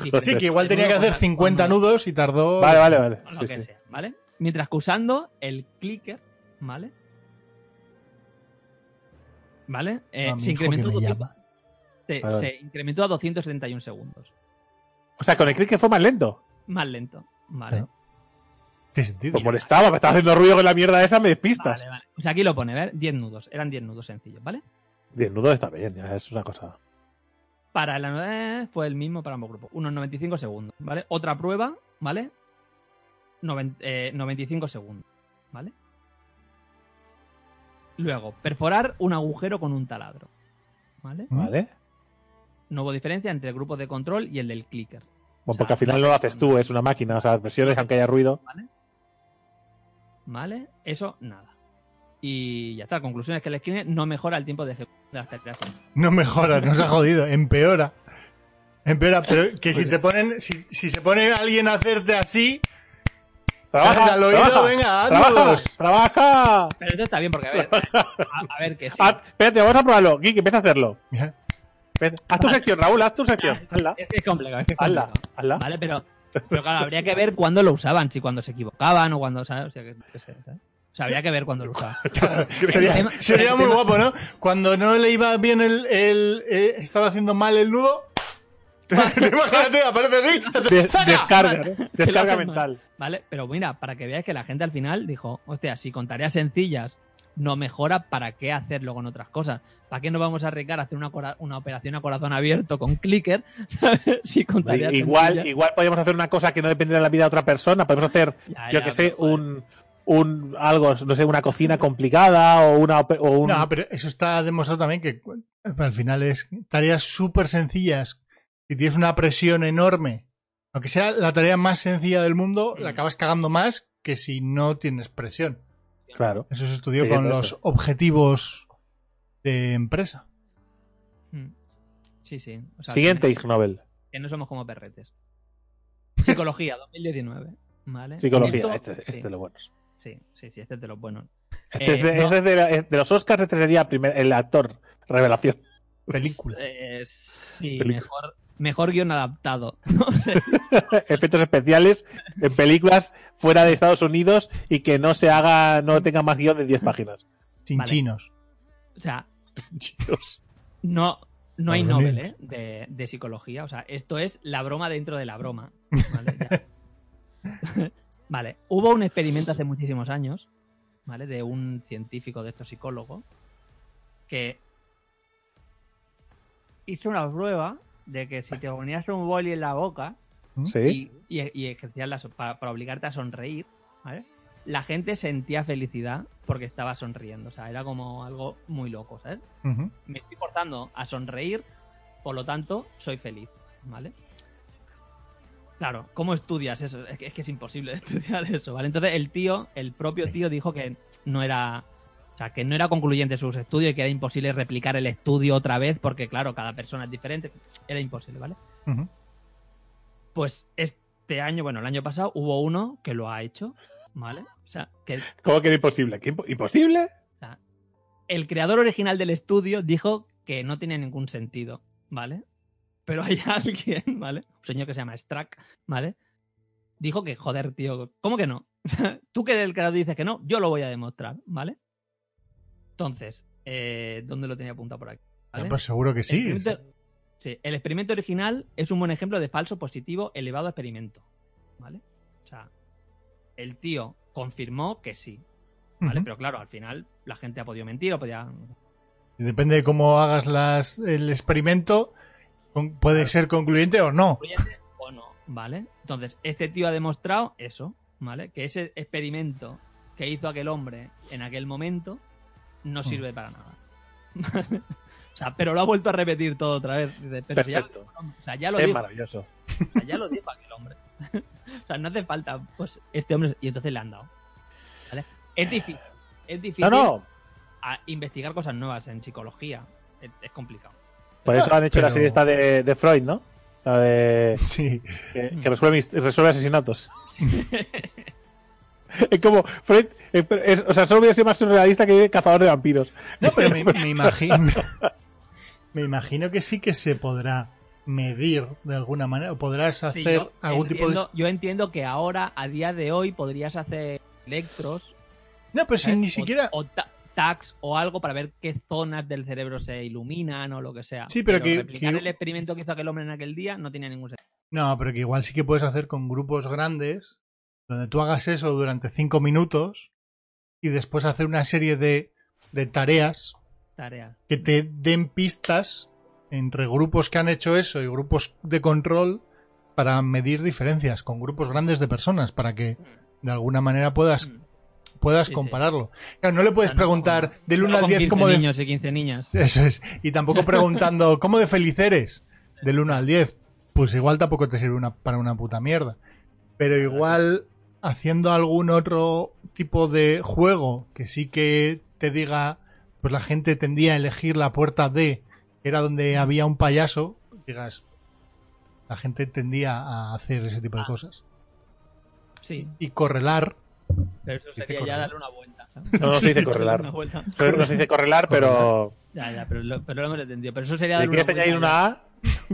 Diferente. Sí, que igual tenía que hacer con- 50 con- nudos y tardó. Vale, vale, vale. lo Sí, que sí. sea, ¿vale? Mientras que usando el clicker, ¿vale? ¿Vale? Eh, A mi se, incrementó me tu tiempo- se- incrementó a 271 segundos. O sea, con el clic que fue más lento. Más lento, ¿vale? Claro. ¿Qué sentido? Pues molestaba, me estaba haciendo ruido con la mierda esa, me despistas. Vale, vale. Pues aquí lo pone, ver, 10 nudos. Eran 10 nudos sencillos, ¿vale? Desnudo está bien, ya es una cosa. Para la novedad fue el mismo para ambos grupos. Unos 95 segundos, ¿vale? Otra prueba, ¿vale? Noven- eh, 95 segundos, ¿vale? Luego, perforar un agujero con un taladro, ¿vale? ¿Vale? No hubo diferencia entre el grupo de control y el del clicker. Bueno, porque al final no lo haces tú, es una máquina, o sea, presiones aunque haya ruido. ¿Vale? Eso, nada. Y ya está. Conclusión es que el Skinner no mejora el tiempo de ejecución de las tareas. No mejora, no se ha jodido, empeora. Empeora, pero que si te ponen, si, si se pone alguien a hacerte así, ¡Trabaja! al oído, trabaja, venga, ¡Trabaja! Pero esto está bien porque, a ver, <laughs> a, a ver que sí. Espérate, vamos a probarlo. Geek, empieza a hacerlo. Ven, Haz tu sección, Raúl, haz tu sección. Hazla, Es que es complicado. Es que es hazla, complicado. hazla. Vale, pero, pero claro, habría que ver cuándo lo usaban, si cuando se equivocaban o cuando, ¿sabes? O sea, que, que sé, ¿sabes? O sea, habría que ver cuándo lo usaban. <laughs> sería, tema- sería el muy tema- guapo, ¿no? Cuando no le iba bien el, el eh, estaba haciendo mal el nudo, <laughs> imagínate, aparece ¡saca! descarga, lo Descarga mental. ¿Vale? Pero mira, para que veáis que la gente al final dijo, hostia, si con tareas sencillas no mejora, ¿para qué hacerlo con otras cosas? ¿Para qué no vamos a arriesgar a hacer una, una operación a corazón abierto con clicker? <laughs> Igual, sencillas- igual podríamos hacer una cosa que no depende de la vida de otra persona. Podemos hacer, <laughs> Ya, yo ya, que sé, joder. un, un algo, no sé, una cocina complicada o una ope- o un No, pero eso está demostrado también que al final es tareas súper sencillas. Si tienes una presión enorme, aunque sea la tarea más sencilla del mundo, Mm. la acabas cagando más que si no tienes presión. Claro. Eso se estudió Sí, con los objetivos de empresa. Mm. Sí, sí. O sea, Siguiente Ig Nobel. que no somos como perretes. Psicología, <laughs> 2019. ¿Vale? Psicología, Esto- este, este sí, de los buenos. sí, sí, sí, este es de los buenos. Este Eh, es de, no. este es de la- es de los Oscars, este sería primer- el actor revelación. Película. Eh, sí, Película. mejor, mejor guion adaptado. <laughs> No sé. <laughs> Efectos especiales en películas fuera de Estados Unidos y que no se haga, no tenga más guion de 10 páginas. Sin Vale. chinos. O sea, Chicos. no, no hay Unidos. ¿eh? de, de psicología. O sea, esto es la broma dentro de la broma. Vale, ya. <laughs> Vale, hubo un experimento hace muchísimos años, ¿vale? De un científico de estos psicólogos que hizo una prueba de que si te ponías un boli en la boca Sí. y, y, y ejercías la so- para, para obligarte a sonreír, ¿vale? La gente sentía felicidad porque estaba sonriendo. O sea, era como algo muy loco, ¿sabes? Me estoy forzando a sonreír, por lo tanto, soy feliz, ¿vale? Claro, ¿cómo estudias eso? Es que es, que es imposible <laughs> estudiar eso, ¿vale? Entonces el tío, el propio tío dijo que no era, o sea, que no era concluyente sus estudios y que era imposible replicar el estudio otra vez porque, claro, cada persona es diferente. Era imposible, ¿vale? Pues este año, bueno, el año pasado hubo uno que lo ha hecho, ¿vale? O sea, que ¿Cómo que era imposible? ¿Qué impo- ¿Imposible? O sea, el creador original del estudio dijo que no tiene ningún sentido, ¿vale? Pero hay <laughs> alguien, ¿vale? Un señor que se llama Strack, ¿vale? Dijo que, joder, tío, ¿cómo que no? <laughs> Tú que eres el creador dices que no, yo lo voy a demostrar, ¿vale? Entonces, eh, ¿dónde lo tenía apuntado por aquí? Ah. Pues seguro que El sí. experimento- sí, el experimento original es un buen ejemplo de falso positivo elevado a experimento, ¿vale? O sea, el tío confirmó que sí, ¿vale? Pero claro, al final la gente ha podido mentir o podía... Depende de cómo hagas las, el experimento, puede ser concluyente o no. concluyente o no, ¿vale? Entonces, este tío ha demostrado eso, ¿vale? Que ese experimento que hizo aquel hombre en aquel momento no sirve para nada. <laughs> o sea, pero lo ha vuelto a repetir todo otra vez. Dice, pero si ya, Perfecto. o sea, ya lo Es dijo, maravilloso. <laughs> o sea, ya lo dijo aquel hombre. <laughs> o sea, no hace falta, pues, este hombre, y entonces le han dado. ¿Vale? Es difícil. Es difícil No, no. a investigar cosas nuevas en psicología. Es, es complicado. Por eso han hecho la serie esta de, de Freud, ¿no? La de. Sí. que, que resuelve, resuelve asesinatos. <laughs> es como. Freud. eh, es- o sea, solo hubiera sido más surrealista que cazador de vampiros. No, pero me, <laughs> me imagino. Me imagino que sí que se podrá medir de alguna manera. O podrás Sí, hacer yo algún tipo de. Yo entiendo que ahora, a día de hoy, podrías hacer electros. No, pero si ni O- siquiera. O, ta- tags o algo para ver qué zonas del cerebro se iluminan o lo que sea. Sí, pero que- replicar que- el experimento que hizo aquel hombre en aquel día no tiene ningún sentido. No, pero que igual sí que puedes hacer con grupos grandes. Donde tú hagas eso durante cinco minutos y después hacer una serie de, de tareas Tarea. que te den pistas entre grupos que han hecho eso y grupos de control para medir diferencias con grupos grandes de personas para que de alguna manera puedas Mm. puedas Sí, sí. compararlo. Claro, no le puedes O sea, no preguntar como- del no 1 al con 10 15 cómo de niños y 15 niñas. Eso es. Y tampoco preguntando, <laughs> ¿cómo de feliz eres? Del 1 al 10. Pues igual tampoco te sirve una, para una puta mierda. Pero igual haciendo algún otro tipo de juego que sí que te diga, pues la gente tendía a elegir la puerta D, que era donde había un payaso, digas, la gente tendía a hacer ese tipo de cosas. Sí, Y correlar, pero eso sería ya darle una vuelta. ¿sabes? No, no se dice <laughs> correlar. no se dice correlar, pero <laughs> Ya, ya, pero lo, pero lo hemos entendido. Pero eso sería darle una añadir una A,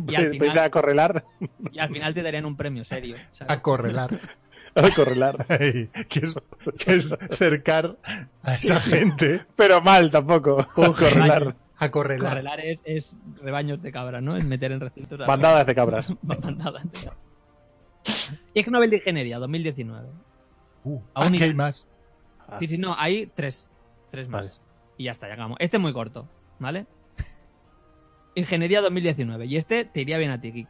Y al <laughs> final- a correlar, y al final te darían un premio serio. ¿sabes? a correlar. <laughs> a correlar. que, es, que es cercar a esa gente <laughs> Pero mal tampoco. con <laughs> correlar. a correlar. Correlar es, es rebaños de cabras, ¿no? Es meter en recintos. a- Bandadas de cabras. Bandadas de cabras. Y es que Nobel de Ingeniería, 2019. Uh, Aún aquí hay más. Ah. Sí, sí, no, hay tres. Tres más. Vale. Y ya está, ya acabamos. Este es muy corto, ¿vale? Ingeniería 2019. Y este te iría bien a ti, Kik.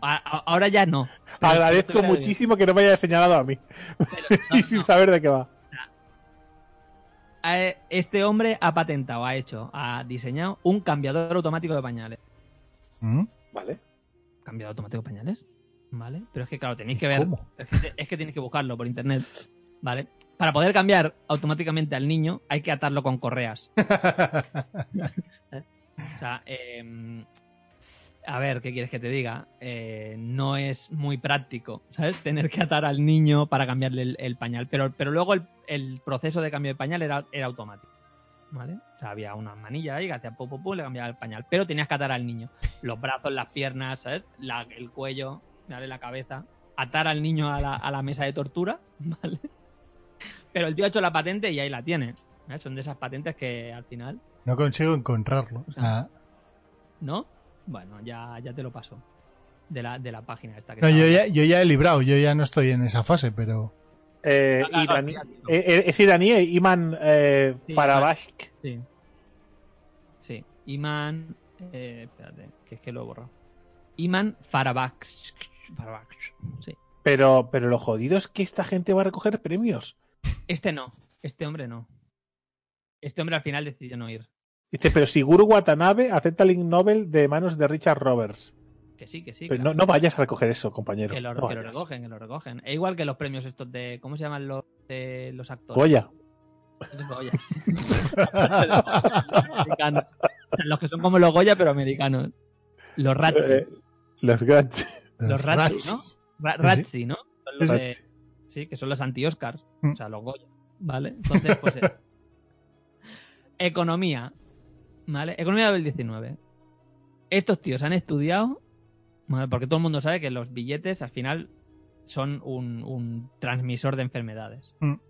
A- a- ahora ya no. Agradezco muchísimo que no me hayas señalado a mí. Pero, no, <laughs> y sin no. saber de qué va. Eh, Este hombre ha patentado, ha hecho, ha diseñado un cambiador automático de pañales. ¿Mm? Vale. ¿Cambiador automático de pañales? ¿Vale? Pero es que, claro, tenéis que ver. ¿Cómo? Es que, es que tenéis que buscarlo por internet. ¿Vale? Para poder cambiar automáticamente al niño, hay que atarlo con correas. <laughs> O sea, eh, a ver, ¿qué quieres que te diga? Eh, no es muy práctico, ¿sabes? <laughs> Tener que atar al niño para cambiarle el, el pañal. Pero, pero luego el, el proceso de cambio de pañal era, era automático. ¿Vale? O sea, había una manilla ahí que hacía pum, pum, le cambiaba el pañal. Pero tenías que atar al niño. Los brazos, las piernas, ¿sabes? La- el cuello, ¿vale? la cabeza. Atar al niño a la, a la mesa de tortura, <laughs> ¿vale? Pero el tío ha hecho la patente y ahí la tiene. ¿eh? Son de esas patentes que al final No consigo encontrarlo. ¿No? Bueno, ya, ya te lo paso. De la, de la página esta que no, yo ya, yo ya he librado, yo ya no estoy en esa fase, pero Eh, Ah, ah, iraní- ah, tío. eh, eh, es iraní, eh, Iman eh, Sí, Farabashk. Sí. Sí. Iman. Eh, espérate, que es que lo he borrado. Iman Farabaksh. Farabaksh, Sí. Pero, pero lo jodido es que esta gente va a recoger premios. Este no. Este hombre no. Este hombre al final decidió no ir. Dice, pero Siguro Watanabe acepta el Ig Nobel de manos de Richard Roberts. Que sí, que sí. Pero claro. no, no vayas a recoger eso, compañero. que lo, No que lo vayas. recogen, que lo recogen. Es igual que los premios estos de. ¿Cómo se llaman los, de los actores? Goya. Los Goya. Los americanos. Los que son como los Goya, pero americanos. Los Razzie. Eh, los Gratz. Los Razzie, ¿no? Ra- Sí, sí. Razzie, ¿no? Son los de- sí, que son los anti-Oscars. Mm. O sea, los Goya. ¿Vale? Entonces, pues. eso. <laughs> Economía. ¿Vale? Economía del 19. Estos tíos han estudiado. ¿vale? Porque todo el mundo sabe que los billetes al final son un, un transmisor de enfermedades. Mm. ¿vale?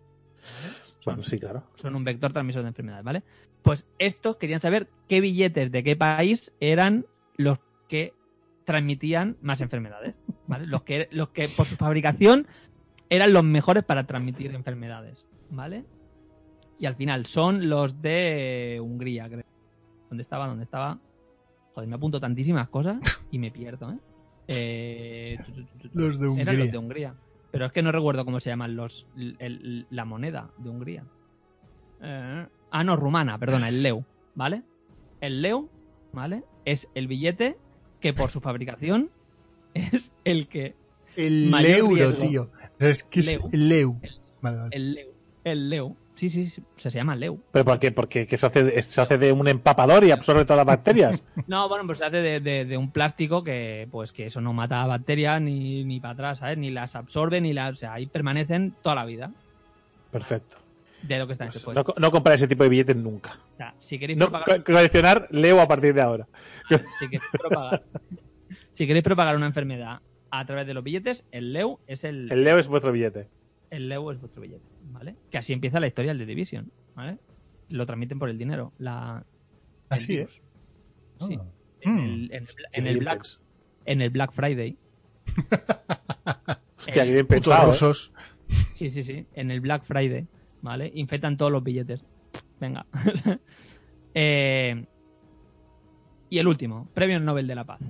Son- Bueno, sí, claro. son un vector transmisor de enfermedades, ¿vale? Pues estos querían saber qué billetes de qué país eran los que transmitían más enfermedades, ¿vale? Los que, los que por su fabricación eran los mejores para transmitir enfermedades, ¿vale? Y al final son los de Hungría, creo. ¿Dónde estaba? ¿Dónde estaba? Joder, me apunto tantísimas cosas y me pierdo, ¿eh? Eh, los de Eran los Hungría. de Hungría. Pero es que no recuerdo cómo se llaman los el- el- la moneda de Hungría. Eh, ah, no, rumana, perdona, el leu, ¿vale? El leu, ¿vale? Es el billete que por su fabricación es el que El euro, tío. Es que es Leu. el leu. Vale, vale. el leu, el leu. Sí, sí, sí, se llama leu. ¿Pero por qué? Porque que se, hace, se hace de un empapador y absorbe todas las bacterias. <laughs> No, bueno, pues se hace de, de- de un plástico que, pues que eso no mata bacterias ni, ni para atrás, ¿sabes? Ni las absorbe, ni las. O sea, ahí permanecen toda la vida Perfecto. de lo que está. Pues Pues, no, no comprar ese tipo de billetes nunca. o sea, si queréis No, propagar, co- coleccionar Leo a partir de ahora. si queréis propagar, si queréis propagar una enfermedad a través de los billetes, el leu es el, El Leo es vuestro billete. El leu es vuestro billete, ¿vale? Que así empieza la historia del The Division, ¿vale? Lo transmiten por el dinero, la Así el es. Sí. Ah. En, Mm. el, en, en Black, en el Black Friday. <laughs> Hostia, Eh, qué bien pensado. ¿eh? Sí, sí, sí. En el Black Friday, ¿vale? Infectan todos los billetes. Venga. <laughs> Eh, y el último, Premio Nobel de la Paz.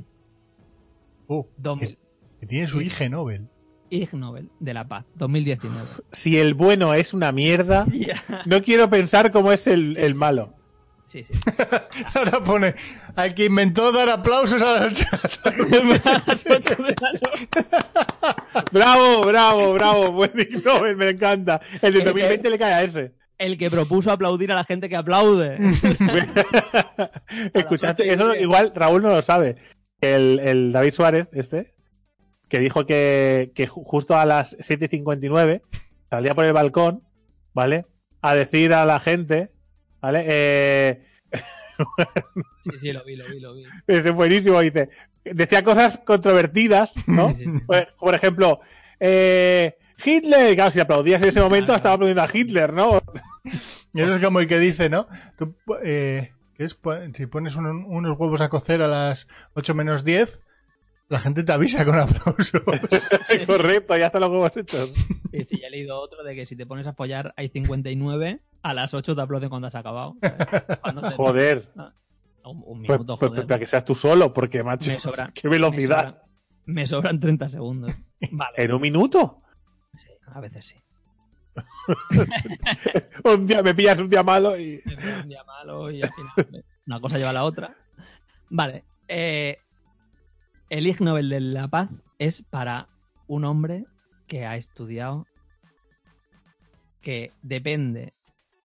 2000. que, que tiene su hija Nobel. Ig Nobel de la Paz, 2019. <laughs> Si el bueno es una mierda, <laughs> no quiero pensar cómo es el, el malo. Sí, sí. <laughs> Ahora pone, al que inventó dar aplausos al chat. Bravo, bravo, bravo. Buen Ig Nobel, me encanta. El de El que- 2020 le cae a ese. El que propuso aplaudir a la gente que aplaude. Escuchaste, gente eso igual Raúl no lo sabe. El, el David Suárez, este, que dijo que, que ju- justo a las 7.59 salía por el balcón, ¿vale? A decir a la gente, ¿vale? Eh, Sí, sí, lo vi, lo vi, lo vi. ese <laughs> es buenísimo, dice. Decía cosas controvertidas, ¿no? Sí, sí, sí. Por, por ejemplo, eh, Hitler, claro, si aplaudías en ese momento, Claro. estaba aplaudiendo a Hitler, ¿no? Y <laughs> eso es como el que dice, ¿no? Tú, eh, ¿qué es? Si pones un- unos huevos a cocer a las 8 menos 10, la gente te avisa con aplausos. <laughs> Correcto, ya están los huevos hechos. Sí, sí, ya he leído otro de que si te pones a follar hay 59, a las 8 te aplauden cuando has acabado. ¿sabes? Cuando te- Joder. Un, un Pues, minuto, pues, joder. para que seas tú solo, porque, macho, Me sobra- qué velocidad. Me sobran, me sobran 30 segundos. Vale. ¿En un minuto? Sí, a veces sí. <laughs> Un día me pillas un día malo y. Me veo un día malo y al final una cosa lleva a la otra. Vale. eh, el Ig Nobel de la Paz es para un hombre que ha estudiado que depende.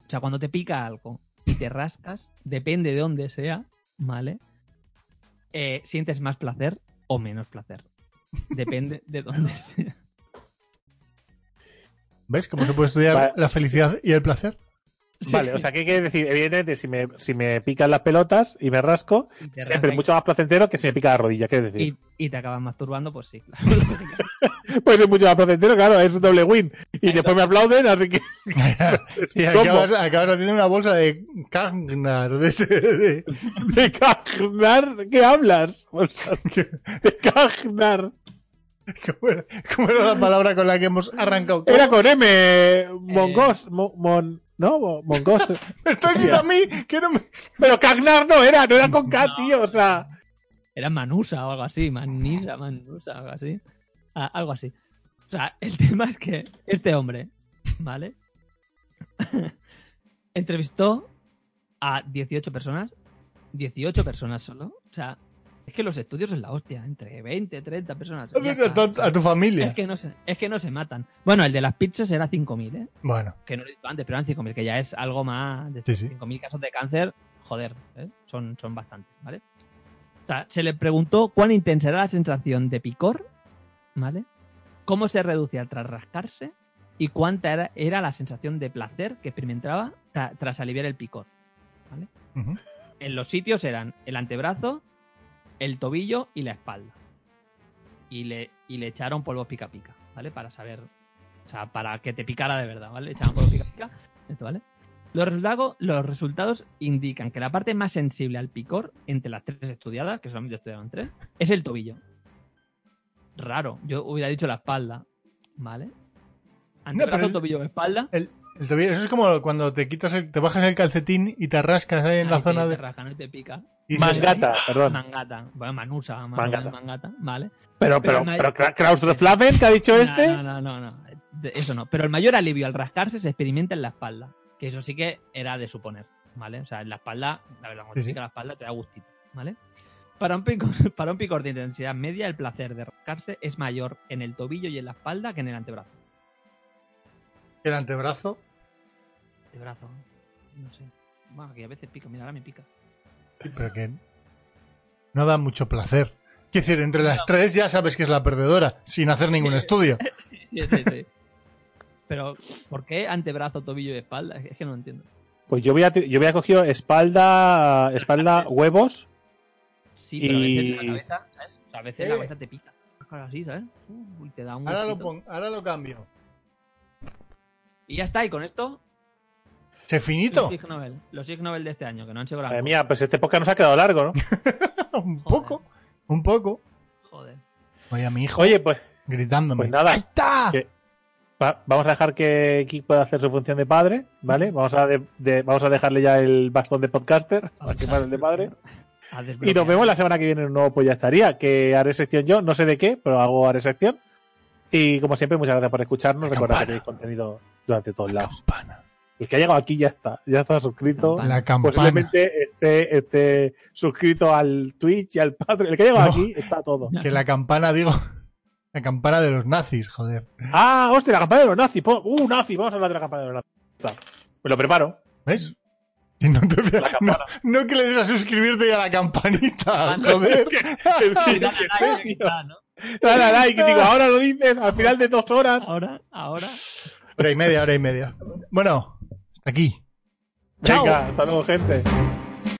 O sea, cuando te pica algo y te rascas, depende de dónde sea, ¿vale? Eh, sientes más placer o menos placer. Depende de dónde <laughs> sea. ¿Ves cómo se puede estudiar Vale. la felicidad y el placer? Sí. Vale, o sea, ¿qué quiere decir? Evidentemente, si me, si me pican las pelotas y me rasco, Y siempre es mucho más placentero que si me pica la rodilla, ¿qué decir? y, y te acabas masturbando, pues sí, claro. <laughs> Pues es mucho más placentero, claro, es un doble win. Y después me aplauden, así que. <laughs> y acabas, acabas haciendo una bolsa de Cagnar. De ese, de- ¿De Cagnar? ¿Qué hablas? Sea, de Cagnar. ¿cómo, era, cómo era la palabra con la que hemos arrancado? Era con M. Mongos. Mo- mon, ¿No? Mo- Mongos. <laughs> Me estoy diciendo a mí que no me... Pero Cagnar no era, no era con K, No. tío. O sea. Era Manusa o algo así, Manisa, Manusa, algo así. Ah, algo así. O sea, el <laughs> tema es que este hombre, ¿vale? <laughs> Entrevistó a 18 personas. 18 personas solo. O sea, es que los estudios es la hostia. Entre 20, 30 personas. A tu, familia. Es que, no se, es que no se matan. Bueno, el de las pizzas era 5.000, ¿eh? Bueno, Que no lo he dicho antes, pero eran 5.000, que ya es algo más. De Sí, sí. 5.000 casos de cáncer, joder, ¿eh? son, son bastantes, ¿vale? O sea, se le preguntó cuán intensa era la sensación de picor, ¿vale? Cómo se reducía tras rascarse y cuánta era, era la sensación de placer que experimentaba tra- tras aliviar el picor. ¿vale? En los sitios eran el antebrazo, el tobillo y la espalda. Y le, y le echaron polvo pica pica, ¿vale? Para saber, o sea, para que te picara de verdad, ¿vale? Le echaron polvo pica pica, esto, ¿vale? Los resultados, los resultados indican que la parte más sensible al picor, entre las tres estudiadas, que solamente estudiaron tres, es el tobillo. Raro, yo hubiera dicho la espalda, ¿vale? Antebrazo, pero el- tobillo, espalda. el, el tobillo- eso es como cuando te quitas el, te bajas el calcetín y te rascas ahí en la zona te- de... te rascan y te pica. Mangata, perdón. Mangata, bueno, manusa, Mangata. mangata, ¿vale? Pero, Pero pero, pero, Kra- Krausflaven, que ha dicho este. No, no, no, no, Eso no. Pero el mayor alivio al rascarse se experimenta en la espalda. Que eso sí que era de suponer, ¿vale? O sea, en la espalda, la verdad, cuando Sí, te sí. pica la espalda te da gustito, ¿vale? Para un, pico, <laughs> para un picor de intensidad media, el placer de rascarse es mayor en el tobillo y en la espalda que en el antebrazo. El antebrazo. El brazo, no sé. Bueno, que a veces pica, mira, ahora me pica. Sí, pero que no da mucho placer. Quiero decir, entre las tres ya sabes que es la perdedora, sin hacer ningún Sí. estudio. <laughs> Sí, sí, sí. Pero, ¿por qué antebrazo, tobillo y espalda? Es que no lo entiendo. Pues yo voy a, yo voy a cogido espalda, espalda, huevos. Sí, pero a veces Y- la cabeza, ¿sabes? O sea, a veces Eh. la cabeza te pica. Claro, así, ¿sabes? Y te da un Ahora lo, pon- ahora lo cambio. Y ya está, y con esto, Se finito. los Ig Nobel. Los Ig Nobel de este año, que no han sido gran Madre mía, pues este podcast nos ha quedado largo, ¿no? <laughs> un poco. Un poco. Joder. Oye, a mi hijo Oye, pues, gritándome. pues nada. ¡Ahí está! Que- Va- vamos a dejar que Kik pueda hacer su función de padre, ¿vale? Vamos a, de- de- vamos a dejarle ya el bastón de podcaster, <laughs> para que pase el de padre. Y nos vemos la semana que viene en un nuevo Pues ya estaría, que haré sección yo, no sé de qué, pero hago haré sección. Y como siempre, muchas gracias por escucharnos. Recordad que tenéis contenido durante todos lados. Campana. El que ha llegado aquí ya está, ya está suscrito. La campana. Posiblemente esté, esté suscrito al Twitch y al Patreon. El que ha llegado No. aquí está todo. Que la campana, digo. <laughs> La campana de los nazis, joder. Ah, hostia, la campana de los nazis. Po- Uh, nazi, vamos a hablar de la campana de los nazis. Me lo preparo. ¿Ves? No, te- La <laughs> no, no que le des a suscribirte y a la campanita, <laughs> joder. Es que- like, digo, ahora lo dices al final de dos horas. Ahora, ahora. Hora y media, hora y media. Bueno, aquí. Chao. Venga, hasta luego, gente.